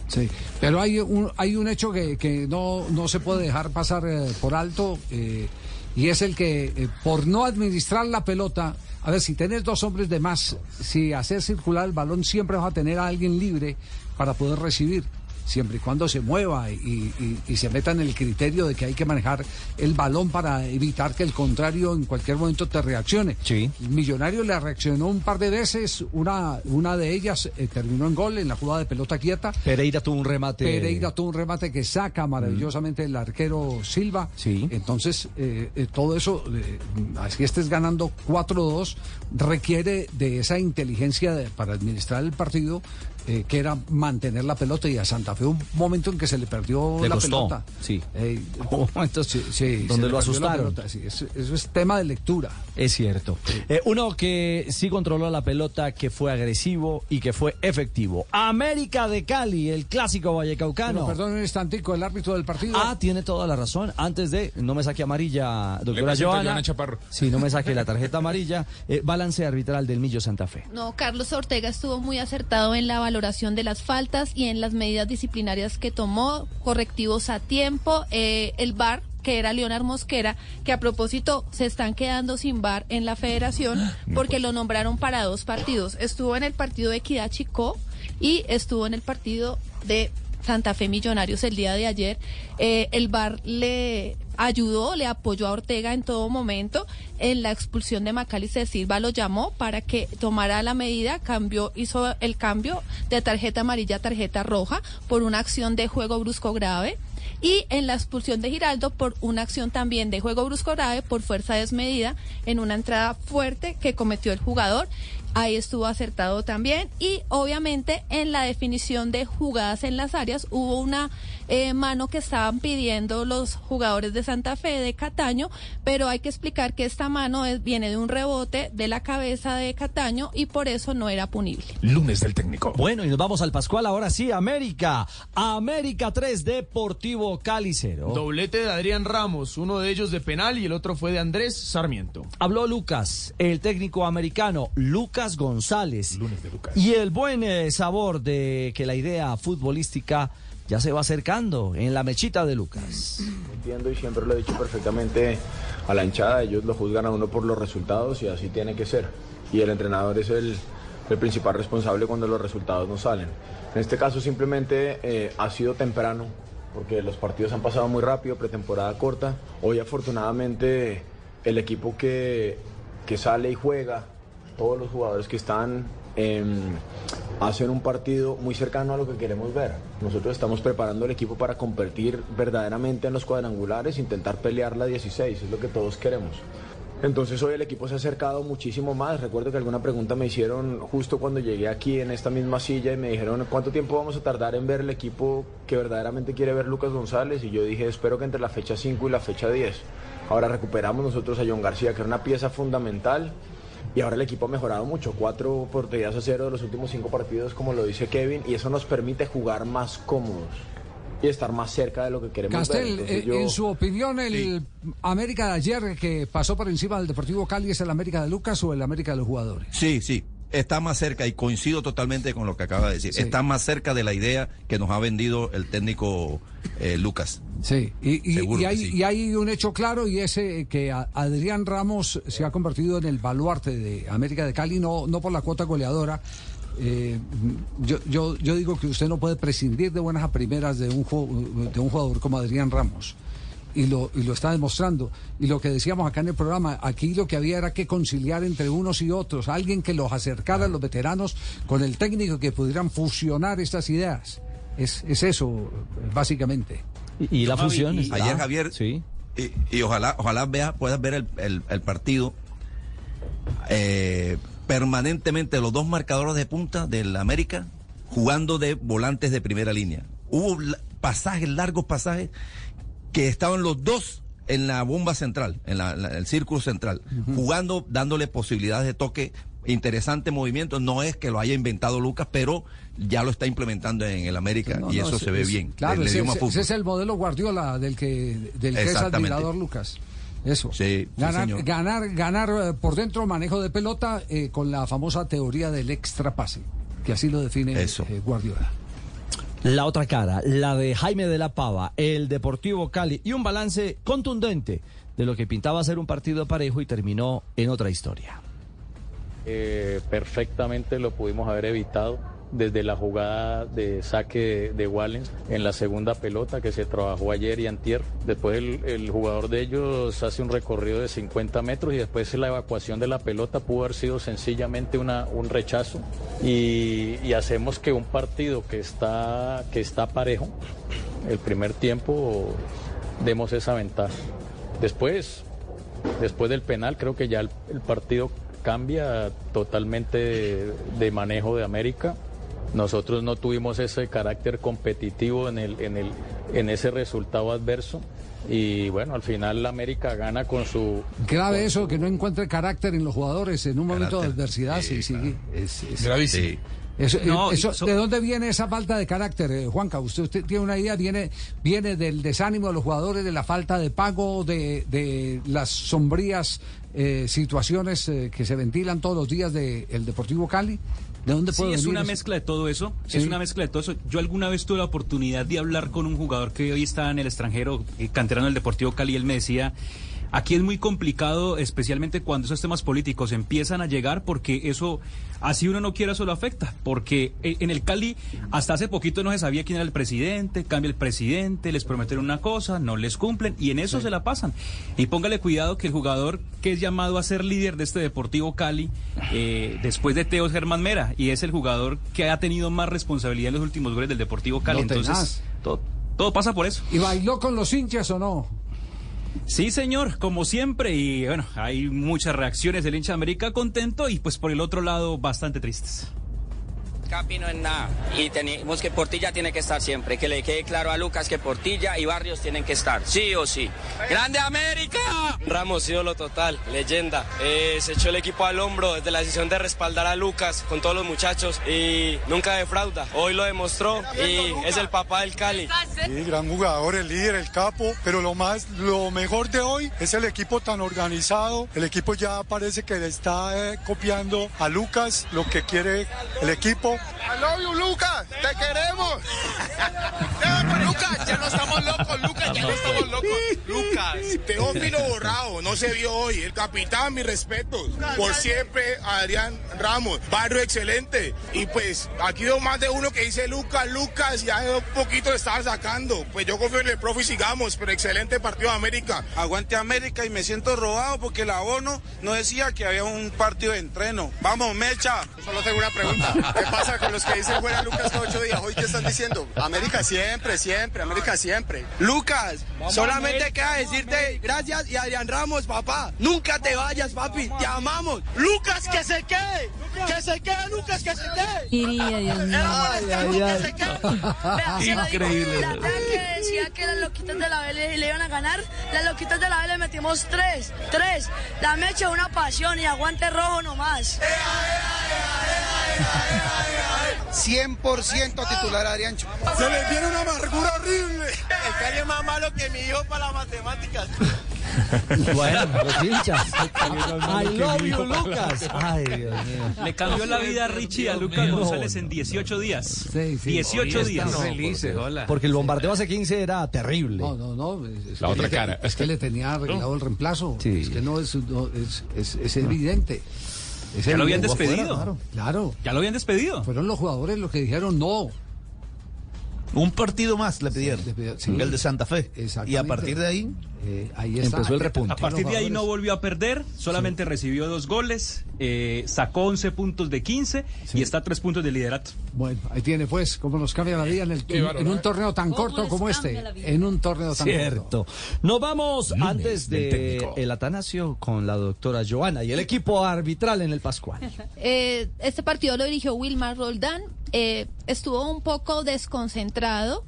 [SPEAKER 2] Sí, pero hay un, hay un hecho que, que no, no se puede dejar pasar eh, por alto eh, y es el que eh, por no administrar la pelota, a ver, si tenés dos hombres de más, si hacer circular el balón siempre vas a tener a alguien libre para poder recibir. Siempre y cuando se mueva y, y- y se meta en el criterio de que hay que manejar el balón para evitar que el contrario en cualquier momento te reaccione.
[SPEAKER 16] Sí.
[SPEAKER 2] Millonario le reaccionó un par de veces, una, una de ellas eh, terminó en gol en la jugada de pelota quieta.
[SPEAKER 16] Pereira tuvo un remate.
[SPEAKER 2] Pereira tuvo un remate que saca maravillosamente el arquero Silva.
[SPEAKER 16] Sí.
[SPEAKER 2] Entonces, eh, eh, todo eso, eh, así estés ganando 4-2, requiere de esa inteligencia de- para administrar el partido, eh, que era mantener la pelota. Y a Santa Fe un momento en que se le perdió
[SPEAKER 16] Le
[SPEAKER 2] la
[SPEAKER 16] costó,
[SPEAKER 2] pelota.
[SPEAKER 16] sí.
[SPEAKER 2] Eh,
[SPEAKER 16] Hubo momentos
[SPEAKER 2] sí, sí,
[SPEAKER 16] donde lo asustaron.
[SPEAKER 2] sí, eso, eso es tema de lectura.
[SPEAKER 16] Es cierto. Eh, uno que sí controló la pelota, que fue agresivo y que fue efectivo. América de Cali, el clásico vallecaucano.
[SPEAKER 2] Pero, perdón un instantico, el árbitro del partido.
[SPEAKER 16] Ah, tiene toda la razón. Antes de, no me saque amarilla, doctora. Joana
[SPEAKER 1] Chaparro.
[SPEAKER 16] Sí, no me saque la tarjeta amarilla. Eh, balance arbitral del Millo Santa Fe.
[SPEAKER 27] No, Carlos Ortega estuvo muy acertado en la valoración de las faltas y en las medidas disciplinarias que tomó, correctivos a tiempo, eh, el VAR que era Leonard Mosquera, que a propósito se están quedando sin VAR en la federación porque lo nombraron para dos partidos. Estuvo en el partido de Equidad Chico y estuvo en el partido de Santa Fe Millonarios el día de ayer. Eh, el VAR le ayudó, le apoyó a Ortega en todo momento. En la expulsión de Macalister Silva, lo llamó para que tomara la medida, cambió, hizo el cambio de tarjeta amarilla a tarjeta roja por una acción de juego brusco grave. Y en la expulsión de Giraldo por una acción también de juego brusco grave por fuerza desmedida en una entrada fuerte que cometió el jugador. Ahí estuvo acertado también. Y obviamente en la definición de jugadas en las áreas hubo una eh, mano que estaban pidiendo los jugadores de Santa Fe de Cataño, pero hay que explicar que esta mano es- viene de un rebote de la cabeza de Cataño y por eso no era punible.
[SPEAKER 1] Lunes del técnico.
[SPEAKER 16] Bueno, y nos vamos al Pascual. Ahora sí, América. América 3, Deportivo Cali 0.
[SPEAKER 7] Doblete de Adrián Ramos, uno de ellos de penal y el otro fue de Andrés Sarmiento.
[SPEAKER 16] Habló Lucas, el técnico americano Lucas González. Y el buen eh, sabor de que la idea futbolística ya se va acercando en la mechita de Lucas.
[SPEAKER 28] Entiendo y siempre lo he dicho perfectamente a la hinchada, ellos lo juzgan a uno por los resultados y así tiene que ser. Y el entrenador es el, el principal responsable cuando los resultados no salen. En este caso simplemente eh, ha sido temprano, porque los partidos han pasado muy rápido, pretemporada corta. Hoy afortunadamente el equipo que, que sale y juega, todos los jugadores que están em, hacen un partido muy cercano a lo que queremos ver. Nosotros estamos preparando el equipo para competir verdaderamente en los cuadrangulares, intentar pelear la 16, es lo que todos queremos. Entonces hoy el equipo se ha acercado muchísimo más. Recuerdo que alguna pregunta me hicieron justo cuando llegué aquí en esta misma silla y me dijeron cuánto tiempo vamos a tardar en ver el equipo que verdaderamente quiere ver Lucas González y yo dije espero que entre la fecha 5 y la fecha 10. Ahora recuperamos nosotros a John García que era una pieza fundamental y ahora el equipo ha mejorado mucho, cuatro porterías a cero de los últimos cinco partidos como lo dice Kevin y eso nos permite jugar más cómodos y estar más cerca de lo que queremos ver.
[SPEAKER 2] Castel,
[SPEAKER 28] Entonces
[SPEAKER 2] eh,
[SPEAKER 28] yo-
[SPEAKER 2] en su opinión, el América de ayer que pasó por encima del Deportivo Cali es el América de Lucas o el América de los jugadores.
[SPEAKER 5] Sí, sí. Está más cerca y coincido totalmente con lo que acaba de decir.
[SPEAKER 2] Sí.
[SPEAKER 5] Está más cerca de la idea que nos ha vendido el técnico eh, Lucas.
[SPEAKER 2] Sí, y, hay,
[SPEAKER 5] sí.
[SPEAKER 2] y hay un hecho claro y es eh, que Adrián Ramos se ha convertido en el baluarte de América de Cali, no, no por la cuota goleadora. Eh, yo, yo, yo digo que usted no puede prescindir de buenas a primeras de un, de un jugador como Adrián Ramos. Y lo, y lo está demostrando. Y lo que decíamos acá en el programa, aquí lo que había era que conciliar entre unos y otros, alguien que los acercara a los veteranos con el técnico que pudieran fusionar estas ideas. Es, es eso, básicamente.
[SPEAKER 16] Y, y la fusión. está.
[SPEAKER 5] Ayer Javier
[SPEAKER 16] Sí.
[SPEAKER 5] y, y ojalá ojalá vea, puedas ver el, el- el partido eh, permanentemente los dos marcadores de punta del América jugando de volantes de primera línea. Hubo pasajes, largos pasajes, que estaban los dos en la bomba central, en la- el círculo central, jugando, dándole posibilidades de toque. Interesante movimiento, no es que lo haya inventado Lucas, pero ya lo está implementando en el América
[SPEAKER 2] No,
[SPEAKER 5] y
[SPEAKER 2] no,
[SPEAKER 5] eso
[SPEAKER 2] es-
[SPEAKER 5] se ve
[SPEAKER 2] es-
[SPEAKER 5] bien.
[SPEAKER 2] Claro, ese, ese- es el modelo Guardiola del que, del que es admirador Lucas. Eso.
[SPEAKER 5] Sí, sí,
[SPEAKER 2] ganar,
[SPEAKER 5] señor.
[SPEAKER 2] ganar, ganar eh, por dentro, manejo de pelota eh, con la famosa teoría del extra pase, que así lo define eh, Guardiola.
[SPEAKER 16] La otra cara, la de Jaime de la Pava, el Deportivo Cali y un balance contundente de lo que pintaba ser un partido parejo y terminó en otra historia.
[SPEAKER 29] Eh, perfectamente lo pudimos haber evitado desde la jugada de saque de, de Wallens en la segunda pelota que se trabajó ayer y antier. Después el, jugador de ellos hace un recorrido de 50 metros y después la evacuación de la pelota pudo haber sido sencillamente una, un rechazo y, hacemos que un partido que está, que está parejo, el primer tiempo demos esa ventaja. Después después del penal creo que ya el, partido cambia totalmente de manejo de América. Nosotros no tuvimos ese carácter competitivo en, el, en, el, en ese resultado adverso. Y bueno, al final la América gana con su...
[SPEAKER 2] Grave eso, que no encuentre carácter en los jugadores en un momento de adversidad. Sí, sí, es, es-
[SPEAKER 4] Gravísimo.
[SPEAKER 2] Sí. Eso-
[SPEAKER 4] No,
[SPEAKER 2] eh, eso-
[SPEAKER 4] y so-
[SPEAKER 2] ¿De dónde viene esa falta de carácter, eh, Juanca? ¿Usted, usted tiene una idea? ¿Viene, ¿Viene del desánimo de los jugadores, de la falta de pago, de, de las sombrías eh, situaciones eh, que se ventilan todos los días del Deportivo Cali? ¿De dónde
[SPEAKER 30] Sí, es una mezcla de todo eso.
[SPEAKER 2] Sí.
[SPEAKER 30] Es una mezcla de todo eso. Yo alguna vez tuve la oportunidad de hablar con un jugador que hoy está en el extranjero, eh, canterano del Deportivo Cali. y Él me decía, aquí es muy complicado, especialmente cuando esos temas políticos empiezan a llegar, porque eso, así uno no quiera, solo afecta. Porque eh, en el Cali, hasta hace poquito no se sabía quién era el presidente, cambia el presidente, les prometen una cosa, no les cumplen, y en eso se la pasan. Y póngale cuidado que el jugador que es llamado a ser líder de este Deportivo Cali, eh, después de Teo es Germán Mera, y es el jugador que ha tenido más responsabilidad en los últimos goles del Deportivo Cali.
[SPEAKER 2] No
[SPEAKER 30] Entonces, todo, todo pasa por eso.
[SPEAKER 2] ¿Y bailó con los hinchas o no?
[SPEAKER 30] Sí, señor, como siempre, y bueno, hay muchas reacciones del hincha de América contento y pues por el otro lado bastante tristes.
[SPEAKER 31] Capi no es nada y tenemos que Portilla tiene que estar siempre. Que le quede claro a Lucas que Portilla y Barrios tienen que estar, sí o sí. ¡Grande América!
[SPEAKER 32] Ramos, ídolo total, leyenda. Eh, se echó el equipo al hombro desde la decisión de respaldar a Lucas con todos los muchachos y nunca defrauda. Hoy lo demostró y es el papá del Cali.
[SPEAKER 25] Sí, gran jugador, el líder, el capo, pero lo más, lo mejor de hoy es el equipo tan organizado. El equipo ya parece que le está eh, copiando a Lucas lo que quiere el equipo.
[SPEAKER 23] I love you, Lucas. Te queremos. [LAUGHS] Lucas, ya no estamos locos, Lucas, ya no estamos locos. Lucas. [LAUGHS]
[SPEAKER 33] Lucas. Teófilo [LAUGHS] Borrao, no se vio hoy. El capitán, mis respetos. Por siempre, Adrián Ramos. Barrio excelente. Y pues aquí veo más de uno que dice Lucas, Lucas. Ya un poquito le estaban sacando. Pues yo confío en el profe y sigamos. Pero excelente partido de América.
[SPEAKER 34] Aguante América y me siento robado porque el abono no decía que había un partido de entreno. Vamos, Mecha.
[SPEAKER 33] Solo tengo una pregunta. ¿Qué pasa con los que dicen fuera Lucas cada ocho días? ¿Hoy qué están diciendo? América siempre, siempre, América siempre.
[SPEAKER 34] Lucas, solamente queda decirte gracias y Adrián Ramos, papá. Nunca te vayas, papi. Te amamos.
[SPEAKER 33] Lucas, que se quede. Que se quede, Lucas, que se quede.
[SPEAKER 10] Iría, Dios mío.
[SPEAKER 23] Increíble.
[SPEAKER 35] La que decía que las loquitas de la Vélez le iban a ganar, las loquitas de la Vélez metimos tres, tres. La mecha una pasión y aguante rojo nomás.
[SPEAKER 34] 100% titular Adriancho.
[SPEAKER 33] Se le tiene una amargura horrible.
[SPEAKER 34] El Cali es más malo que mi hijo para las matemáticas.
[SPEAKER 16] Bueno, [LAUGHS] los hinchas. I love you, Lucas. [LAUGHS] Ay, Dios mío.
[SPEAKER 30] Le cambió la vida a Richie a Lucas González en 18 días.
[SPEAKER 2] Sí, sí.
[SPEAKER 30] 18
[SPEAKER 2] Hoy
[SPEAKER 30] días.
[SPEAKER 2] felices, hola.
[SPEAKER 16] Porque el bombardeo hace 15 era terrible.
[SPEAKER 2] No, no, no. es-
[SPEAKER 4] La otra cara.
[SPEAKER 2] Es que le tenía arreglado el reemplazo.
[SPEAKER 16] Sí.
[SPEAKER 2] Es que no es, no, es, es, es evidente.
[SPEAKER 30] Ya lo habían despedido.
[SPEAKER 2] Claro, claro.
[SPEAKER 30] Ya lo habían despedido.
[SPEAKER 2] Fueron los jugadores los que dijeron no.
[SPEAKER 36] Un partido más le pidieron.
[SPEAKER 2] Sí, le pidieron, sí.
[SPEAKER 36] El de Santa Fe. Y a partir de ahí.
[SPEAKER 2] Eh, ahí está.
[SPEAKER 16] Empezó el repunte.
[SPEAKER 30] A partir de ahí no volvió a perder, solamente recibió dos goles, eh, sacó 11 puntos de 15 y está a tres puntos de liderato.
[SPEAKER 2] Bueno, ahí tiene pues cómo nos cambia la vida en, el, en, en un
[SPEAKER 4] ¿eh?
[SPEAKER 2] torneo tan
[SPEAKER 10] ¿Cómo
[SPEAKER 2] corto como este. En un torneo tan corto.
[SPEAKER 16] Cierto. Nos vamos
[SPEAKER 4] Lunes
[SPEAKER 16] antes
[SPEAKER 4] del
[SPEAKER 16] de el Atanasio con la doctora Joana y el equipo arbitral en el Pascual. [LAUGHS]
[SPEAKER 27] Eh, este partido lo dirigió Wilmar Roldán. Eh, estuvo un poco desconcentrado.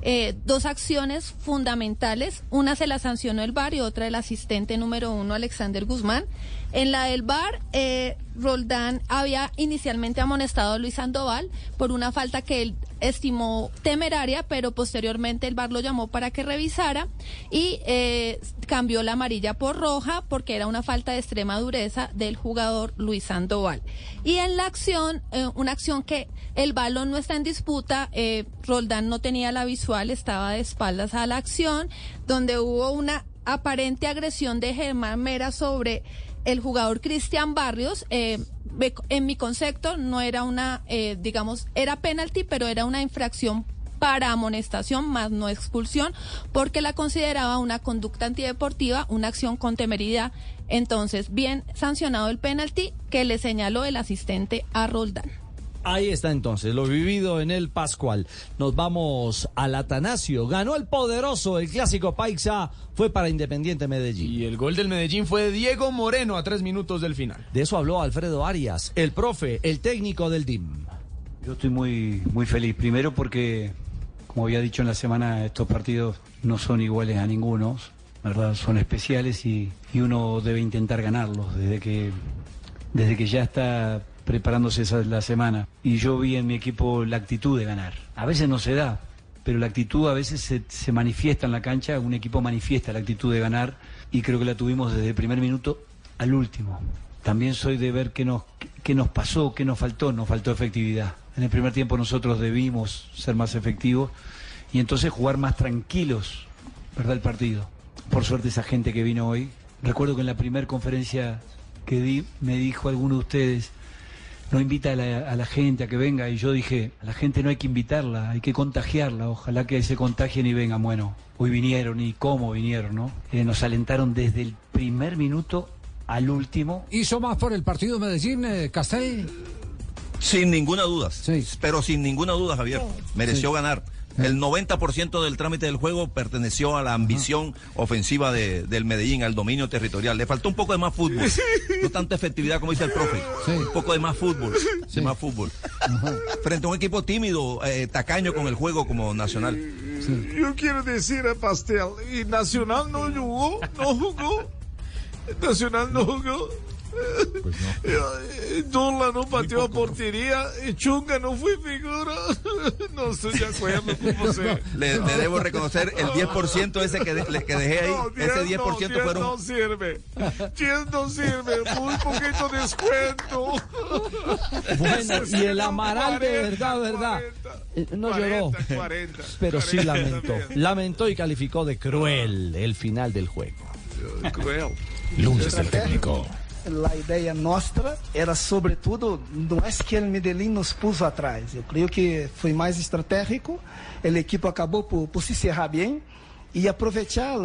[SPEAKER 27] Eh, dos acciones fundamentales. Una se la sancionó el VAR y otra el asistente número uno, Alexander Guzmán. En la del VAR, eh, Roldán había inicialmente amonestado a Luis Sandoval por una falta que él estimó temeraria, pero posteriormente el VAR lo llamó para que revisara y eh, cambió la amarilla por roja porque era una falta de extrema dureza del jugador Luis Sandoval. Y en la acción, eh, una acción que el balón no está en disputa, eh, Roldán no tenía la visual, estaba de espaldas a la acción, donde hubo una aparente agresión de Germán Mera sobre el jugador Cristian Barrios. eh, en mi concepto no era una, eh, digamos, era penalti, pero era una infracción para amonestación más no expulsión, porque la consideraba una conducta antideportiva, una acción con temeridad. Entonces, bien sancionado el penalti que le señaló el asistente a Roldán.
[SPEAKER 16] Ahí está entonces, lo vivido en el Pascual. Nos vamos al Atanasio. Ganó el poderoso, el clásico Paisa, fue para Independiente Medellín.
[SPEAKER 7] Y el gol del Medellín fue de Diego Moreno a tres minutos del final.
[SPEAKER 16] De eso habló Alfredo Arias, el profe, el técnico del DIM.
[SPEAKER 30] Yo estoy muy, muy feliz. Primero porque, como había dicho en la semana, estos partidos no son iguales a ninguno, ¿verdad? Son especiales y, y uno debe intentar ganarlos desde que, desde que ya está preparándose esa, la semana. Y yo vi en mi equipo la actitud de ganar. A veces no se da, pero la actitud a veces se, se manifiesta en la cancha, un equipo manifiesta la actitud de ganar y creo que la tuvimos desde el primer minuto al último. También soy de ver qué nos, qué nos pasó, qué nos faltó, nos faltó efectividad. En el primer tiempo nosotros debimos ser más efectivos y entonces jugar más tranquilos, ¿verdad? El partido. Por suerte esa gente que vino hoy, recuerdo que en la primera conferencia que di me dijo alguno de ustedes, no invita a la, a la gente a que venga y yo dije, a la gente no hay que invitarla, hay que contagiarla, ojalá que se contagien y vengan. Bueno, hoy vinieron y cómo vinieron, ¿no? Eh, nos alentaron desde el primer minuto al último.
[SPEAKER 2] ¿Hizo más por el partido de Medellín, eh, Castel?
[SPEAKER 5] Sin ninguna duda.
[SPEAKER 2] Sí.
[SPEAKER 5] Pero sin ninguna duda, Javier. Mereció ganar. El 90% del trámite del juego perteneció a la ambición ofensiva de- del Medellín, al dominio territorial. Le faltó un poco de más fútbol. No tanta efectividad como dice el profe. Un poco de más fútbol. De más fútbol. Frente a un equipo tímido, eh, tacaño con el juego como Nacional.
[SPEAKER 23] Yo quiero decir a Pastel, y Nacional no jugó, no jugó. Nacional no jugó. Eh, Dola no pateó a portería, y Chunga no fue figura. [LAUGHS] No estoy de acuerdo con José.
[SPEAKER 5] Le, le debo reconocer el 10% ese que, de- que dejé ahí.
[SPEAKER 23] No,
[SPEAKER 5] ese
[SPEAKER 23] 10 no,
[SPEAKER 5] 10%
[SPEAKER 23] 10
[SPEAKER 5] fueron.
[SPEAKER 23] no sirve. 10 no sirve. Muy poquito descuento.
[SPEAKER 16] Bueno, y el
[SPEAKER 23] 60,
[SPEAKER 16] Amaral de
[SPEAKER 23] 40,
[SPEAKER 16] verdad, verdad. eh, No
[SPEAKER 23] 40,
[SPEAKER 16] lloró.
[SPEAKER 23] 40,
[SPEAKER 16] Pero sí
[SPEAKER 23] 40
[SPEAKER 16] lamentó.
[SPEAKER 23] también.
[SPEAKER 16] Lamentó y calificó de cruel el final del juego.
[SPEAKER 23] Cruel.
[SPEAKER 1] Lunes del técnico.
[SPEAKER 29] A ideia nossa era, sobretudo, não é que o Medellín nos puso atrás. Eu creio que foi mais estratégico. O equipe acabou por, por se cerrar bem e aproveitar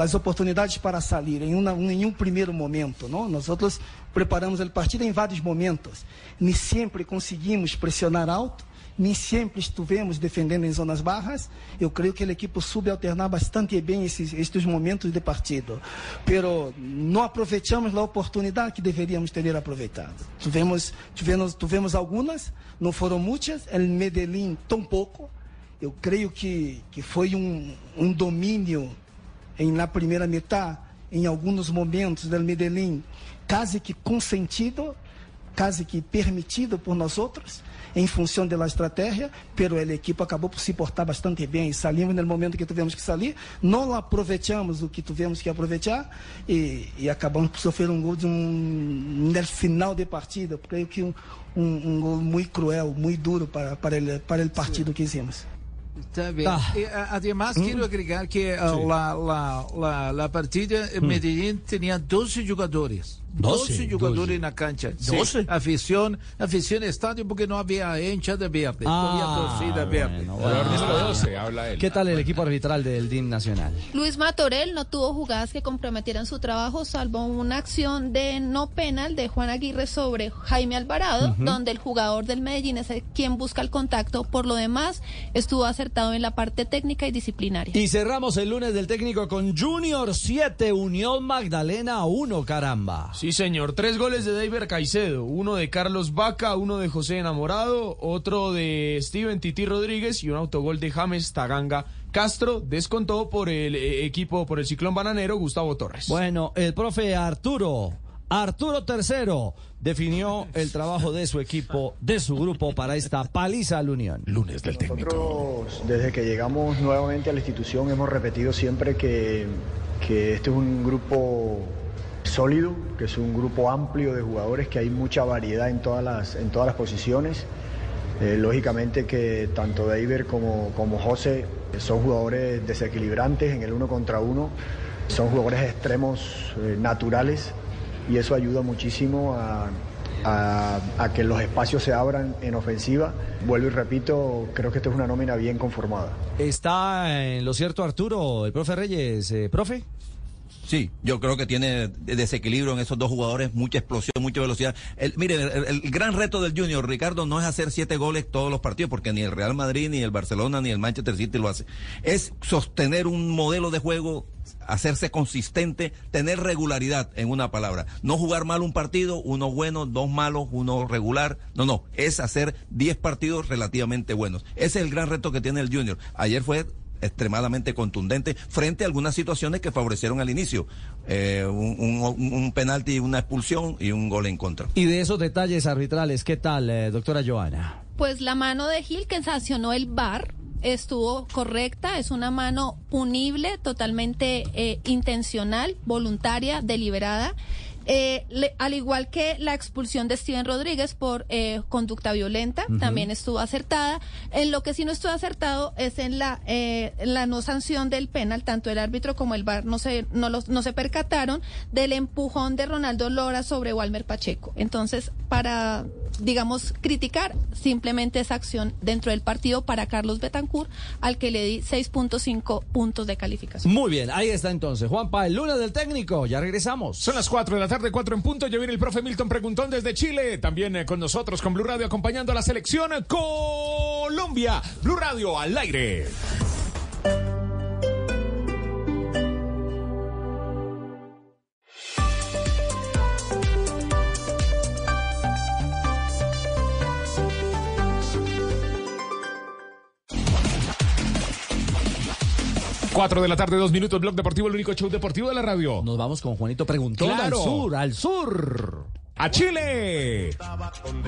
[SPEAKER 29] as oportunidades para sair em, uma, em um primeiro momento. Não? Nós outros preparamos o partido em vários momentos. Nem sempre conseguimos pressionar alto. Nem sempre estivemos defendendo em zonas barras. Eu creio que a equipe soube alternar bastante bem esses, estes momentos de partido. Pero não aproveitamos a oportunidade que deveríamos ter aproveitado. Tivemos, tivemos, tivemos algumas, não foram muitas. El Medellín, tão pouco. Eu creio que, que foi um, um domínio em na primeira metade, em alguns momentos do Medellín, quase que consentido, quase que permitido por nós outros, em função da estratégia, pero a equipe acabou por se portar bastante bem. Salimos no momento que tivemos que sair, não aproveitamos o que tivemos que aproveitar e, e acabamos por sofrer um gol de um, no final de partida, creio que um, um, um gol muito cruel, muito duro para, para, el, para el partido que hicimos.
[SPEAKER 23] Está bien.
[SPEAKER 29] Ah.
[SPEAKER 23] Eh, además, quiero agregar que eh, la, la, la, la partida en Medellín tenía 12 jugadores. 12,
[SPEAKER 16] 12,
[SPEAKER 23] jugadores
[SPEAKER 16] 12.
[SPEAKER 23] en la cancha.
[SPEAKER 16] 12.
[SPEAKER 23] Afición, afición estadio porque no había hincha de verde,
[SPEAKER 16] Ah,
[SPEAKER 23] había torcida verde.
[SPEAKER 16] bueno, bueno.
[SPEAKER 1] número 12, habla él.
[SPEAKER 16] ¿Qué tal el equipo arbitral del DIM Nacional?
[SPEAKER 27] Luis Matorel no tuvo jugadas que comprometieran su trabajo, salvo una acción de no penal de Juan Aguirre sobre Jaime Alvarado, donde el jugador del Medellín es el quien busca el contacto. Por lo demás, estuvo acertado en la parte técnica y disciplinaria.
[SPEAKER 16] Y cerramos el lunes del técnico con Junior 7, Unión Magdalena 1, caramba.
[SPEAKER 7] Sí, señor. Tres goles de David Caicedo. Uno de Carlos Vaca, uno de José Enamorado, otro de Steven Titi Rodríguez y un autogol de James Taganga Castro. Descontó por el eh, equipo, por el ciclón bananero, Gustavo Torres.
[SPEAKER 16] Bueno, el profe Arturo, Arturo Tercero, definió el trabajo de su equipo, de su grupo para esta paliza al Unión.
[SPEAKER 1] Lunes del
[SPEAKER 28] Nosotros, desde que llegamos nuevamente a la institución, hemos repetido siempre que, que este es un grupo sólido, que es un grupo amplio de jugadores, que hay mucha variedad en todas las, en todas las posiciones. Eh, lógicamente que tanto David como, como José son jugadores desequilibrantes en el uno contra uno, son jugadores extremos eh, naturales y eso ayuda muchísimo a, a- que los espacios se abran en ofensiva. Vuelvo y repito, creo que esto es una nómina bien conformada.
[SPEAKER 16] ¿Está en lo cierto Arturo, el profe Reyes, eh, profe?
[SPEAKER 5] Sí, yo creo que tiene desequilibrio en esos dos jugadores, mucha explosión, mucha velocidad. El, mire, el, el gran reto del Junior, Ricardo, no es hacer siete goles todos los partidos, porque ni el Real Madrid, ni el Barcelona, ni el Manchester City lo hace. Es sostener un modelo de juego, hacerse consistente, tener regularidad, en una palabra. No jugar mal un partido, uno bueno, dos malos, uno regular. No, no, es hacer diez partidos relativamente buenos. Ese es el gran reto que tiene el Junior. Ayer fue extremadamente contundente frente a algunas situaciones que favorecieron al inicio. Eh, un, un, un penalti, una expulsión y un gol en contra.
[SPEAKER 16] Y de esos detalles arbitrales, ¿qué tal, eh, doctora Joana?
[SPEAKER 27] Pues la mano de Gil que sancionó el VAR estuvo correcta, es una mano punible, totalmente eh, intencional, voluntaria, deliberada. Eh, le- al igual que la expulsión de Steven Rodríguez por eh, conducta violenta, también estuvo acertada. En lo que sí no estuvo acertado es en la, eh, la no sanción del penal, tanto el árbitro como el VAR no se, no, los, no se percataron del empujón de Ronaldo Lora sobre Walmer Pacheco. Entonces, para, digamos, criticar simplemente esa acción dentro del partido para Carlos Betancourt, al que le di 6.5 puntos de calificación.
[SPEAKER 16] Muy bien, ahí está entonces. Juanpa, el lunes del técnico, ya regresamos.
[SPEAKER 1] Son las 4 de la tarde, 4 en punto. Ya viene el profe Milton Preguntón desde Chile. También eh, con nosotros, con Blue Radio, acompañando a la selección Colombia. Blue Radio al aire. Cuatro de la tarde, dos minutos, Blog Deportivo, el único show deportivo de la radio.
[SPEAKER 16] Nos vamos con Juanito Preguntón
[SPEAKER 1] Claro.
[SPEAKER 16] al sur, al sur.
[SPEAKER 1] a Chile.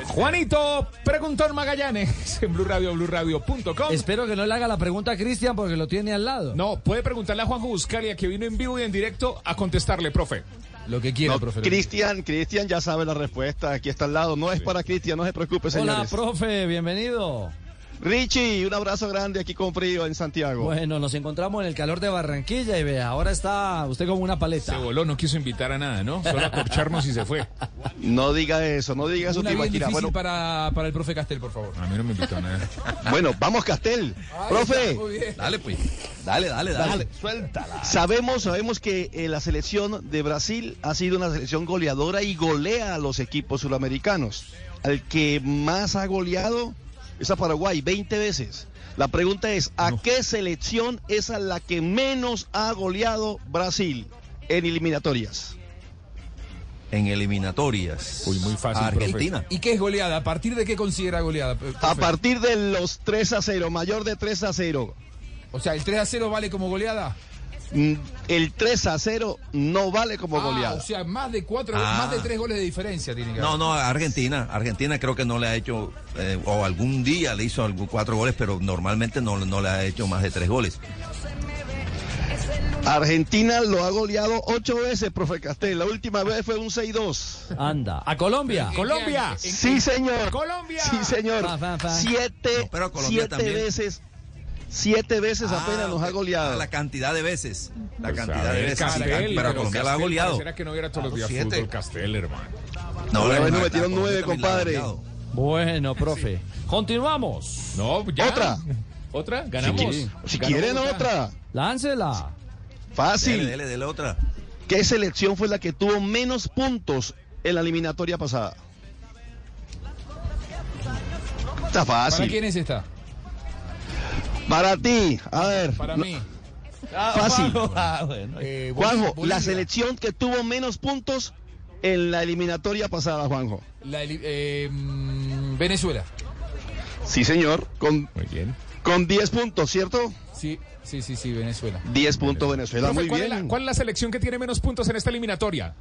[SPEAKER 1] Juanito preguntó en Magallanes en Blue Radio, BlueRadio.com.
[SPEAKER 16] Espero que no le haga la pregunta a Cristian porque lo tiene al lado.
[SPEAKER 1] No, puede preguntarle a Juanjo Buscalia que vino en vivo y en directo a contestarle, profe.
[SPEAKER 4] Lo que quiera,
[SPEAKER 37] No,
[SPEAKER 4] profe.
[SPEAKER 37] Cristian, Cristian ya sabe la respuesta. Aquí está al lado. No es para Cristian, no se preocupe, señores.
[SPEAKER 16] Hola, profe, bienvenido.
[SPEAKER 37] Richie, un abrazo grande aquí con frío en Santiago.
[SPEAKER 16] Bueno, nos encontramos en el calor de Barranquilla y vea, ahora está usted como una paleta.
[SPEAKER 1] Se voló, no quiso invitar a nada, ¿no? Solo a corcharnos y se fue. [LAUGHS]
[SPEAKER 37] No diga eso, no diga eso,
[SPEAKER 4] Una bien difícil
[SPEAKER 37] Bueno,
[SPEAKER 4] para, para el profe Castel, por favor.
[SPEAKER 1] A mí no me invitó a nada.
[SPEAKER 37] bueno, vamos, Castel. Profe,
[SPEAKER 5] Dale, pues. Dale, dale, dale.
[SPEAKER 37] suéltala. Sabemos, sabemos que eh, la selección de Brasil ha sido una selección goleadora y golea a los equipos sudamericanos. Al que más ha goleado es a Paraguay, 20 veces. La pregunta es, ¿a qué selección es a la que menos ha goleado Brasil en eliminatorias?
[SPEAKER 5] En eliminatorias.
[SPEAKER 1] Uy, muy fácil,
[SPEAKER 5] Argentina.
[SPEAKER 4] ¿Y qué es goleada? ¿A partir de qué considera goleada? profe?
[SPEAKER 37] A partir de los 3 a 0, mayor de 3 a 0.
[SPEAKER 4] O sea, ¿el 3 a 0 vale como goleada?
[SPEAKER 37] Mm, El 3 a 0 no vale como
[SPEAKER 4] Ah,
[SPEAKER 37] goleada.
[SPEAKER 4] o sea, más de cuatro,
[SPEAKER 5] Ah.
[SPEAKER 4] más de tres goles de diferencia tiene que
[SPEAKER 5] No,
[SPEAKER 4] haber.
[SPEAKER 5] no, Argentina. Argentina creo que no le ha hecho, eh, o algún día le hizo algún cuatro goles, pero normalmente no, no le ha hecho más de tres goles.
[SPEAKER 37] Argentina lo ha goleado ocho veces, profe Castel. La última vez fue un 6-2.
[SPEAKER 16] Anda. ¿A Colombia?
[SPEAKER 1] Colombia.
[SPEAKER 37] Sí, señor.
[SPEAKER 1] Colombia.
[SPEAKER 37] Sí, señor.
[SPEAKER 16] Fan, fan, fan.
[SPEAKER 37] Siete,
[SPEAKER 5] No, pero Colombia
[SPEAKER 37] siete
[SPEAKER 5] también.
[SPEAKER 37] veces. Siete veces apenas nos ha
[SPEAKER 5] Ah,
[SPEAKER 37] goleado.
[SPEAKER 5] La cantidad de veces. La
[SPEAKER 1] Pues,
[SPEAKER 5] cantidad de veces. sí,
[SPEAKER 1] Castel,
[SPEAKER 5] pero Colombia la ha goleado.
[SPEAKER 1] pareciera que no hubiera todos los días
[SPEAKER 5] Siete.
[SPEAKER 1] fútbol Castel, hermano.
[SPEAKER 5] No,
[SPEAKER 37] Bueno,
[SPEAKER 5] la-
[SPEAKER 37] bueno,
[SPEAKER 5] la-
[SPEAKER 37] metieron nueve, compadre.
[SPEAKER 16] Bueno, profe. Continuamos.
[SPEAKER 1] No, ya.
[SPEAKER 37] Otra.
[SPEAKER 1] ¿Otra? ¿Ganamos?
[SPEAKER 37] Si, si
[SPEAKER 1] Ganó
[SPEAKER 37] quieren
[SPEAKER 1] Bogotá.
[SPEAKER 37] otra.
[SPEAKER 16] Láncela.
[SPEAKER 37] Fácil.
[SPEAKER 5] Dele, dele, dele otra.
[SPEAKER 37] ¿Qué selección fue la que tuvo menos puntos en la eliminatoria pasada? Está
[SPEAKER 4] ¿Para
[SPEAKER 37] fácil.
[SPEAKER 4] quién es esta?
[SPEAKER 37] Para ti. A ver.
[SPEAKER 4] Para mí.
[SPEAKER 37] Fácil.
[SPEAKER 36] Ah, bueno.
[SPEAKER 4] Eh,
[SPEAKER 37] Juanjo,
[SPEAKER 4] Bolivia.
[SPEAKER 37] la selección que tuvo menos puntos en la eliminatoria pasada, Juanjo.
[SPEAKER 4] La eli- eh, mm, Venezuela.
[SPEAKER 37] Sí, señor. Con,
[SPEAKER 1] Muy bien.
[SPEAKER 37] con 10 puntos, ¿cierto?
[SPEAKER 4] Sí, sí, sí, sí, Venezuela.
[SPEAKER 37] 10 puntos Venezuela.
[SPEAKER 1] Profe,
[SPEAKER 37] Muy
[SPEAKER 1] ¿cuál,
[SPEAKER 37] bien.
[SPEAKER 1] Es la, cuál es la selección que tiene menos puntos en esta eliminatoria?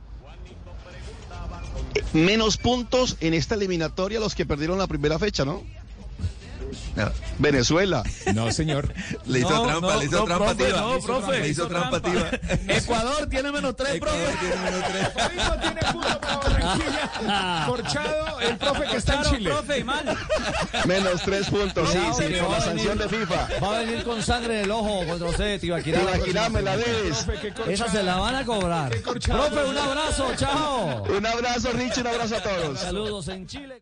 [SPEAKER 37] Menos puntos en esta eliminatoria los que perdieron la primera fecha, ¿no?
[SPEAKER 5] No.
[SPEAKER 37] Venezuela.
[SPEAKER 1] No, señor.
[SPEAKER 5] Le hizo
[SPEAKER 36] No,
[SPEAKER 5] trampa,
[SPEAKER 36] no,
[SPEAKER 5] le hizo
[SPEAKER 36] no,
[SPEAKER 5] trampa
[SPEAKER 36] profe,
[SPEAKER 5] tiva.
[SPEAKER 36] no, profe.
[SPEAKER 5] Le hizo trampa tiva.
[SPEAKER 36] Ecuador tiene menos tres, profe.
[SPEAKER 1] Juanito tiene punto para Barranquilla. Corchado, el profe que está en Chile.
[SPEAKER 16] profe, mal.
[SPEAKER 37] Menos 3 puntos, sí, sí,
[SPEAKER 16] va
[SPEAKER 37] la
[SPEAKER 16] a
[SPEAKER 37] sanción de
[SPEAKER 16] venir-
[SPEAKER 37] FIFA.
[SPEAKER 16] Va a venir con sangre en el ojo contra usted, Tibaquirá. la
[SPEAKER 37] Ibaquirá,
[SPEAKER 16] próxima
[SPEAKER 37] me la.
[SPEAKER 1] Profe, corchado.
[SPEAKER 16] Esa se la van a cobrar. Profe, un abrazo, chao.
[SPEAKER 37] Un abrazo, Richie, un abrazo a todos.
[SPEAKER 16] Saludos en Chile.